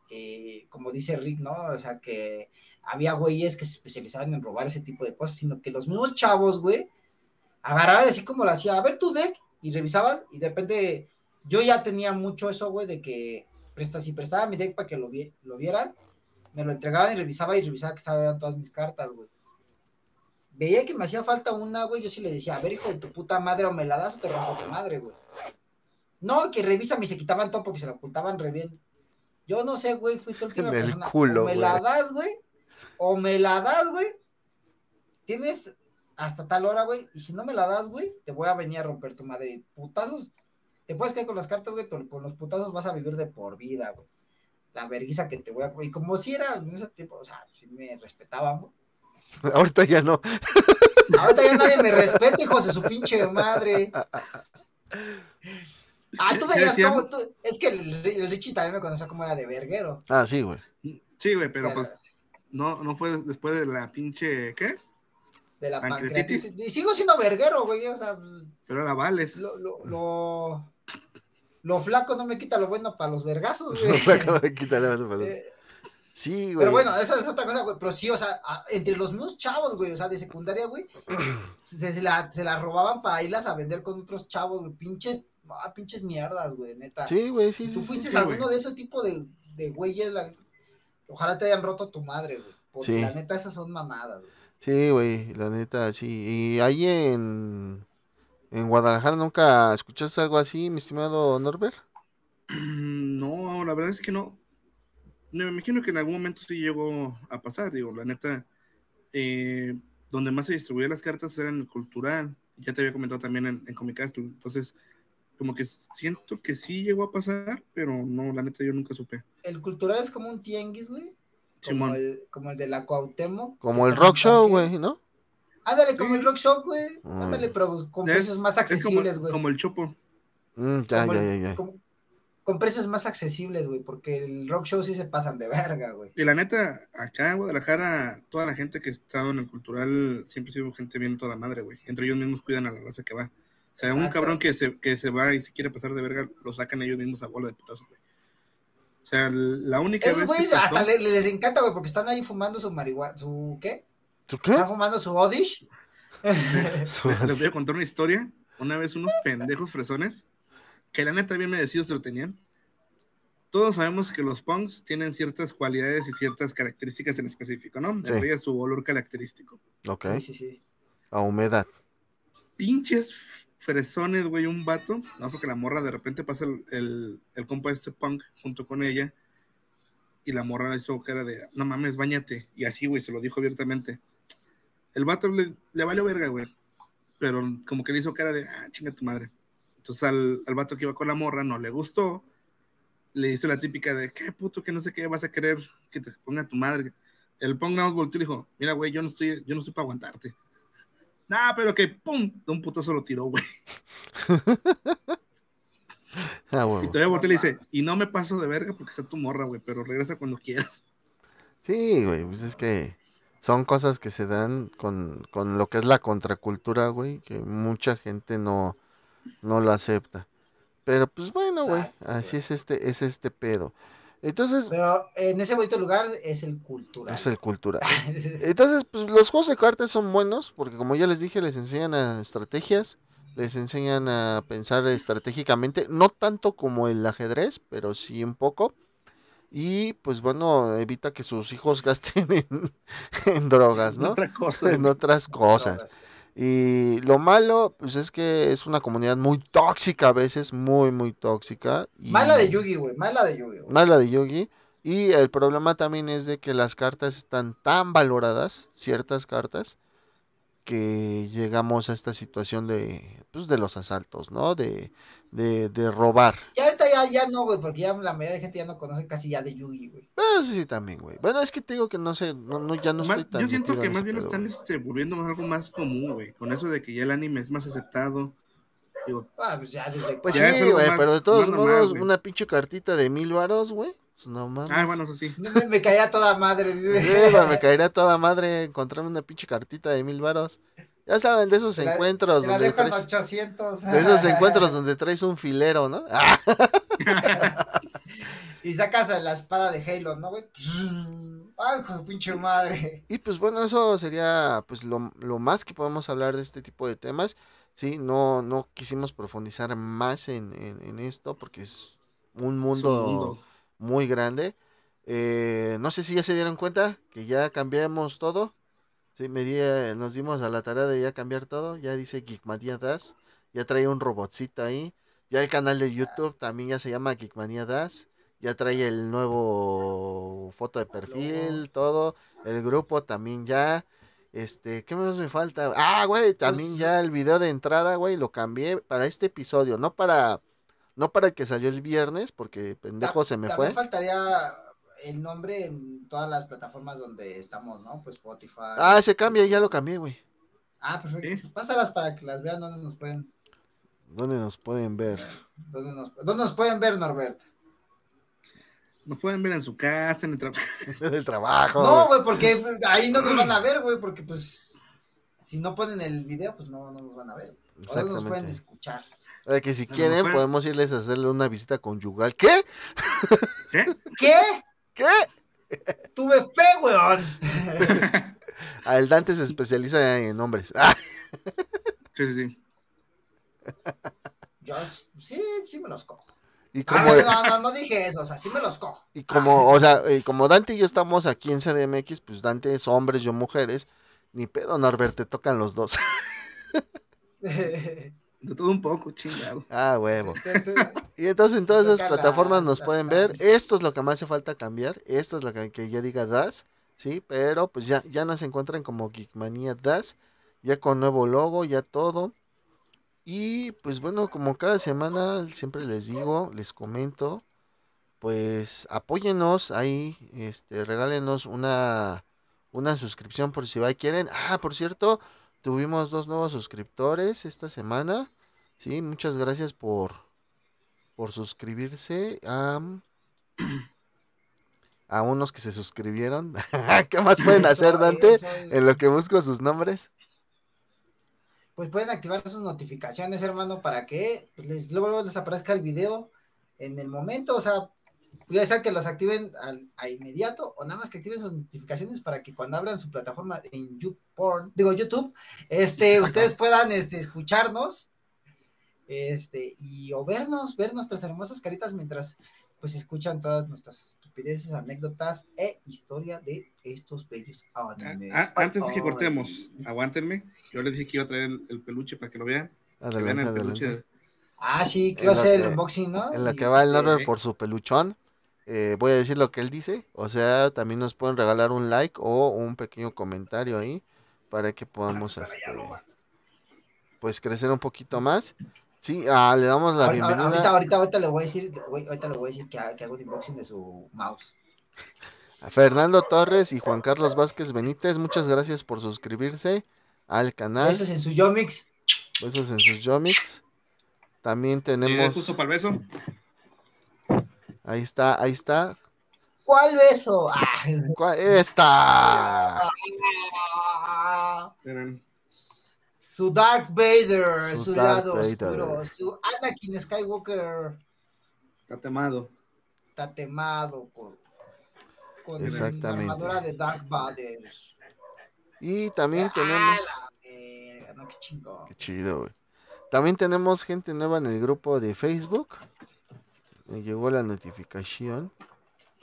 eh, como dice Rick, ¿no? O sea, que había güeyes que se especializaban en robar ese tipo de cosas, sino que los mismos chavos, güey, agarraban así como lo hacía, a ver tu deck, y revisabas, y de repente yo ya tenía mucho eso, güey, de que presta, si prestaba mi deck para que lo, vi- lo vieran, me lo entregaban y revisaba y revisaba que estaban todas mis cartas, güey. Veía que me hacía falta una, güey, yo sí le decía, a ver, hijo de tu puta madre, o me la das o te rompo tu madre, güey. No, que revisa y se quitaban todo porque se la ocultaban re bien. Yo no sé, güey, fuiste la última En el persona. culo, o me la das, güey, o me la das, güey. Tienes hasta tal hora, güey, y si no me la das, güey, te voy a venir a romper tu madre. Putazos, te puedes caer con las cartas, güey, pero con los putazos vas a vivir de por vida, güey. La vergüenza que te voy a... Y como si era en ese tiempo, o sea, si me respetaban, güey. Ahorita ya no. Ahorita ya nadie me respeta, hijos de su pinche madre. Ah, tú ¿Qué veías como tú. Es que el, el Richie también me conocía como era de verguero. Ah, sí, güey. Sí, güey, pero Pero- pues no, no fue después de la pinche, ¿qué? De la Pancreatitis. pancreatitis. Y sigo siendo verguero, güey. O sea, Pero era Vales. lo, lo, lo, lo flaco no me quita lo bueno para los vergazos, No güey. me acabo de quitarle más pelos. Eh, Sí, güey. Pero bueno, esa es otra cosa, güey. Pero sí, o sea, a- entre los mismos chavos, güey, o sea, de secundaria, güey, se, se la, se la robaban para irlas a vender con otros chavos, güey. Pinches, ah, pinches mierdas, güey, neta. Sí, güey, sí, si tú sí, fuiste sí, alguno güey. de ese tipo de, de güeyes, la- ojalá te hayan roto tu madre, güey. Porque Sí. la neta, esas son mamadas, güey. Sí, güey, la neta, sí. Y ahí en, en Guadalajara nunca escuchaste algo así, mi estimado Norbert. No, la verdad es que no. Me imagino que en algún momento sí llegó a pasar, digo, la neta, eh, donde más se distribuían las cartas era en el cultural, ya te había comentado también en, en Comic Castle, entonces, como que siento que sí llegó a pasar, pero no, la neta yo nunca supe. El cultural es como un tianguis, güey. Como Simón. el, como el de la Cuauhtémoc. Como el rock show, güey, ¿no? Ándale, como Sí. el rock show, güey. Mm. Ándale, pero con Es- precios más es como, accesibles, güey. como el chopo. Mm, ya, Como ya, el- ya, con precios más accesibles, güey, porque el rock show sí se pasan de verga, güey. Y la neta, acá en Guadalajara, toda la gente que ha estado en el cultural siempre ha sido gente bien toda madre, güey. Entre ellos mismos cuidan a la raza que va. O sea, un Exacto. cabrón que se, que se va y se quiere pasar de verga, lo sacan ellos mismos a bola de putazos, güey. O sea, la única Esos vez que güeyes pasó- hasta le- les encanta, güey, porque están ahí fumando su marihuana, su, ¿qué? ¿Tú qué? Están fumando su Odish. Su- les, les voy a contar una historia. Una vez unos pendejos fresones, que la neta bien merecidos se lo tenían. Todos sabemos que los punks tienen ciertas cualidades y ciertas características en específico, ¿no? Sí. Entre ellas su olor característico. Ok, Sí, sí, sí. a humedad. pinches fresones, güey, un vato, no, porque la morra de repente pasa el, el, compa este punk junto con ella, y la morra le hizo cara de, no mames, bañate, y así, güey, se lo dijo abiertamente. El vato le, le valió verga, güey. Pero como que le hizo cara de, ah, chinga tu madre. Entonces al, al vato que iba con la morra no le gustó. Le hizo la típica de, qué puto, que no sé qué vas a querer que te ponga tu madre. El punk nada volteó y dijo, mira, güey, yo no estoy, yo no estoy para aguantarte. Nah, pero que, pum, de un putazo lo tiró, güey. Ah, Y huevo. todavía volteó y le dice, y no me paso de verga porque está tu morra, güey, pero regresa cuando quieras. Sí, güey, pues es que son cosas que se dan con, con lo que es la contracultura, güey, que mucha gente no, no lo acepta. Pero pues bueno, güey, así es este, es este pedo. Entonces, Pero en ese bonito lugar es el cultural. es el cultura. Entonces, pues los juegos de cartas son buenos porque como ya les dije, les enseñan a estrategias, les enseñan a pensar estratégicamente, no tanto como el ajedrez, pero sí un poco. Y pues bueno, evita que sus hijos gasten en, en drogas, ¿no? Otra cosa. En güey. otras cosas. Y lo malo, pues es que es una comunidad muy tóxica a veces, muy, muy tóxica. Y... Mala de Yugi, güey. Mala de Yugi, güey. Mala de Yogi. Y el problema también es de que las cartas están tan valoradas, ciertas cartas, que llegamos a esta situación de, pues, de los asaltos, ¿no? De, de, de robar. Ya ahorita ya, ya no, güey, porque ya la mayoría de gente ya no conoce casi ya de Yugi, güey. Pero sí, sí, también, güey. Bueno, es que te digo que no sé, no, no, ya no Más- estoy tan yo siento que más bien pedo, están este, volviendo algo más común, güey. Con eso de que ya el anime es más aceptado. Digo, Ah, pues ya desde Pues Ya sí, güey, más- pero de todos más normal, modos, una pinche cartita de mil varos, güey. Pues no mames. ah, bueno, eso sí. me, caía toda madre. Sí, güey, me caería toda madre encontrarme una pinche cartita de mil varos. Ya saben, de esos la- encuentros Te la donde dejo en traes, 800. de esos encuentros donde traes un filero, ¿no? Y sacas la espada de Halo, ¿no, güey? Ay, hijo de pinche madre. y pues bueno, eso sería pues lo, lo más que podemos hablar de este tipo de temas. Sí, no, no quisimos profundizar más en, en- en esto porque es un Es un mundo, mundo. Muy grande. Eh, no sé si ya se dieron cuenta que ya cambiamos todo. Sí, me di- eh, nos dimos a la tarea de ya cambiar todo. Ya dice Geekmania Das. Ya trae un robotcito ahí. Ya el canal de YouTube también ya se llama Geekmania Das. Ya trae el nuevo foto de perfil, todo. El grupo también ya. Este, ¿qué más me falta? Ah, güey, también Pues- ya el video de entrada, güey, lo cambié para este episodio, no para no para el que salió el viernes, porque pendejo se me También fue. faltaría el nombre en todas las plataformas donde estamos, ¿no? Pues Spotify. Ah, se cambia, ya lo cambié, güey. Ah, perfecto. Pues pásalas para que las vean dónde nos pueden. ¿Dónde nos pueden ver? ¿Dónde nos, dónde nos pueden ver, Norbert? Nos pueden ver en su casa, en el trabajo. Del trabajo. No, güey, porque ahí no nos van a ver, güey, porque pues si no ponen el video, pues no, no nos van a ver. O no nos pueden escuchar. Ahora que si quieren, podemos irles a hacerle una visita conyugal. ¿Qué? ¿Qué? ¿Qué? ¿Qué? Tuve fe, weón. Ah, el Dante se especializa en hombres. Ah, Sí, sí, sí. Yo sí, sí me los cojo. y Ah, como, no, no, no dije eso, o sea, sí me los cojo. y como, o sea, y como Dante y yo estamos aquí en CDMX, pues Dante es hombres, yo mujeres. Ni pedo, Norbert, te tocan los dos. De todo un poco, chingado. ah, huevo. Y entonces en todas esas plataformas nos pueden ver. Esto es lo que más hace falta cambiar. Esto es lo que, que ya diga Das. Sí, pero pues ya, ya nos encuentran como Geekmania Das. Ya con nuevo logo, ya todo. Y pues bueno, como cada semana siempre les digo, les comento. Pues apóyennos ahí, este, regálenos una, una suscripción por si va y quieren. Ah, por cierto, tuvimos dos nuevos suscriptores esta semana. Sí, muchas gracias por, por suscribirse a, a unos que se suscribieron. ¿Qué más pueden hacer, Dante? En lo que busco sus nombres. Pues pueden activar sus notificaciones, hermano, para que pues, les, luego les aparezca el video en el momento, o sea, ya sea que los activen al, a inmediato o nada más que activen sus notificaciones para que cuando abran su plataforma en YouPorn, digo YouTube, este, ustedes puedan este, escucharnos este, y o vernos, ver nuestras hermosas caritas mientras pues escuchan todas nuestras estupideces, anécdotas e historia de estos bellos Ah, animes. ah, antes de que cortemos, aguántenme. Yo les dije que iba a traer el, el peluche para que lo vean. Que vean Adelante, el adelante. peluche. Ah, sí, que En va a lo ser el que- unboxing, ¿no? En la que va el Norbert eh, por su peluchón. eh, voy a decir lo que él dice. O sea, también nos pueden regalar un like o un pequeño comentario ahí. para que podamos este, pues crecer un poquito más. Sí, ah, le damos la Ahorita, bienvenida. ahorita, ahorita, ahorita le voy a decir, ahorita le voy a decir que, ha- que hago un unboxing de su mouse. A Fernando Torres y Juan Carlos Vázquez Benítez, muchas gracias por suscribirse al canal. Eso es en su Yomix. Besos en sus Yomix. También tenemos. justo para el beso. Ahí está, ahí está. ¿Cuál beso? Ah, ¿Cuál- Esta. Su Darth Vader, Su lado Vader. oscuro, su Anakin Skywalker está temado. está temado con, con Exactamente. la armadura de Darth Vader. Y también Ah, tenemos. la verga, no, qué. Qué chido, güey. También tenemos gente nueva en el grupo de Facebook. Me llegó la notificación.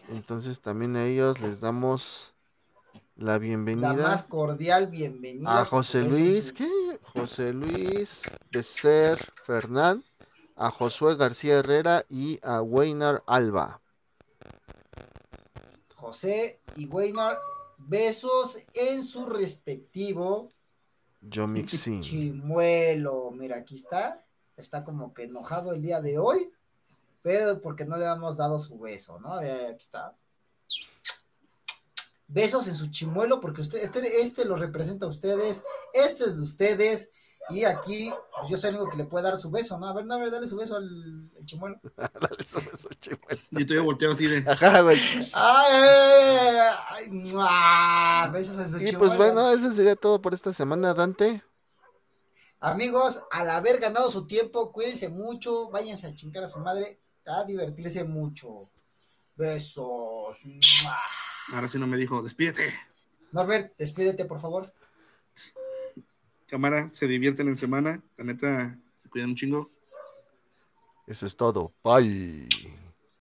Entonces también a ellos les damos la La bienvenida. más cordial bienvenida. A José Luis, ¿qué? José Luis Becer Fernán, a Josué García Herrera y a Weinar Alba. José y Weinar, besos en su respectivo Yo Mixin. chimuelo. Mira, aquí está. Está como que enojado el día de hoy, pero porque no le hemos dado su beso, ¿no? Aquí está. Besos en su chimuelo, porque usted, este, este lo representa a ustedes, este es de ustedes, y aquí pues, yo soy el único que le puede dar su beso, ¿no? A ver, no, a ver, dale su beso al, al chimuelo. Dale su beso, chimuelo. Y todavía volteo así de. Ajá, güey. ¡Ay! ay, ¡mua! Besos en su Y chimuelo. pues bueno, eso sería todo por esta semana, Dante. Amigos, al haber ganado su tiempo, cuídense mucho, váyanse a chingar a su madre, a divertirse mucho. Besos. ¡Mua! Ahora sí no me dijo, despídete. Norbert, despídete, por favor. Cámara, se divierten en semana. La neta, se cuidan un chingo. Eso es todo. Bye.